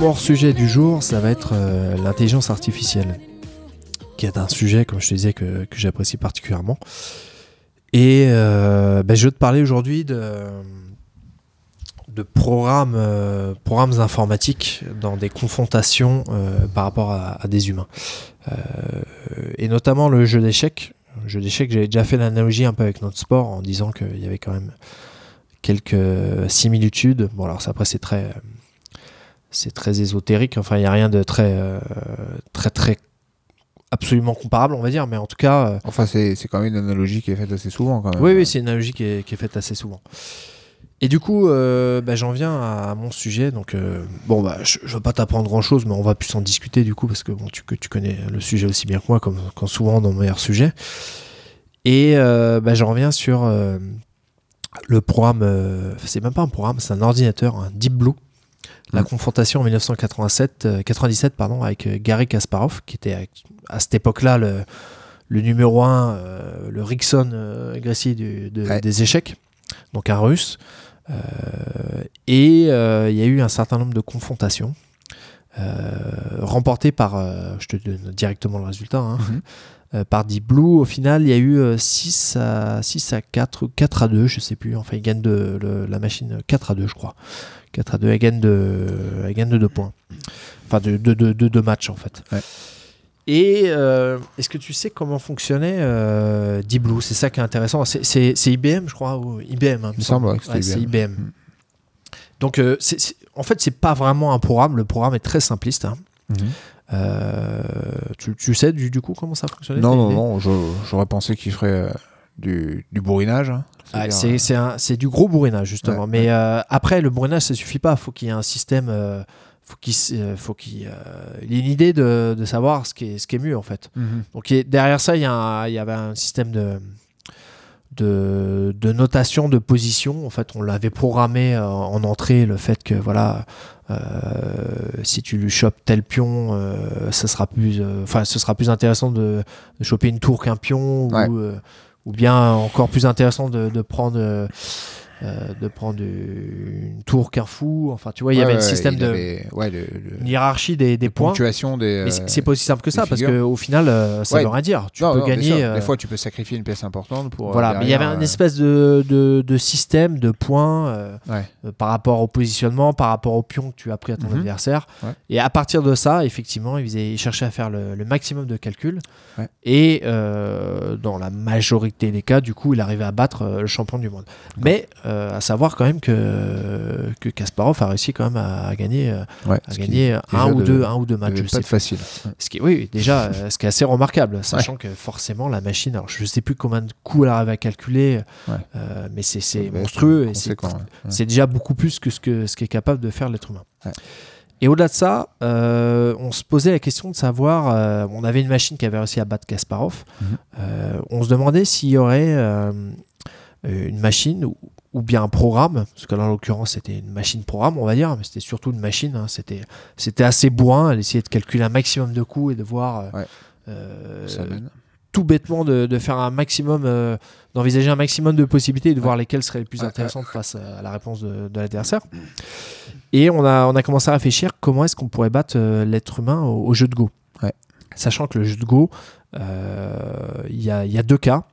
Mon hors-sujet du jour, ça va être euh, l'intelligence artificielle, qui est un sujet, comme je te disais, que, j'apprécie particulièrement. Et euh, ben, je vais te parler aujourd'hui de, euh, programmes informatiques dans des confrontations par rapport à, des humains. Et notamment le jeu d'échecs. Le jeu d'échecs, j'avais déjà fait l'analogie un peu avec notre sport en disant qu'il y avait quand même quelques similitudes. Bon, alors ça, après, c'est très c'est très ésotérique. Enfin, il n'y a rien de très, euh, très, très absolument comparable, on va dire. Mais en tout cas, euh, Enfin, c'est c'est quand même une analogie qui est faite assez souvent quand même. oui, oui, c'est une analogie qui est, qui est faite assez souvent. Et du coup, euh, bah, j'en viens à, mon sujet. Donc, euh, bon, bah, je ne vais pas t'apprendre grand chose, mais on va plus en discuter du coup, parce que bon, tu, que tu connais le sujet aussi bien que moi, comme, comme souvent dans meilleurs sujets. Et bah, j'en reviens sur le programme. c'est même pas un programme, c'est un ordinateur, un Deep Blue. La Mm. confrontation en 1987, euh, 97, pardon, avec euh, Gary Kasparov, qui était à, à cette époque-là le, le numéro 1, le Rickson euh, Gracie du- de- Ouais. des échecs, donc un russe. Euh, et euh, il y a eu un certain nombre de confrontations. euh, remporté par, euh, je te donne directement le résultat, hein, Mhm. euh, par Deep Blue. Au final, il y a eu euh, 6, à, 6 à 4 ou 4 à 2, je sais plus. Enfin, il gagne de, le- la machine 4 à 2, je crois. 4 à 2, elle gagne de, elle gagne de 2 points. Enfin, de 2 de, de, deux matchs, en fait. Ouais. Et euh, est-ce que tu sais comment fonctionnait euh, Deep Blue? C'est ça qui est intéressant. C'est- IBM, je crois. Ou IBM, hein, Il me semble ouais, Ouais, c'est IBM. IBM. Mm. Donc, euh, en fait, c'est pas vraiment un programme. Le programme est très simpliste. hein. Mhm. Euh, tu, tu sais du, du coup comment ça fonctionnait Non, non, non, j'aurais pensé qu'il ferait euh, du, du bourrinage. hein. Ah, c'est un- c'est du gros bourrinage justement. Ouais, Mais euh, après, le bourrinage, ça suffit pas. Faut qu'il y ait un système. euh, faut qu'il euh, faut qu'il il y ait une idée de, de savoir ce qui est ce qui est mieux en fait. mhm. Donc il a- derrière ça, il y, a un- il y avait un système de, de, de notation de position. En fait, on l'avait programmé en entrée le fait que voilà, euh, si tu lui chopes tel pion, euh, ça sera plus, euh, enfin, ce sera plus intéressant de, de choper une tour qu'un pion Ouais. ou, euh, ou bien encore plus intéressant de, de prendre. Euh, de prendre une tour fou enfin tu vois il y avait un système de avait- ouais, le- le- une hiérarchie des, des points des. mais c'est- euh, c'est pas aussi simple que ça parce qu'au final euh, ça veut rien dire tu non, peux non, gagner Des fois, tu peux sacrifier une pièce importante pour. voilà, mais il y avait euh, espèce de, de, de système de points Ouais. par rapport au positionnement, par rapport au pion que tu as pris à ton Mhm. adversaire. Ouais. Et à partir de ça, effectivement, ils, cherchaient à faire le, le maximum de calculs. Ouais. Et dans la majorité des cas, du coup, il arrivait à battre le champion du monde. Mais euh, à savoir quand même que, que Kasparov a réussi quand même à, à gagner, euh, Ouais, à gagner un, déjà ou de- deux, un ou deux matchs. pas être facile. ce qui, oui, déjà, <laughs> euh, ce qui est assez remarquable, sachant que forcément la machine, alors je ne sais plus combien de coups elle arrive à calculer, Ouais. euh, mais c'est c'est monstrueux c'est c'est déjà beaucoup plus que ce que ce qu'est capable de faire l'être humain. Et au-delà de ça, euh, on se posait la question de savoir, euh, on avait une machine qui avait réussi à battre Kasparov, Mhm. Euh, on se demandait s'il y aurait euh, une machine ou, bien un programme, parce que là en l'occurrence c'était une machine programme on va dire, mais c'était surtout une machine, hein, c'était c'était assez bourrin, elle essayait de calculer un maximum de coups et de voir euh, Ouais. euh, tout bêtement de, de faire un maximum, euh, d'envisager un maximum de possibilités et de Ouais. voir lesquelles seraient les plus Ouais, intéressantes face à la réponse de, de l'adversaire. Et on a, on a commencé à réfléchir comment est-ce qu'on pourrait battre l'être humain au, au jeu de Go. Sachant que le jeu de Go, il y, a, il y a deux cas.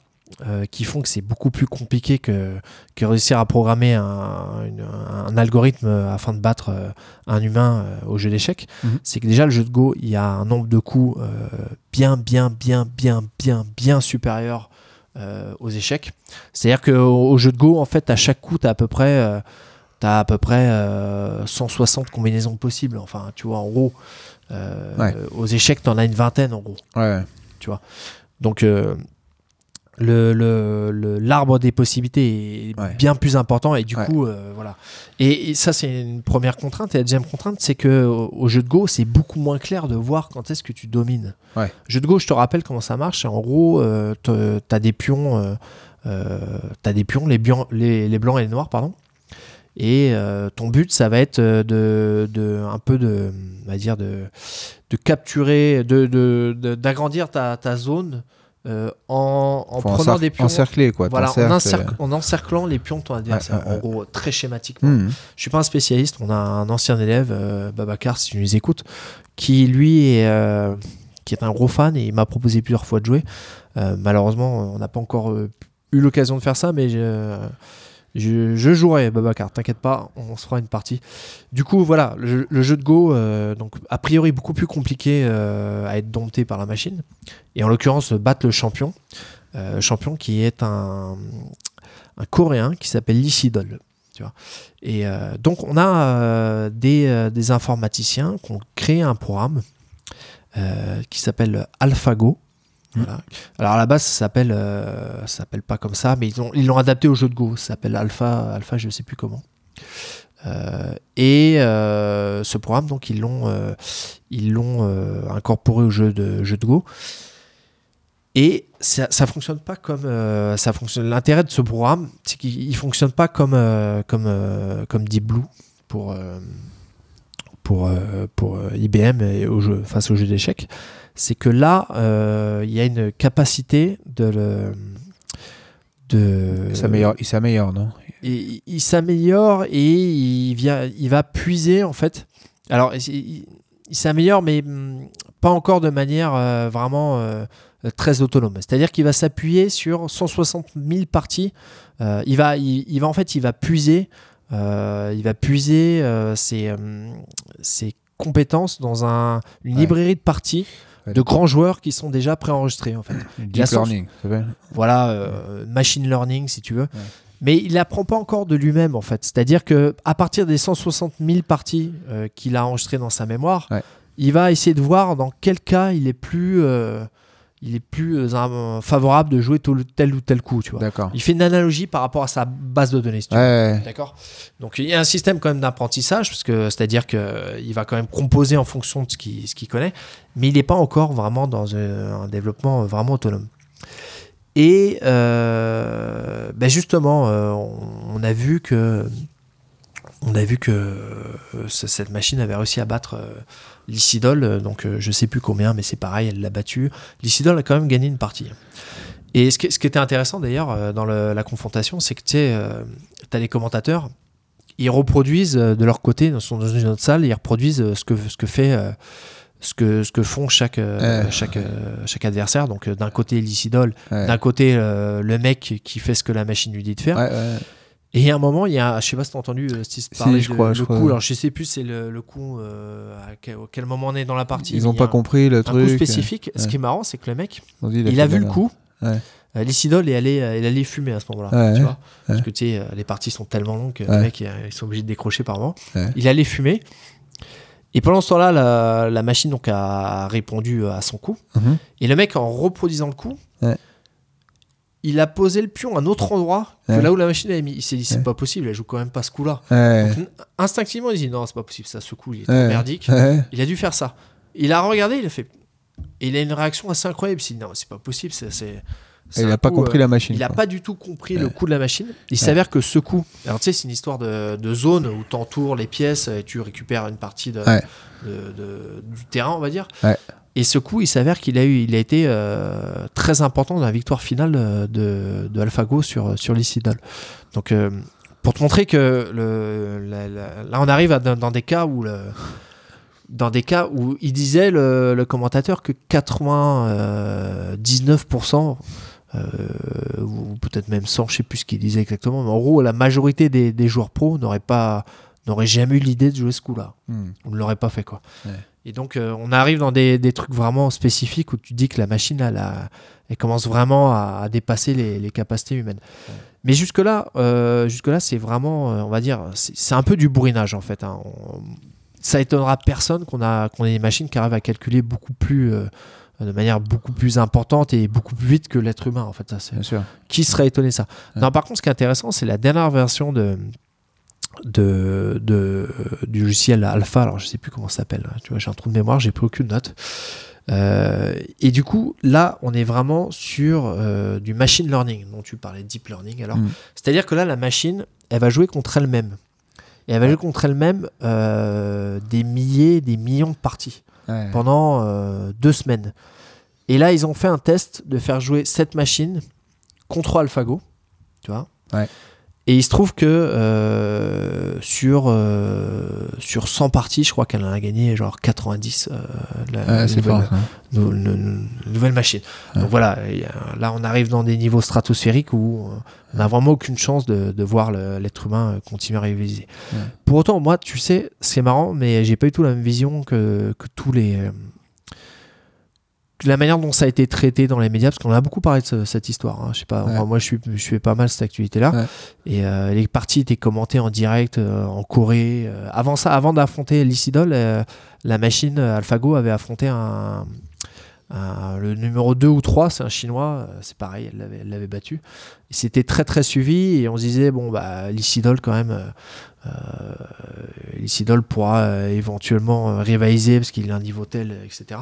Euh, qui font que c'est beaucoup plus compliqué que, que réussir à programmer un, une- un algorithme afin de battre euh, un humain euh, au jeu d'échecs. Mhm. C'est que déjà le jeu de Go, il y a un nombre de coups bien, bien, bien, bien, bien, bien supérieur aux échecs. C'est-à-dire qu'au au jeu de Go, en fait, à chaque coup, tu as à peu près, t'as à peu près euh, 160 combinaisons possibles. Enfin, tu vois, en gros, Ouais. aux échecs, tu en as une vingtaine, en gros. Ouais. Donc, le, le- le- l'arbre des possibilités est Ouais. bien plus important et du Ouais. coup, euh, voilà. Et, et ça, c'est une première contrainte. Et la deuxième contrainte, c'est que au, au jeu de Go, c'est beaucoup moins clair de voir quand est-ce que tu domines. Ouais. Jeu de Go, je te rappelle comment ça marche. En gros, euh, t'as des pions, euh, euh, t'as des pions, les, bian- les, les blancs et les noirs, pardon. Et ton but, ça va être de, de un peu de, on va dire de, de capturer, de, d'agrandir ta, ta zone euh, en, prenant des pions. encercler, quoi. Voilà, en, t'encercles, encerc- en encerclant les pions de ton adversaire. En gros, très schématiquement. euh, mhm. Je suis pas un spécialiste. On a un ancien élève, euh, Babacar, si tu nous écoutes, qui lui est, euh, qui est un gros fan et il m'a proposé plusieurs fois de jouer. Euh, malheureusement, on n'a pas encore euh, eu l'occasion de faire ça, mais je, jouerai, Babacar. T'inquiète pas, on se fera une partie. Du coup, voilà, le, jeu- de Go, euh, donc a priori beaucoup plus compliqué euh, à être dompté par la machine. Et en l'occurrence, battre le champion, euh, champion qui est un, Coréen qui s'appelle Lee. Et donc, on a des, informaticiens qui ont créé un programme qui s'appelle AlphaGo. Voilà. Alors à la base, ça s'appelle, euh, ça s'appelle pas comme ça, mais ils l'ont ils l'ont adapté au jeu de Go. Ça s'appelle Alpha, Alpha, je sais plus comment. Euh, et euh, ce programme, donc ils l'ont, ils l'ont incorporé au jeu de jeu de Go. Et ça, ça fonctionne pas comme ça fonctionne. L'intérêt de ce programme, c'est qu'il il fonctionne pas comme comme comme Deep Blue pour pour pour IBM et au jeu face au jeu d'échecs. C'est que là, euh, il y a une capacité de le de Il s'améliore, non? Il, il s'améliore et il, vient, il va puiser en fait. Alors, il- s'améliore, mais hum, pas encore de manière euh, vraiment euh, très autonome. C'est-à-dire qu'il va s'appuyer sur 160 000 parties. Euh, il va, il, va en fait, il va puiser, il va puiser ses, hum, ses compétences dans un, une Ouais. librairie de parties De grands joueurs qui sont déjà préenregistrés en fait. Deep learning. Voilà, euh, machine learning si tu veux. Mais il n'apprend pas encore de lui-même en fait. C'est-à-dire que à partir des 160 000 parties euh, qu'il a enregistrées dans sa mémoire, Ouais. il va essayer de voir dans quel cas il est plus, euh, il est plus euh, favorable de jouer tel, ou tel coup. Tu vois. Il fait une analogie par rapport à sa base de données. si. Ouais, D'accord. Donc il y a un système quand même d'apprentissage, parce que c'est-à-dire que il va quand même composer en fonction de ce qu'il ce connaît, mais il n'est pas encore vraiment dans un, un développement vraiment autonome. Et euh, ben justement, euh, on, on a vu que on a vu que euh, ce- cette machine avait réussi à battre l'Isidol, euh, donc euh, je sais plus combien, mais c'est pareil, elle l'a battu. L'Isidol a quand même gagné une partie. Et ce qui, ce qui était intéressant d'ailleurs euh, dans le- la confrontation, c'est que tu t'as les commentateurs, ils reproduisent de leur côté, ils sont dans une autre salle, ils reproduisent ce que, ce que fait. ce que, ce que font chaque, euh, Ouais. chaque, chaque adversaire. Donc, d'un côté, l'Isidol, ouais. d'un côté, le mec qui fait ce que la machine lui dit de faire. Ouais, ouais. Et il y a un moment, il y a, je sais pas si t'as entendu euh, Steve Si, parler je de- crois, le je coup. crois. Alors, je sais plus, c'est le, le coup euh, à quel, à quel moment on est dans la partie. Ils ont pas un- compris le un truc. coup spécifique. Ce ouais. qui est marrant, c'est que le mec, dit, il, a vu le coup. Ouais. Euh, L'Isidol est allé, euh, il allait fumer à ce moment-là. Ouais, tu ouais, vois Parce que tu sais, euh, les parties sont tellement longues que les mecs, euh, ils sont obligés de décrocher par moment. Il allait fumer. Et pendant ce temps-là, la, la machine donc, a répondu à son coup. Mhm. Et le mec, en reproduisant le coup. Il a posé le pion à un autre endroit que Ouais. là où la machine avait mis. Il s'est dit, c'est Ouais. pas possible, elle joue quand même pas ce coup-là. Ouais. Donc, instinctivement, il dit, non, c'est pas possible, ça, ce coup, il est trop merdique. Il a dû faire ça. Il a regardé, il a fait. Et il a une réaction assez incroyable. Il s'est dit, non, c'est pas possible, c'est. Et il un a pas compris euh, la machine. il n'a pas du tout compris le coup de la machine. Il s'avère que ce coup, alors tu sais, c'est une histoire de, de zone où tu entoures les pièces et tu récupères une partie de, Ouais. de- de- du terrain, on va dire. Et ce coup, il s'avère qu'il a eu, il a été euh, très important dans la victoire finale euh, de, AlphaGo sur, sur. Donc, euh, pour te montrer que le, la- la- là, on arrive à- dans, dans des cas où le, dans des cas où il disait le, le commentateur que 99% euh, ou peut-être même 100, je sais plus ce qu'il disait exactement, mais en gros, la majorité des, des joueurs pros n'auraient pas n'auraient jamais eu l'idée de jouer ce coup-là. Hmm. On ne l'aurait pas fait, quoi. Ouais. Et donc, euh, on arrive dans des, des trucs vraiment spécifiques où tu dis que la machine, elle, a- elle commence vraiment à, à dépasser les, les capacités humaines. Mais jusque-là, euh, jusque-là, c'est vraiment, euh, on va dire, c'est c'est un peu du bourrinage, en fait. hein. On- ça étonnera personne qu'on a qu'on ait des machines qui arrivent à calculer beaucoup plus, euh, de manière beaucoup plus importante et beaucoup plus vite que l'être humain, en fait. Ça, Bien sûr. qui serait étonné ça Ouais. Non, par contre, ce qui est intéressant, c'est la dernière version de, de, de- du logiciel Alpha. Alors, je sais plus comment ça s'appelle. hein. Tu vois, j'ai un trou de mémoire, j'ai pris aucune note. Euh, et du coup, là, on est vraiment sur euh, du machine learning, dont tu parlais, deep learning. Alors, Mm. c'est-à-dire que là, la machine, elle va jouer contre elle-même. Et elle va jouer contre elle-même euh, des milliers, des millions de parties Ouais. pendant euh, deux semaines. Et là, ils ont fait un test de faire jouer cette machine contre AlphaGo, tu vois. Ouais. Et il se trouve que euh, sur, euh, sur 100 parties, je crois qu'elle en a gagné genre 90. euh, la, Ouais, nouvelle, fort. machine. Ouais. Donc voilà, a- là on arrive dans des niveaux stratosphériques où euh, on n'a vraiment aucune chance de, de voir l'être humain euh, continuer à rivaliser. Ouais. Pour autant, moi, tu sais, c'est marrant, mais j'ai pas du tout la même vision que, que tous les. La manière dont ça a été traité dans les médias, parce qu'on a beaucoup parlé de ce- cette histoire. hein. Je sais pas, Ouais. moi, moi, je suis, je suis pas mal cette. Ouais. Et euh, les parties étaient commentées en direct euh, en Corée. Euh, avant ça, avant d'affronter l'Isidol, euh, la machine AlphaGo avait affronté un, un- le numéro 2 ou 3, c'est un chinois, c'est pareil, elle l'avait, battu. C'était très très suivi et on se disait, bon, bah, l'Isidol quand même, euh, l'Isidol pourra éventuellement rivaliser parce qu'il a un niveau tel, etc.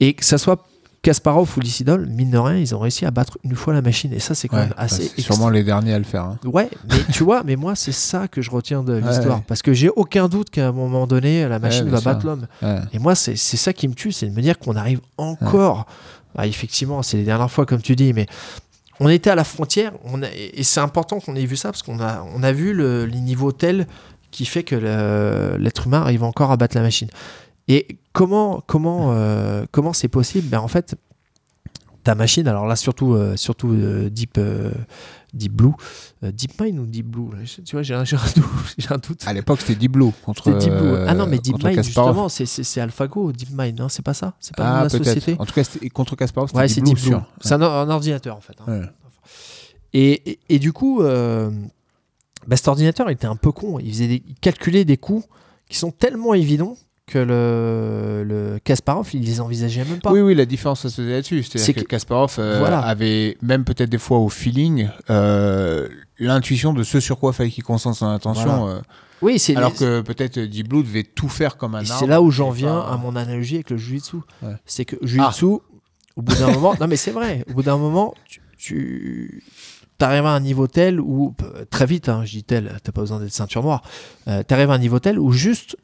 Et que ça soit Kasparov ou l'Isidol, mine de rien, ils ont réussi à battre une fois la machine et ça, c'est quand Ouais, même assez bah, c'est sûrement les derniers à le faire. hein. Ouais, mais tu vois, mais moi, c'est ça que je retiens de l'histoire. ouais. Parce que j'ai aucun doute qu'à un moment donné, la machine va battre l'homme. Et moi, c'est ça qui me tue, c'est de me dire qu'on arrive encore. Bah, effectivement, c'est les dernières fois, comme tu dis, mais on était à la frontière. On a- et c'est important qu'on ait vu ça parce qu'on a, on a vu le, les niveaux tels qui fait que l'être humain arrive encore à battre la machine. Et comment comment euh, comment c'est possible? Ben, En fait, ta machine, alors là surtout euh, surtout euh, Deep euh, Deep Blue, euh, Deep Mind ou Deep Blue? Tu vois, j'ai un, j'ai un doute. <laughs> j'ai un doute. À l'époque, c'était Deep Blue contre. Deep Blue. ah non, mais Deep contre Mind Kasparov. justement, c'est c'est AlphaGo, Deep Mind, non C'est pas ça? C'est pas Ah, la société? En tout cas, c'était- contre Kasparov, c'était Ouais, Deep Blue. Deep Blue. sûr. C'est un, un ordinateur en fait. hein. Ouais. Et, et, et du coup, bah, cet ordinateur il était un peu con. Il, faisait des- il calculait des coûts qui sont tellement évidents que le, le Kasparov, il les envisageait même pas. Oui, oui, la différence, ça se faisait là-dessus. C'est C'est-à-dire que, que- Kasparov euh, Voilà. avait, même peut-être des fois au feeling, euh, l'intuition de ce sur quoi fallait qu'il concentre son attention. Voilà. euh, Oui, c'est alors que peut-être Deep Blue devait tout faire comme un arbre. c'est là où j'en viens pas- à mon analogie avec le Jiu-Jitsu. Ouais. C'est que Jiu-Jitsu, au bout d'un moment, non mais c'est vrai, au bout d'un moment, tu, tu arrives à un niveau tel où, très vite, hein, je dis tel, t'as pas besoin d'être ceinture noire, euh, tu arrives à un niveau tel où juste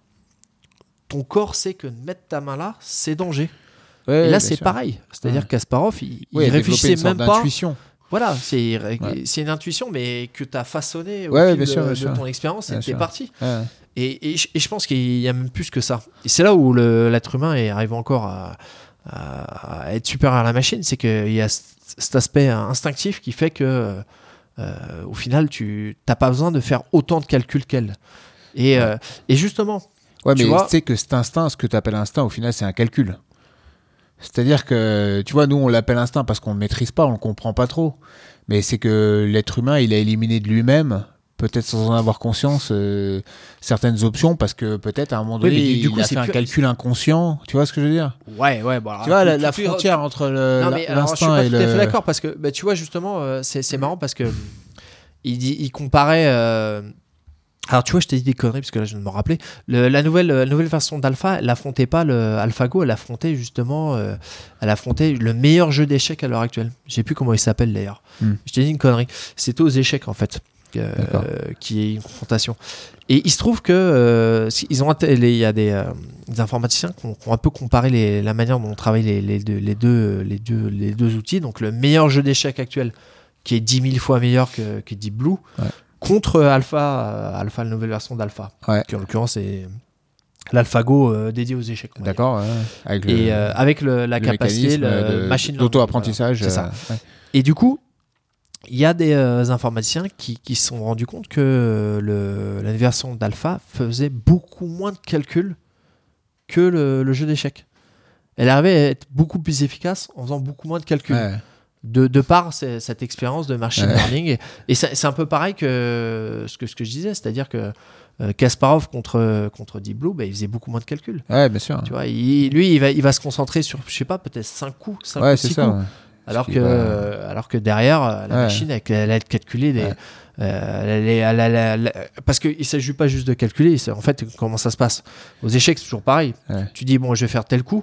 ton corps sait que mettre ta main là, c'est danger. Ouais, Et là, c'est pareil. C'est-à-dire Ouais. que Kasparov, il, Ouais, réfléchissait une sorte même pas. Voilà, c'est une intuition, mais que tu as façonné au Ouais, fil bien sûr, bien de sûr. ton expérience et t'es parti. Et, et je- et je pense qu'il y a même plus que ça. Et c'est là où l'être humain est- arrive encore à, être supérieur à la machine, c'est qu'il y a cet aspect instinctif qui fait que, euh, au final, tu n'as pas besoin de faire autant de calculs qu'elle. Et, euh, et justement, Ouais, Tu mais tu sais que cet instinct, ce que tu appelles instinct, au final, c'est un calcul. C'est-à-dire que, tu vois, nous, on l'appelle instinct parce qu'on ne le maîtrise pas, on ne le comprend pas trop. Mais c'est que l'être humain, il a éliminé de lui-même, peut-être sans en avoir conscience, euh, certaines options parce que peut-être à un moment donné, du- du il coup, a fait un plus- calcul inconscient. Tu vois ce que je veux dire? Ouais, ouais, bon, Tu vois, la, la frontière entre le- Non, la- mais alors, je suis l'instinct pas et tout à fait le. d'accord parce que bah, tu vois justement euh, c'est c'est marrant parce que il, dit, il comparait euh, alors tu vois je t'ai dit des conneries parce que là je viens de me rappeler Le- la nouvelle la nouvelle version d'Alpha elle affrontait pas le AlphaGo elle affrontait justement euh, elle affrontait le meilleur jeu d'échecs à l'heure actuelle je sais plus comment il s'appelle d'ailleurs Hmm. je t'ai dit une connerie c'était aux échecs en fait euh, qui est une confrontation et il se trouve que euh, ils ont il y a des, euh, des informaticiens qui ont, qui ont un peu comparé les- la manière dont on travaille les, les deux, les, deux, les, deux, les deux outils. Donc le meilleur jeu d'échecs actuel, qui est 10 000 fois meilleur que, que Deep Blue, Ouais. Contre Alpha, euh, Alpha, la nouvelle version d'Alpha, Ouais. qui en l'occurrence est l'AlphaGo euh, dédié aux échecs. D'accord, ouais, avec le, Et euh, avec le- la le capacité, le de- machine d'auto-apprentissage. voilà. C'est ça. euh, ouais. Et du coup, il y a des euh, informaticiens qui, qui se sont rendus compte que euh, le, la version d'Alpha faisait beaucoup moins de calculs que le jeu d'échecs. Elle arrivait à être beaucoup plus efficace en faisant beaucoup moins de calculs. De, de par ce- cette expérience de machine Ouais. learning. Et, et c'est un peu pareil que ce que, ce que je disais, c'est-à-dire que euh, Kasparov contre, contre Deep Blue, bah, il faisait beaucoup moins de calculs. Ouais, bien sûr. Tu vois, il- lui, il va, il va se concentrer sur, je sais pas, peut-être 5 coups, 5 Ouais, ou c'est 6 ça. coups. ouais. Alors que, va- alors que derrière, euh, la Ouais. machine, elle, elle a calculé des. Euh, elle est- elle a- elle a- elle a- parce qu'il ne s'agit pas juste de calculer. En fait, comment ça se passe Aux échecs, c'est toujours pareil. Tu dis, bon, je vais faire tel coup.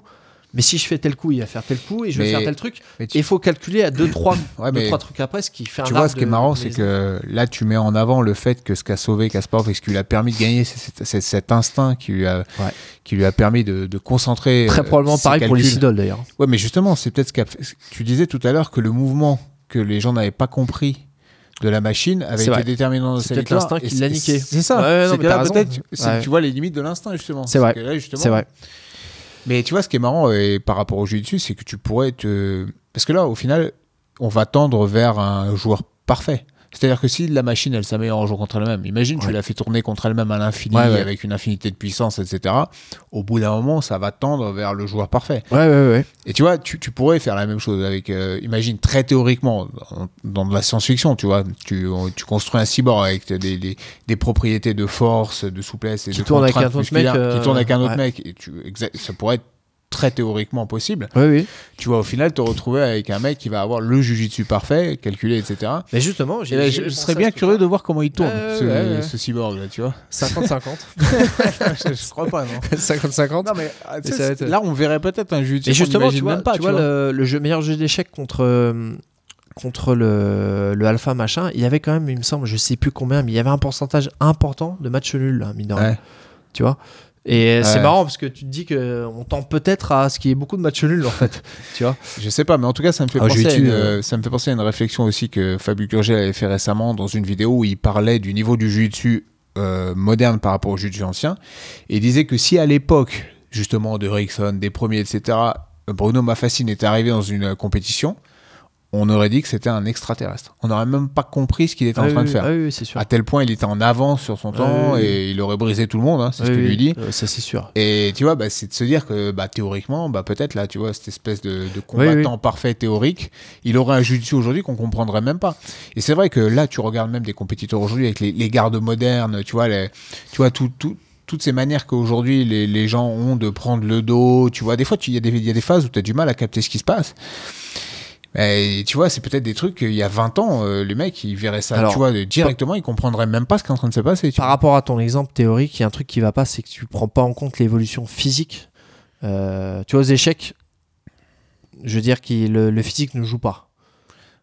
Mais si je fais tel coup, il va faire tel coup et je vais faire tel truc. Et tu- il faut calculer à 2-3 <laughs> Ouais, deux, trois trucs après, ce qui fait un Tu vois, ce qui est marrant, c'est que là, tu mets en avant le fait que ce qu'a sauvé Kasparov et ce qui lui a permis de gagner, c'est c'est- c'est cet instinct qui lui a, Ouais. qui lui a permis de, de concentrer. Très euh, probablement ses pareil pour les calculs. idoles d'ailleurs. Ouais, mais justement, c'est peut-être ce qu'a fait- Tu disais tout à l'heure que le mouvement que les gens n'avaient pas compris de la machine avait C'est été vrai. déterminant dans C'est peut-être victoire. l'instinct Et qui c'est- l'a niqué. C'est ça. Ouais, c'est peut-être, c'est- tu vois les limites de l'instinct, justement. C'est vrai. C'est vrai. Mais tu vois, ce qui est marrant et par rapport au jeu dessus, c'est que tu pourrais te. Parce que là, au final, on va tendre vers un joueur parfait. C'est-à-dire que si la machine, elle s'améliore en jouant contre elle-même, imagine, tu la fais tourner contre elle-même à l'infini, Ouais, ouais. avec une infinité de puissance, etc. Au bout d'un moment, ça va tendre vers le joueur parfait. Ouais, ouais, ouais. Et tu vois, tu, tu pourrais faire la même chose avec, euh, imagine, très théoriquement, dans, dans de la science-fiction, tu vois, tu, on- tu construis un cyborg avec des, des, des propriétés de force, de souplesse et Qui de tourne avec un autre mec, euh, qui tourne avec un autre mec. Et tu, exact- ça pourrait être très théoriquement possible. Oui, oui. Tu vois, au final, te retrouver avec un mec qui va avoir le jujitsu parfait, calculé, etc. Mais justement, j'ai. Et là, j'ai je, serais bien curieux de voir comment il tourne, ce, ouais, ouais. ce cyborg-là, tu vois. 50-50. je, <laughs> je crois pas, non. <laughs> 50-50. Non, mais, ah, tu sais, être- là, on verrait peut-être un jujitsu Et justement, tu vois, même pas, tu vois, Le, le jeu, meilleur jeu d'échecs contre, euh, contre le, le alpha machin, il y avait quand même, il me semble, je sais plus combien, mais il y avait un pourcentage important de matchs nuls, hein, mine. Ouais. Tu vois Et c'est marrant parce que tu te dis qu'on tend peut-être à ce qu'il y ait beaucoup de matchs nuls en fait. <laughs> tu vois Je sais pas, mais en tout cas, ça me fait, Ah, penser, j'ai à une, euh. ça me fait penser à une réflexion aussi que Fabio Gurgel avait fait récemment dans une vidéo où il parlait du niveau du jiu-jitsu euh, moderne par rapport au jiu-jitsu ancien. Et il disait que si à l'époque, justement de Rickson, des premiers, etc., Bruno Mafassine est arrivé dans une compétition, on aurait dit que c'était un extraterrestre. On n'aurait même pas compris ce qu'il était Ah en oui, train de faire. ah oui, oui, c'est sûr. À tel point, il était en avance sur son Ah temps oui, et il aurait brisé tout le monde, hein, c'est ce que lui dit. euh, ça c'est sûr. Et tu vois, bah, c'est de se dire que bah, théoriquement, bah, peut-être là, tu vois, cette espèce de, de combattant parfait théorique, il aurait un jiu-jitsu aujourd'hui qu'on comprendrait même pas. Et c'est vrai que là, tu regardes même des compétiteurs aujourd'hui avec les, les gardes modernes, tu vois, les, tu vois tout, tout- toutes ces manières qu'aujourd'hui les, les gens ont de prendre le dos, tu vois, des fois, il y, y a des phases où tu as du mal à capter ce qui se passe. Et tu vois, c'est peut-être des trucs qu'il y a 20 ans, euh, les mecs, ils verraient ça, Alors, tu vois, directement, ils comprendraient même pas ce qui est en train de se passer. tu Par vois. rapport à ton exemple théorique, il y a un truc qui va pas, c'est que tu prends pas en compte l'évolution physique. Euh, tu vois, aux échecs, je veux dire que le, le physique ne joue pas.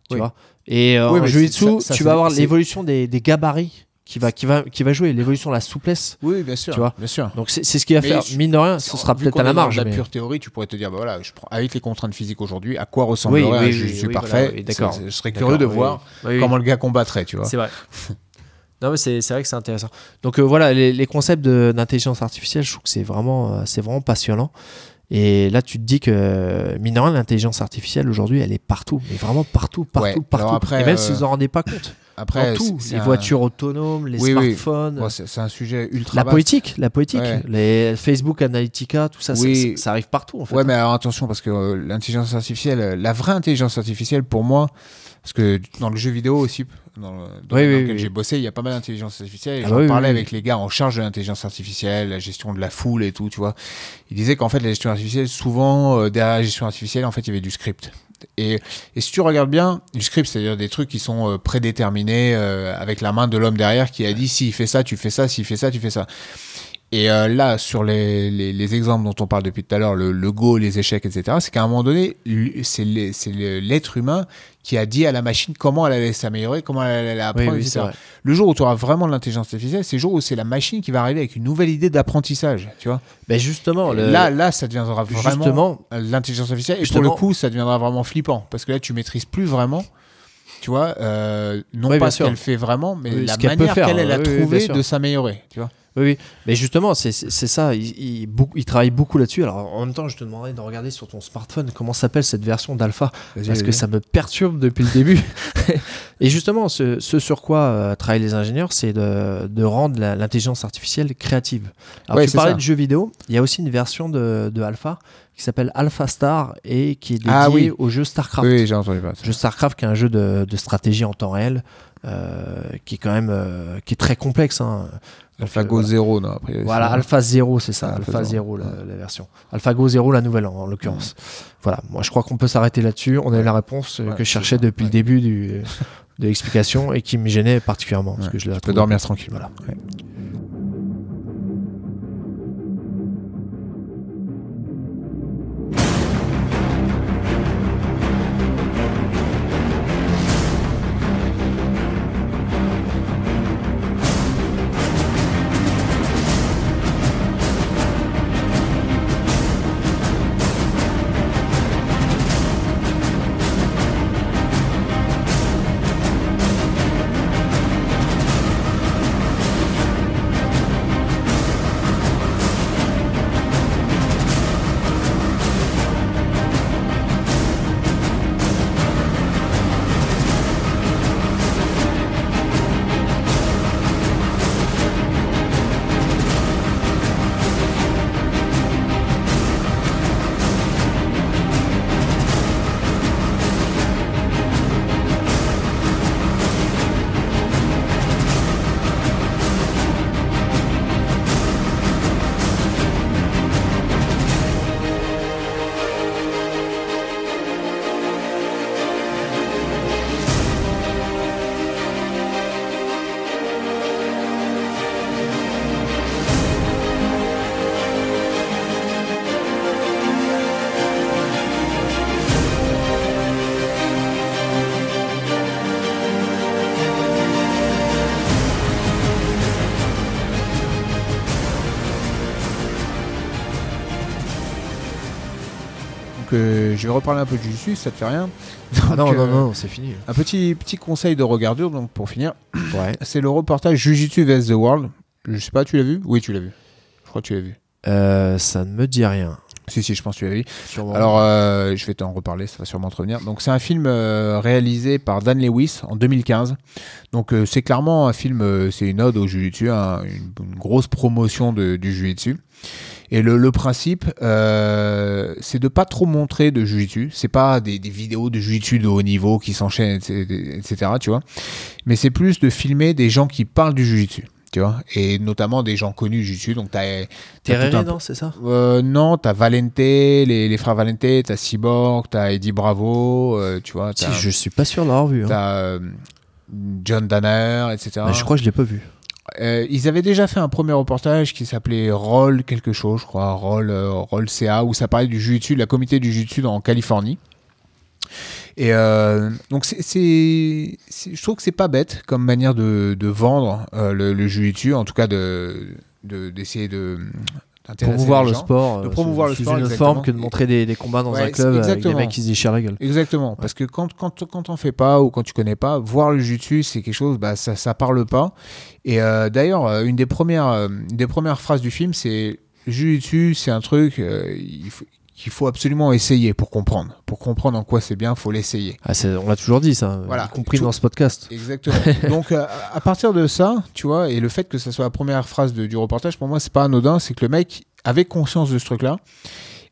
Tu Oui. vois? Et euh, Oui, en mais jiu-jitsu, tu vas avoir l'évolution des, des gabarits qui va, qui, va, qui va jouer, l'évolution la souplesse. Oui, bien sûr. Tu vois. bien sûr. Donc c'est ce qui va Mais faire, je- mine de rien, ce sera peut-être à la marge. la mais- pure théorie, tu pourrais te dire, bah voilà, je prends, avec les contraintes physiques aujourd'hui, à quoi ressemblerait Oui, oui, un oui, parfait voilà, d'accord. Je serais curieux de voir comment le gars combattrait, tu vois. C'est vrai. <laughs> Non, mais c'est vrai que c'est intéressant. Donc euh, voilà, les, les concepts d'intelligence artificielle, je trouve que c'est vraiment, euh, c'est vraiment passionnant. Et là, tu te dis que, mine de rien, l'intelligence artificielle aujourd'hui, elle est partout, mais vraiment partout, partout, Ouais, partout. après, Et même euh, si vous en rendez pas compte, Après, tout, les un- voitures autonomes, les Oui, oui. smartphones, Bon, c'est un sujet ultra la vaste. politique, la politique, Ouais. les Facebook Analytica, tout ça, ça- Oui. ça, ça arrive partout en fait. Ouais, mais alors attention, parce que euh, l'intelligence artificielle, euh, la vraie intelligence artificielle, pour moi, parce que dans le jeu vidéo aussi, dans le domaine Oui, oui, dans lequel oui. j'ai bossé, il y a pas mal d'intelligence artificielle. Ah j'en oui, parlais oui, oui. avec les gars en charge de l'intelligence artificielle, la gestion de la foule et tout, tu vois. Ils disaient qu'en fait, la gestion artificielle, souvent, euh, derrière la gestion artificielle, en fait, il y avait du script. Et, si tu regardes bien, du script, c'est-à-dire des trucs qui sont euh, prédéterminés euh, avec la main de l'homme derrière qui a dit s'il fait ça, tu fais ça, s'il fait ça, tu fais ça. Et euh, là, sur les, les, les exemples dont on parle depuis tout à l'heure, le, le go, les échecs, etc., c'est qu'à un moment donné, c'est l'être humain qui a dit à la machine comment elle allait s'améliorer, comment elle allait apprendre, oui, etc. Le jour où tu auras vraiment de l'intelligence artificielle, c'est le jour où c'est la machine qui va arriver avec une nouvelle idée d'apprentissage, tu vois. Ben justement, le- Là, là, ça deviendra vraiment justement, l'intelligence artificielle. Et Justement- pour le coup, ça deviendra vraiment flippant. Parce que là, tu maîtrises plus vraiment, tu vois, euh, non Oui, pas ce qu'elle fait vraiment, mais Oui, la manière qu'elle elle a oui, trouvé de s'améliorer, tu vois. Oui, oui. Mais justement, c'est ça. Il, il, il travaille beaucoup là-dessus. Alors, en même temps, je te demanderais de regarder sur ton smartphone comment s'appelle cette version d'Alpha. Parce que ça me perturbe depuis le début. <laughs> Et justement, ce, ce sur quoi euh, travaillent les ingénieurs, c'est de, de rendre l'intelligence artificielle créative. Alors, Ouais, tu parlais ça. de jeux vidéo. Il y a aussi une version de, de Alpha qui s'appelle Alpha Star et qui est Ah oui. au jeu StarCraft. Oui, j'ai entendu parler. jeu StarCraft qui est un jeu de, de stratégie en temps réel euh, qui est quand même euh, qui est très complexe. Hein. Donc, euh, AlphaGo voilà. 0, non, après. Voilà, Alpha 0, c'est ça, Ah, Alpha Alpha 0, la, ouais. la version. AlphaGo 0, la nouvelle en, en l'occurrence. Voilà, moi je crois qu'on peut s'arrêter là-dessus. On a eu la réponse euh, Ouais, que je cherchais depuis le début du, de l'explication et qui me gênait particulièrement parce que je Tu peux dormir tranquille. Voilà. Je vais reparler un peu du jiu ça te fait rien Ah non, Donc, non, euh, non, c'est fini. Un petit, petit conseil de regardure, donc pour finir, Ouais. <clears throat> c'est le reportage Jujitsu vs The World. Je sais pas, tu l'as vu? Oui, tu l'as vu. Je crois que tu l'as vu. Euh, ça ne me dit rien. Si, si, je pense que tu l'as vu. Sûrement. Alors, euh, je vais t'en reparler, ça va sûrement te revenir. Donc, c'est un film euh, réalisé par Dan Lewis en 2015. Donc, euh, c'est clairement un film, euh, c'est une ode au Jiu-Jitsu, hein, une, une grosse promotion de- du Jiu-Jitsu. Et le, le principe, euh, c'est de pas trop montrer de Jiu-Jitsu. C'est pas des, des vidéos de Jiu-Jitsu de haut niveau qui s'enchaînent, etc., etc., tu vois. Mais c'est plus de filmer des gens qui parlent du Jiu-Jitsu, tu vois. Et notamment des gens connus du Jiu-Jitsu. Donc, t'as un- non, c'est ça? Euh, non, t'as Valente, les, les frères Valente, t'as Cyborg, t'as Eddie Bravo, euh, tu vois, Si, t'as Je suis pas sûr de l'avoir vu. hein. t'as, euh, John Danner, etc. Je crois que je l'ai pas vu. Euh, ils avaient déjà fait un premier reportage qui s'appelait Roll quelque chose, je crois, Roll, euh, Roll CA, où ça parlait du jiu-jitsu, de la comité du jiu-jitsu en Californie. Et euh, donc c'est, c'est- c'est- je trouve que c'est pas bête comme manière de, de vendre euh, le, le jiu-jitsu, en tout cas de, de- d'essayer de Promouvoir le gens. sport. De euh, promouvoir sous- le sport, une forme que de montrer des, des combats dans Ouais, un club avec des mecs qui se déchirent la gueule. Exactement, parce que quand, quand, quand t'en fais pas ou quand tu connais pas, voir le jiu-jitsu, c'est quelque chose, bah, ça, ça parle pas. Et euh, d'ailleurs, une des premières, une des premières phrases du film, c'est le jiu-jitsu, c'est un truc euh, il faut- qu'il faut absolument essayer pour comprendre. Pour comprendre en quoi c'est bien, faut l'essayer. Ah, on l'a toujours dit, ça, Voilà. y compris Tout- dans ce podcast. Exactement. <laughs> Donc, euh, à partir de ça, tu vois, et le fait que ça soit la première phrase de- du reportage, pour moi, c'est pas anodin, c'est que le mec avait conscience de ce truc-là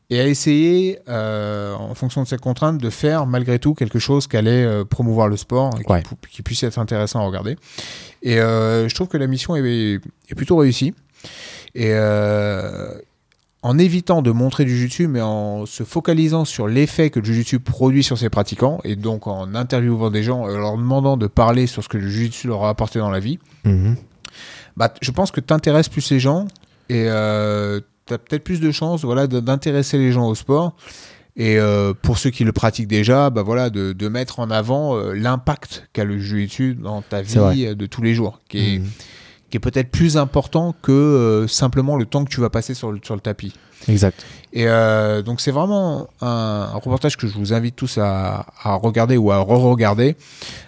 et a essayé, euh, en fonction de ses contraintes, de faire malgré tout quelque chose qui allait euh, promouvoir le sport et qui, Ouais. pu- qui puisse être intéressant à regarder. Et je trouve que la mission est, est plutôt réussie. Et euh, en évitant de montrer du jiu-jitsu, mais en se focalisant sur l'effet que le jiu-jitsu produit sur ses pratiquants, et donc en interviewant des gens, et leur demandant de parler sur ce que le jiu-jitsu leur a apporté dans la vie, Mhm. bah, je pense que tu intéresses plus les gens et euh, tu as peut-être plus de chances voilà, d'intéresser les gens au sport. Et euh, pour ceux qui le pratiquent déjà, bah voilà, de, de mettre en avant euh, l'impact qu'a le jiu-jitsu dans ta vie euh, de tous les jours, qui est, Mhm. Qui est peut-être plus important que euh, simplement le temps que tu vas passer sur le, sur le tapis. Exact. Et euh, donc c'est vraiment un, un reportage que je vous invite tous à, à regarder ou à re-regarder.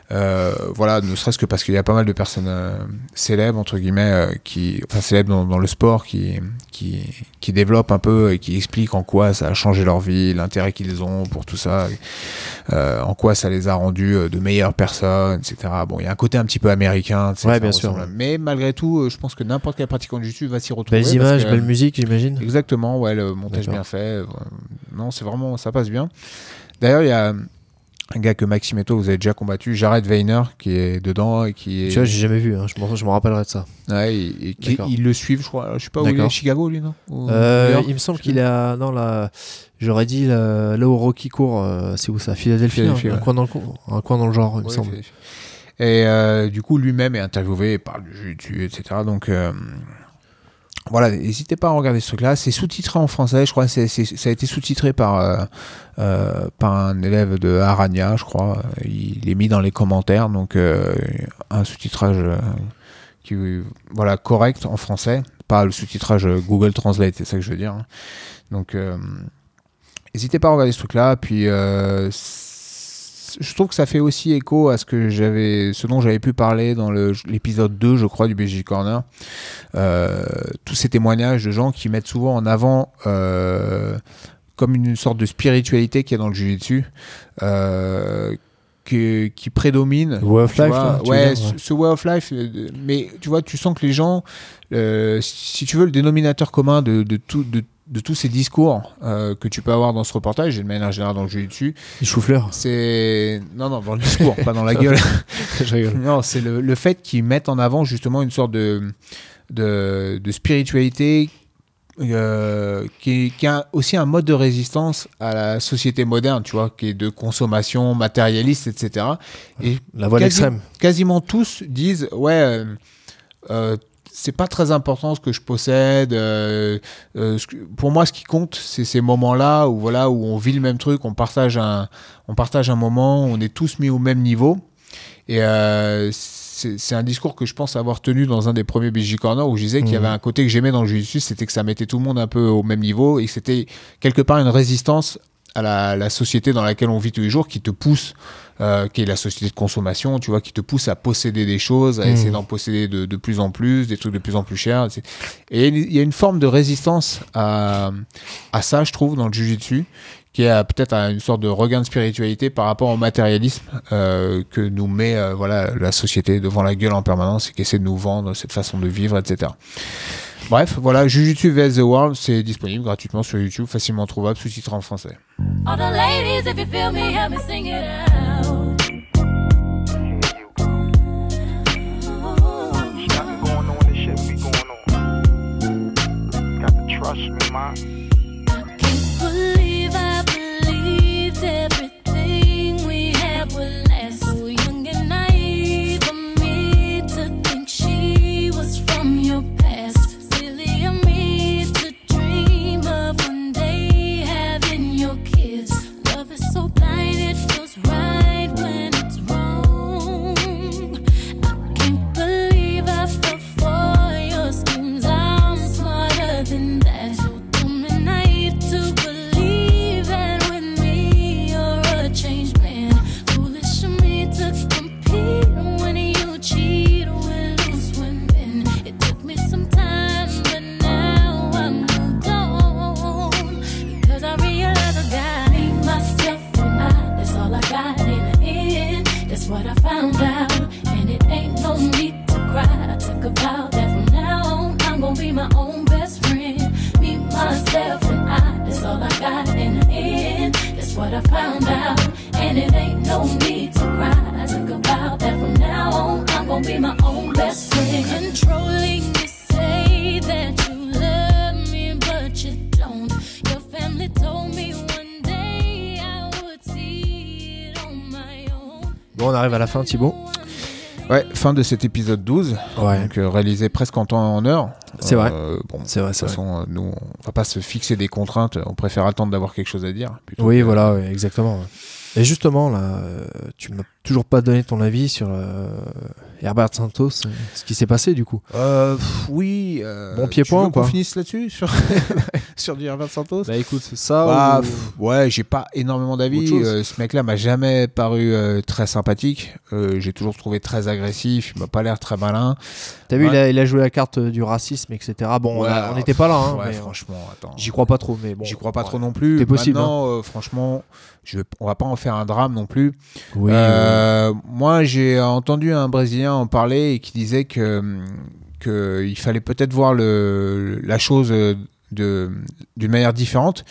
Euh, voilà, ne serait-ce que parce qu'il y a pas mal de personnes euh, célèbres entre guillemets, euh, qui, enfin célèbres dans, dans le sport, qui, qui, qui développent un peu et qui expliquent en quoi ça a changé leur vie, l'intérêt qu'ils ont pour tout ça, euh, en quoi ça les a rendus de meilleures personnes, etc. Bon, il y a un côté un petit peu américain, sais, Ouais, bien sûr, ressemble. Mais malgré tout, je pense que n'importe quel pratiquant de jiu-jitsu va s'y retrouver. Belles images, que, belle musique, j'imagine. Exactement, ouais, le montage bien fait. Non, c'est vraiment, ça passe bien. D'ailleurs, il y a un gars que Maxime et toi, vous avez déjà combattu, Jared Weiner, qui est dedans et qui est. Tu vois, j'ai jamais vu. hein. Je m'en rappellerai de ça. Ouais, et, et qui- D'accord. ils le suivent, je crois. Je sais pas où il est, D'accord. Chicago, lui, non Ou Euh, York il me semble qu'il est à. Non, là. J'aurais dit là, là où Rocky court. euh, c'est où ça Philadelphie. Philadelphie, hein, un, ouais. coin dans le, un coin dans le genre, il me semble. Et euh, du coup, lui-même est interviewé, il parle du jiu-jitsu, etc. Donc, voilà, n'hésitez pas à regarder ce truc-là. C'est sous-titré en français, je crois. c'est ça a été sous-titré par, euh, euh, par un élève de Arania, je crois. Il est mis dans les commentaires, donc euh, un sous-titrage qui, voilà, correct en français, pas le sous-titrage Google Translate, c'est ça que je veux dire. hein. Donc, n'hésitez pas à regarder ce truc-là. Puis, je trouve que ça fait aussi écho à ce que j'avais, ce dont j'avais pu parler dans l'épisode 2, je crois, du BJ Corner. Euh, tous ces témoignages de gens qui mettent souvent en avant euh, comme une sorte de spiritualité qu'il y a dans le jiu-jitsu. Euh, que- qui prédomine. Way of life, vois. là, ouais, dire, ce- ouais. ce way of life. euh, Mais tu vois, tu sens que les gens, si tu veux, le dénominateur commun de, de, tout, de, de tous ces discours euh, que tu peux avoir dans ce reportage, et de manière générale dans le jiu-jitsu, Les chou-fleurs. c'est. Non, non, dans le discours, pas dans la gueule. <laughs> Je rigole. Non, c'est le, le fait qu'ils mettent en avant justement une sorte de, de, de spiritualité euh, qui a aussi un mode de résistance à la société moderne, tu vois, qui est de consommation matérialiste, etc. Et La voie Quasi- extrême. quasiment tous disent ouais euh, euh, c'est pas très important ce que je possède euh, euh, ce que- pour moi ce qui compte c'est ces moments là où voilà où on vit le même truc on partage un on partage un moment on est tous mis au même niveau et euh, c'est un discours que je pense avoir tenu dans un des premiers BJ Corner où je disais qu'il y Mhm. avait un côté que j'aimais dans le jiu c'était que ça mettait tout le monde un peu au même niveau et que c'était quelque part une résistance à la, la société dans laquelle on vit tous les jours, qui te pousse, euh, qui est la société de consommation, tu vois, qui te pousse à posséder des choses, à Mhm. essayer d'en posséder de, de plus en plus, des trucs de plus en plus chers. etc. Et il y a une forme de résistance à, à ça, je trouve, dans le jujitsu, qui est peut-être à une sorte de regain de spiritualité par rapport au matérialisme euh, que nous met euh, voilà, la société devant la gueule en permanence et qui essaie de nous vendre cette façon de vivre, etc. Bref, voilà, Jujutsu vs The World, c'est disponible gratuitement sur YouTube, facilement trouvable, sous-titré en français. All the ladies, if you feel me, help me sing it out. Got me going out, and it ain't no need to cry. I took a vow that from now on I'm gonna be my own best friend. Me, myself, and I. That's all I got in the end. That's what I found out, and it ain't no need to cry. On arrive à la fin, Thibaut. Ouais, fin de cet épisode 12, Ouais. donc euh, réalisé presque en temps et en heure. C'est vrai. Euh, bon, C'est vrai, de toute façon, nous, on va pas se fixer des contraintes, on préfère attendre d'avoir quelque chose à dire. Oui, que- voilà, ouais, exactement. Et justement, là, euh, tu m'as toujours pas donné ton avis sur euh, Herbert Santos, ce qui s'est passé du coup. Euh, pff, oui. euh, Bon pied-point, quoi. finisse là-dessus sur, <laughs> sur du Herbert Santos Bah écoute, ça Bah, ou- pff, ouais, j'ai pas énormément d'avis. Euh, ce mec-là m'a jamais paru euh, très sympathique. Euh, j'ai toujours trouvé très agressif. Il m'a pas l'air très malin. T'as vu, il, a, il a joué la carte du racisme, etc. Bon, on Ouais, a- on n'était pas là, hein, ouais, mais, franchement, attends. J'y crois pas trop, mais bon. J'y crois pas ouais. trop non plus. C'est possible, hein. Maintenant, euh, franchement, je vais- on va pas en faire un drame non plus. Oui, Euh, Moi, j'ai entendu un Brésilien en parler et qui disait que, que il fallait peut-être voir le, la chose d'une manière différente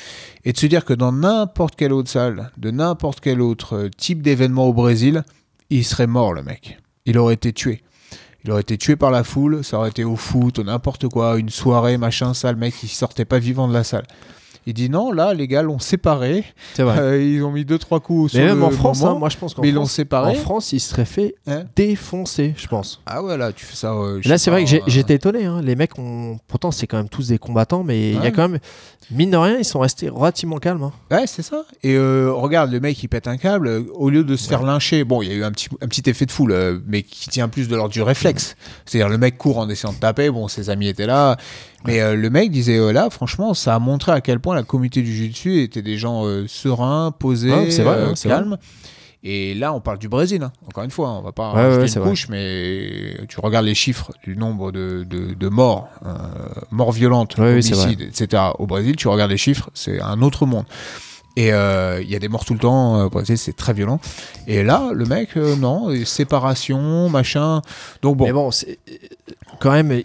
et de se dire que dans n'importe quelle autre salle, de n'importe quel autre euh, type d'événement au Brésil, il serait mort le mec. Il aurait été tué. Il aurait été tué par la foule, ça aurait été au foot, n'importe quoi, une soirée, machin, ça, le mec, il sortait pas vivant de la salle. Il dit non, là, les gars l'ont séparé. c'est vrai. Euh, ils ont mis deux, trois coups sur mais même le en France, moment, hein, moi je pense qu'en mais ils l'ont France, séparé. en France, il serait fait Hein défoncer, je pense. Ah ouais, là, tu fais ça. euh, là, c'est vrai que euh, j'étais étonné. hein. Les mecs, ont... pourtant, c'est quand même tous des combattants, mais il y a quand même, mine de rien, ils sont restés relativement calmes. hein. Ouais, c'est ça. Et euh, regarde, le mec, il pète un câble. Au lieu de se faire lyncher, bon, il y a eu un petit, un petit effet de foule, mais qui tient plus de l'ordre du réflexe. C'est-à-dire, le mec court en essayant de taper. Bon, ses amis étaient là. Mais euh, le mec disait, euh, là, franchement, ça a montré à quel point la communauté du jiu-jitsu était des gens euh, sereins, posés, Ouais, c'est vrai, euh, hein, calmes. Et là, on parle du Brésil. hein. Encore une fois, on va pas Ouais, ouais, une couche, mais tu regardes les chiffres du nombre de, de- de morts, morts violentes, homicides, etc. Au Brésil, tu regardes les chiffres, c'est un autre monde. Et euh, il y a des morts tout le temps euh, au Brésil, c'est très violent. Et là, le mec, euh, non, séparation, machin. Donc bon, Mais bon, quand même,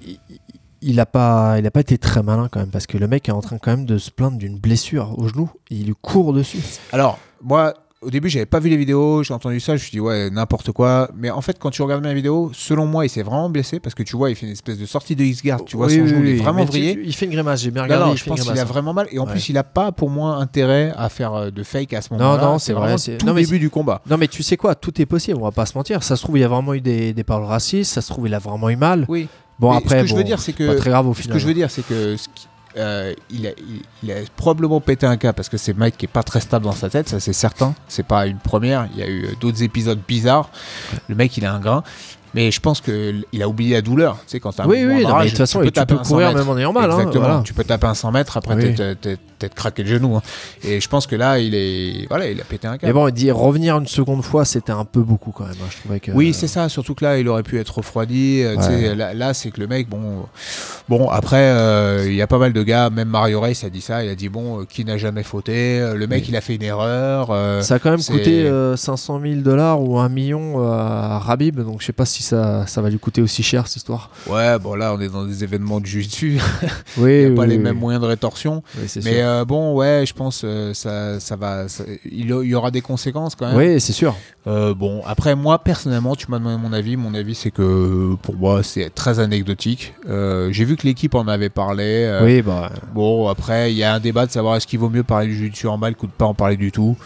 il, il a pas, il a pas été très malin quand même, parce que le mec est en train quand même de se plaindre d'une blessure au genou. Et il lui court dessus. alors moi. Au début, j'avais pas vu les vidéos, j'ai entendu ça, je me suis dit ouais, n'importe quoi. Mais en fait, quand tu regardes bien la vidéo, selon moi, il s'est vraiment blessé parce que tu vois, il fait une espèce de sortie de X-Guard, tu vois, Oui, son oui, genou, il est vraiment tu- vrillé. Il fait une grimace, j'ai bien Non, regardé. non, il je pense qu'il a hein. vraiment mal. Et en Ouais. plus, il a pas pour moi intérêt à faire euh, de fake à ce Non, moment-là. non, c'est vrai, vraiment c'est- tout non, mais début du combat. Non, mais tu sais quoi, tout est possible, on va pas se mentir. Ça se trouve, il y a vraiment eu des, des paroles racistes, ça se trouve, il a vraiment eu mal. Oui. Bon, Mais après, ce que je veux dire, c'est c'est pas que très grave au Ce final. que je veux dire, c'est que ce qui- euh, il, a, il, il a probablement pété un cas parce que c'est Mike qui est pas très stable dans sa tête, ça c'est certain. C'est pas une première. Il y a eu euh, d'autres épisodes bizarres. Le mec, il a un grain. Mais je pense qu'il a oublié la douleur. Tu sais, quand un Oui, oui, de toute façon, tu peux tu taper peux un 100 courir mètres. même en ayant mal. hein, Exactement. voilà. Tu peux taper un 100 mètres, après Oui. Peut-être craqué le genou. hein. Et je pense que là, il est, voilà, il a pété un câble. Mais bon, il dit revenir une seconde fois, c'était un peu beaucoup quand même. hein, Je trouvais que. Oui, c'est ça. Surtout que là, il aurait pu être refroidi. euh, Ouais. Là, là, c'est que le mec, bon, bon. Après, euh, il y a pas mal de gars. Même Mario Race a dit ça. Il a dit bon, euh, qui n'a jamais fauté. Le mec, Oui. il a fait une erreur. Ça a quand même coûté euh, 500 000 dollars ou 1 million à Rabib, donc je sais pas si ça, ça va lui coûter aussi cher cette histoire. Ouais, bon là, on est dans des événements de jiu-jitsu. Oui, <laughs> Il n'y a oui, pas les mêmes moyens de rétorsion. Mais. Euh, bon, ouais, je pense euh, ça, ça va. ça- il y- aura des conséquences quand même. Oui, c'est sûr. Euh, bon, après moi personnellement, tu m'as demandé mon avis. Mon avis, c'est que pour moi, c'est très anecdotique. Euh, J'ai vu que l'équipe en avait parlé. euh, oui, bah. Bon, après, il y a un débat de savoir est-ce qu'il vaut mieux parler du jiu-jitsu en balle ou de pas en parler du tout.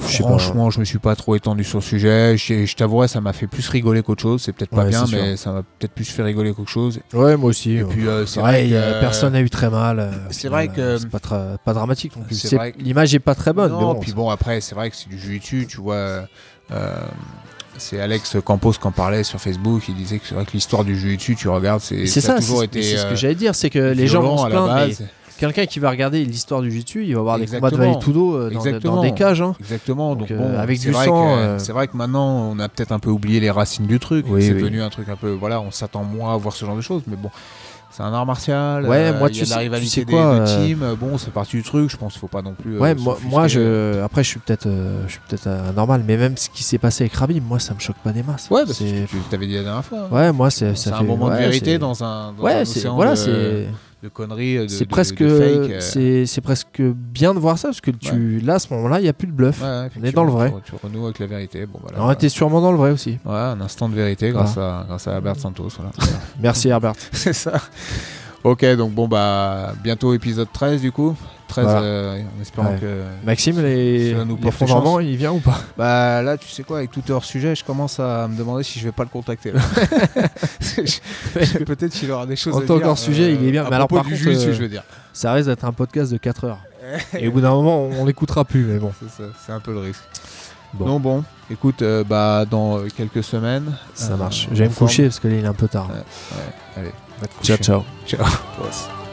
Sais pas. Franchement, je me suis pas trop étendu sur le sujet. Je, je t'avouerais, ça m'a fait plus rigoler qu'autre chose. C'est peut-être pas Ouais, bien, mais ça m'a peut-être plus fait rigoler qu'autre chose. Ouais, moi aussi. Et ouais. puis, euh, c'est vrai a- que- personne n'a eu très mal. euh, C'est vrai que- euh, C'est pas, tra- pas dramatique que- L'image est pas très bonne. Non, mais bon, puis bon, après, c'est vrai que c'est du jiu-jitsu, tu vois. euh, c'est Alex Campos qui en parlait sur Facebook. Il disait que c'est vrai que l'histoire du jiu-jitsu, tu regardes, c'est C'est ça ça, a toujours été. c'est ce euh, que j'allais dire, c'est que les gens vont se plaindre, mais. Quelqu'un qui va regarder l'histoire du jiu-jitsu, il va voir des combats de Exactement. Valetudo euh, dans, dans des cages. hein. Exactement. Donc, Donc, euh, bon, avec c'est du vrai sang, euh, C'est vrai que maintenant, on a peut-être un peu oublié les racines du truc. Oui, c'est oui. devenu un truc un peu. Voilà, on s'attend moins à voir ce genre de choses. Mais bon, c'est un art martial. Ouais, euh, moi, y tu a de sais- la tu rivalité sais des quoi, deux euh, teams. Bon, c'est parti du truc. Je pense qu'il faut pas non plus. euh, Ouais, moi, moi je, après, je suis peut-être euh, je suis peut-être anormal, mais même ce qui s'est passé avec Rabib, moi, ça me choque pas des masses. Ouais, parce que tu t'avais dit la dernière fois. hein. Ouais, moi, c'est un fait- moment de vérité dans un. Dans un Ouais, c'est océan voilà, de, c'est de conneries, de, c'est presque de euh. c'est c'est presque bien de voir ça parce que tu là à ce moment-là, il y a plus de bluff. Ouais, On est dans le vrai. Tu, tu renoues avec la vérité. Bon, voilà. On était sûrement dans le vrai aussi. Ouais, un instant de vérité grâce, à, grâce à Albert Santos. Voilà. Merci Herbert. <laughs> c'est ça. Ok, donc bon, bah, bientôt épisode 13 du coup. 13 Voilà. euh, en espérant Ouais. que. Maxime, les Ça nous il vient ou pas? Bah là, tu sais quoi, avec tout hors sujet, je commence à me demander si je vais pas le contacter. <laughs> Peut-être qu'il aura des choses En à tant dire. qu'hors sujet, il est bien. À Mais alors, par du contre, euh, je veux dire. Ça risque d'être un podcast de 4 heures. <laughs> Et au bout d'un moment, on, l'écoutera plus, mais bon. C'est un peu le risque. Bon. Non, bon, écoute, euh, bah, dans euh, quelques semaines. Ça euh, marche. en Je vais me coucher parce que là, il est un peu tard. Ouais. Allez, va te coucher. Ciao, ciao. Ciao. <laughs>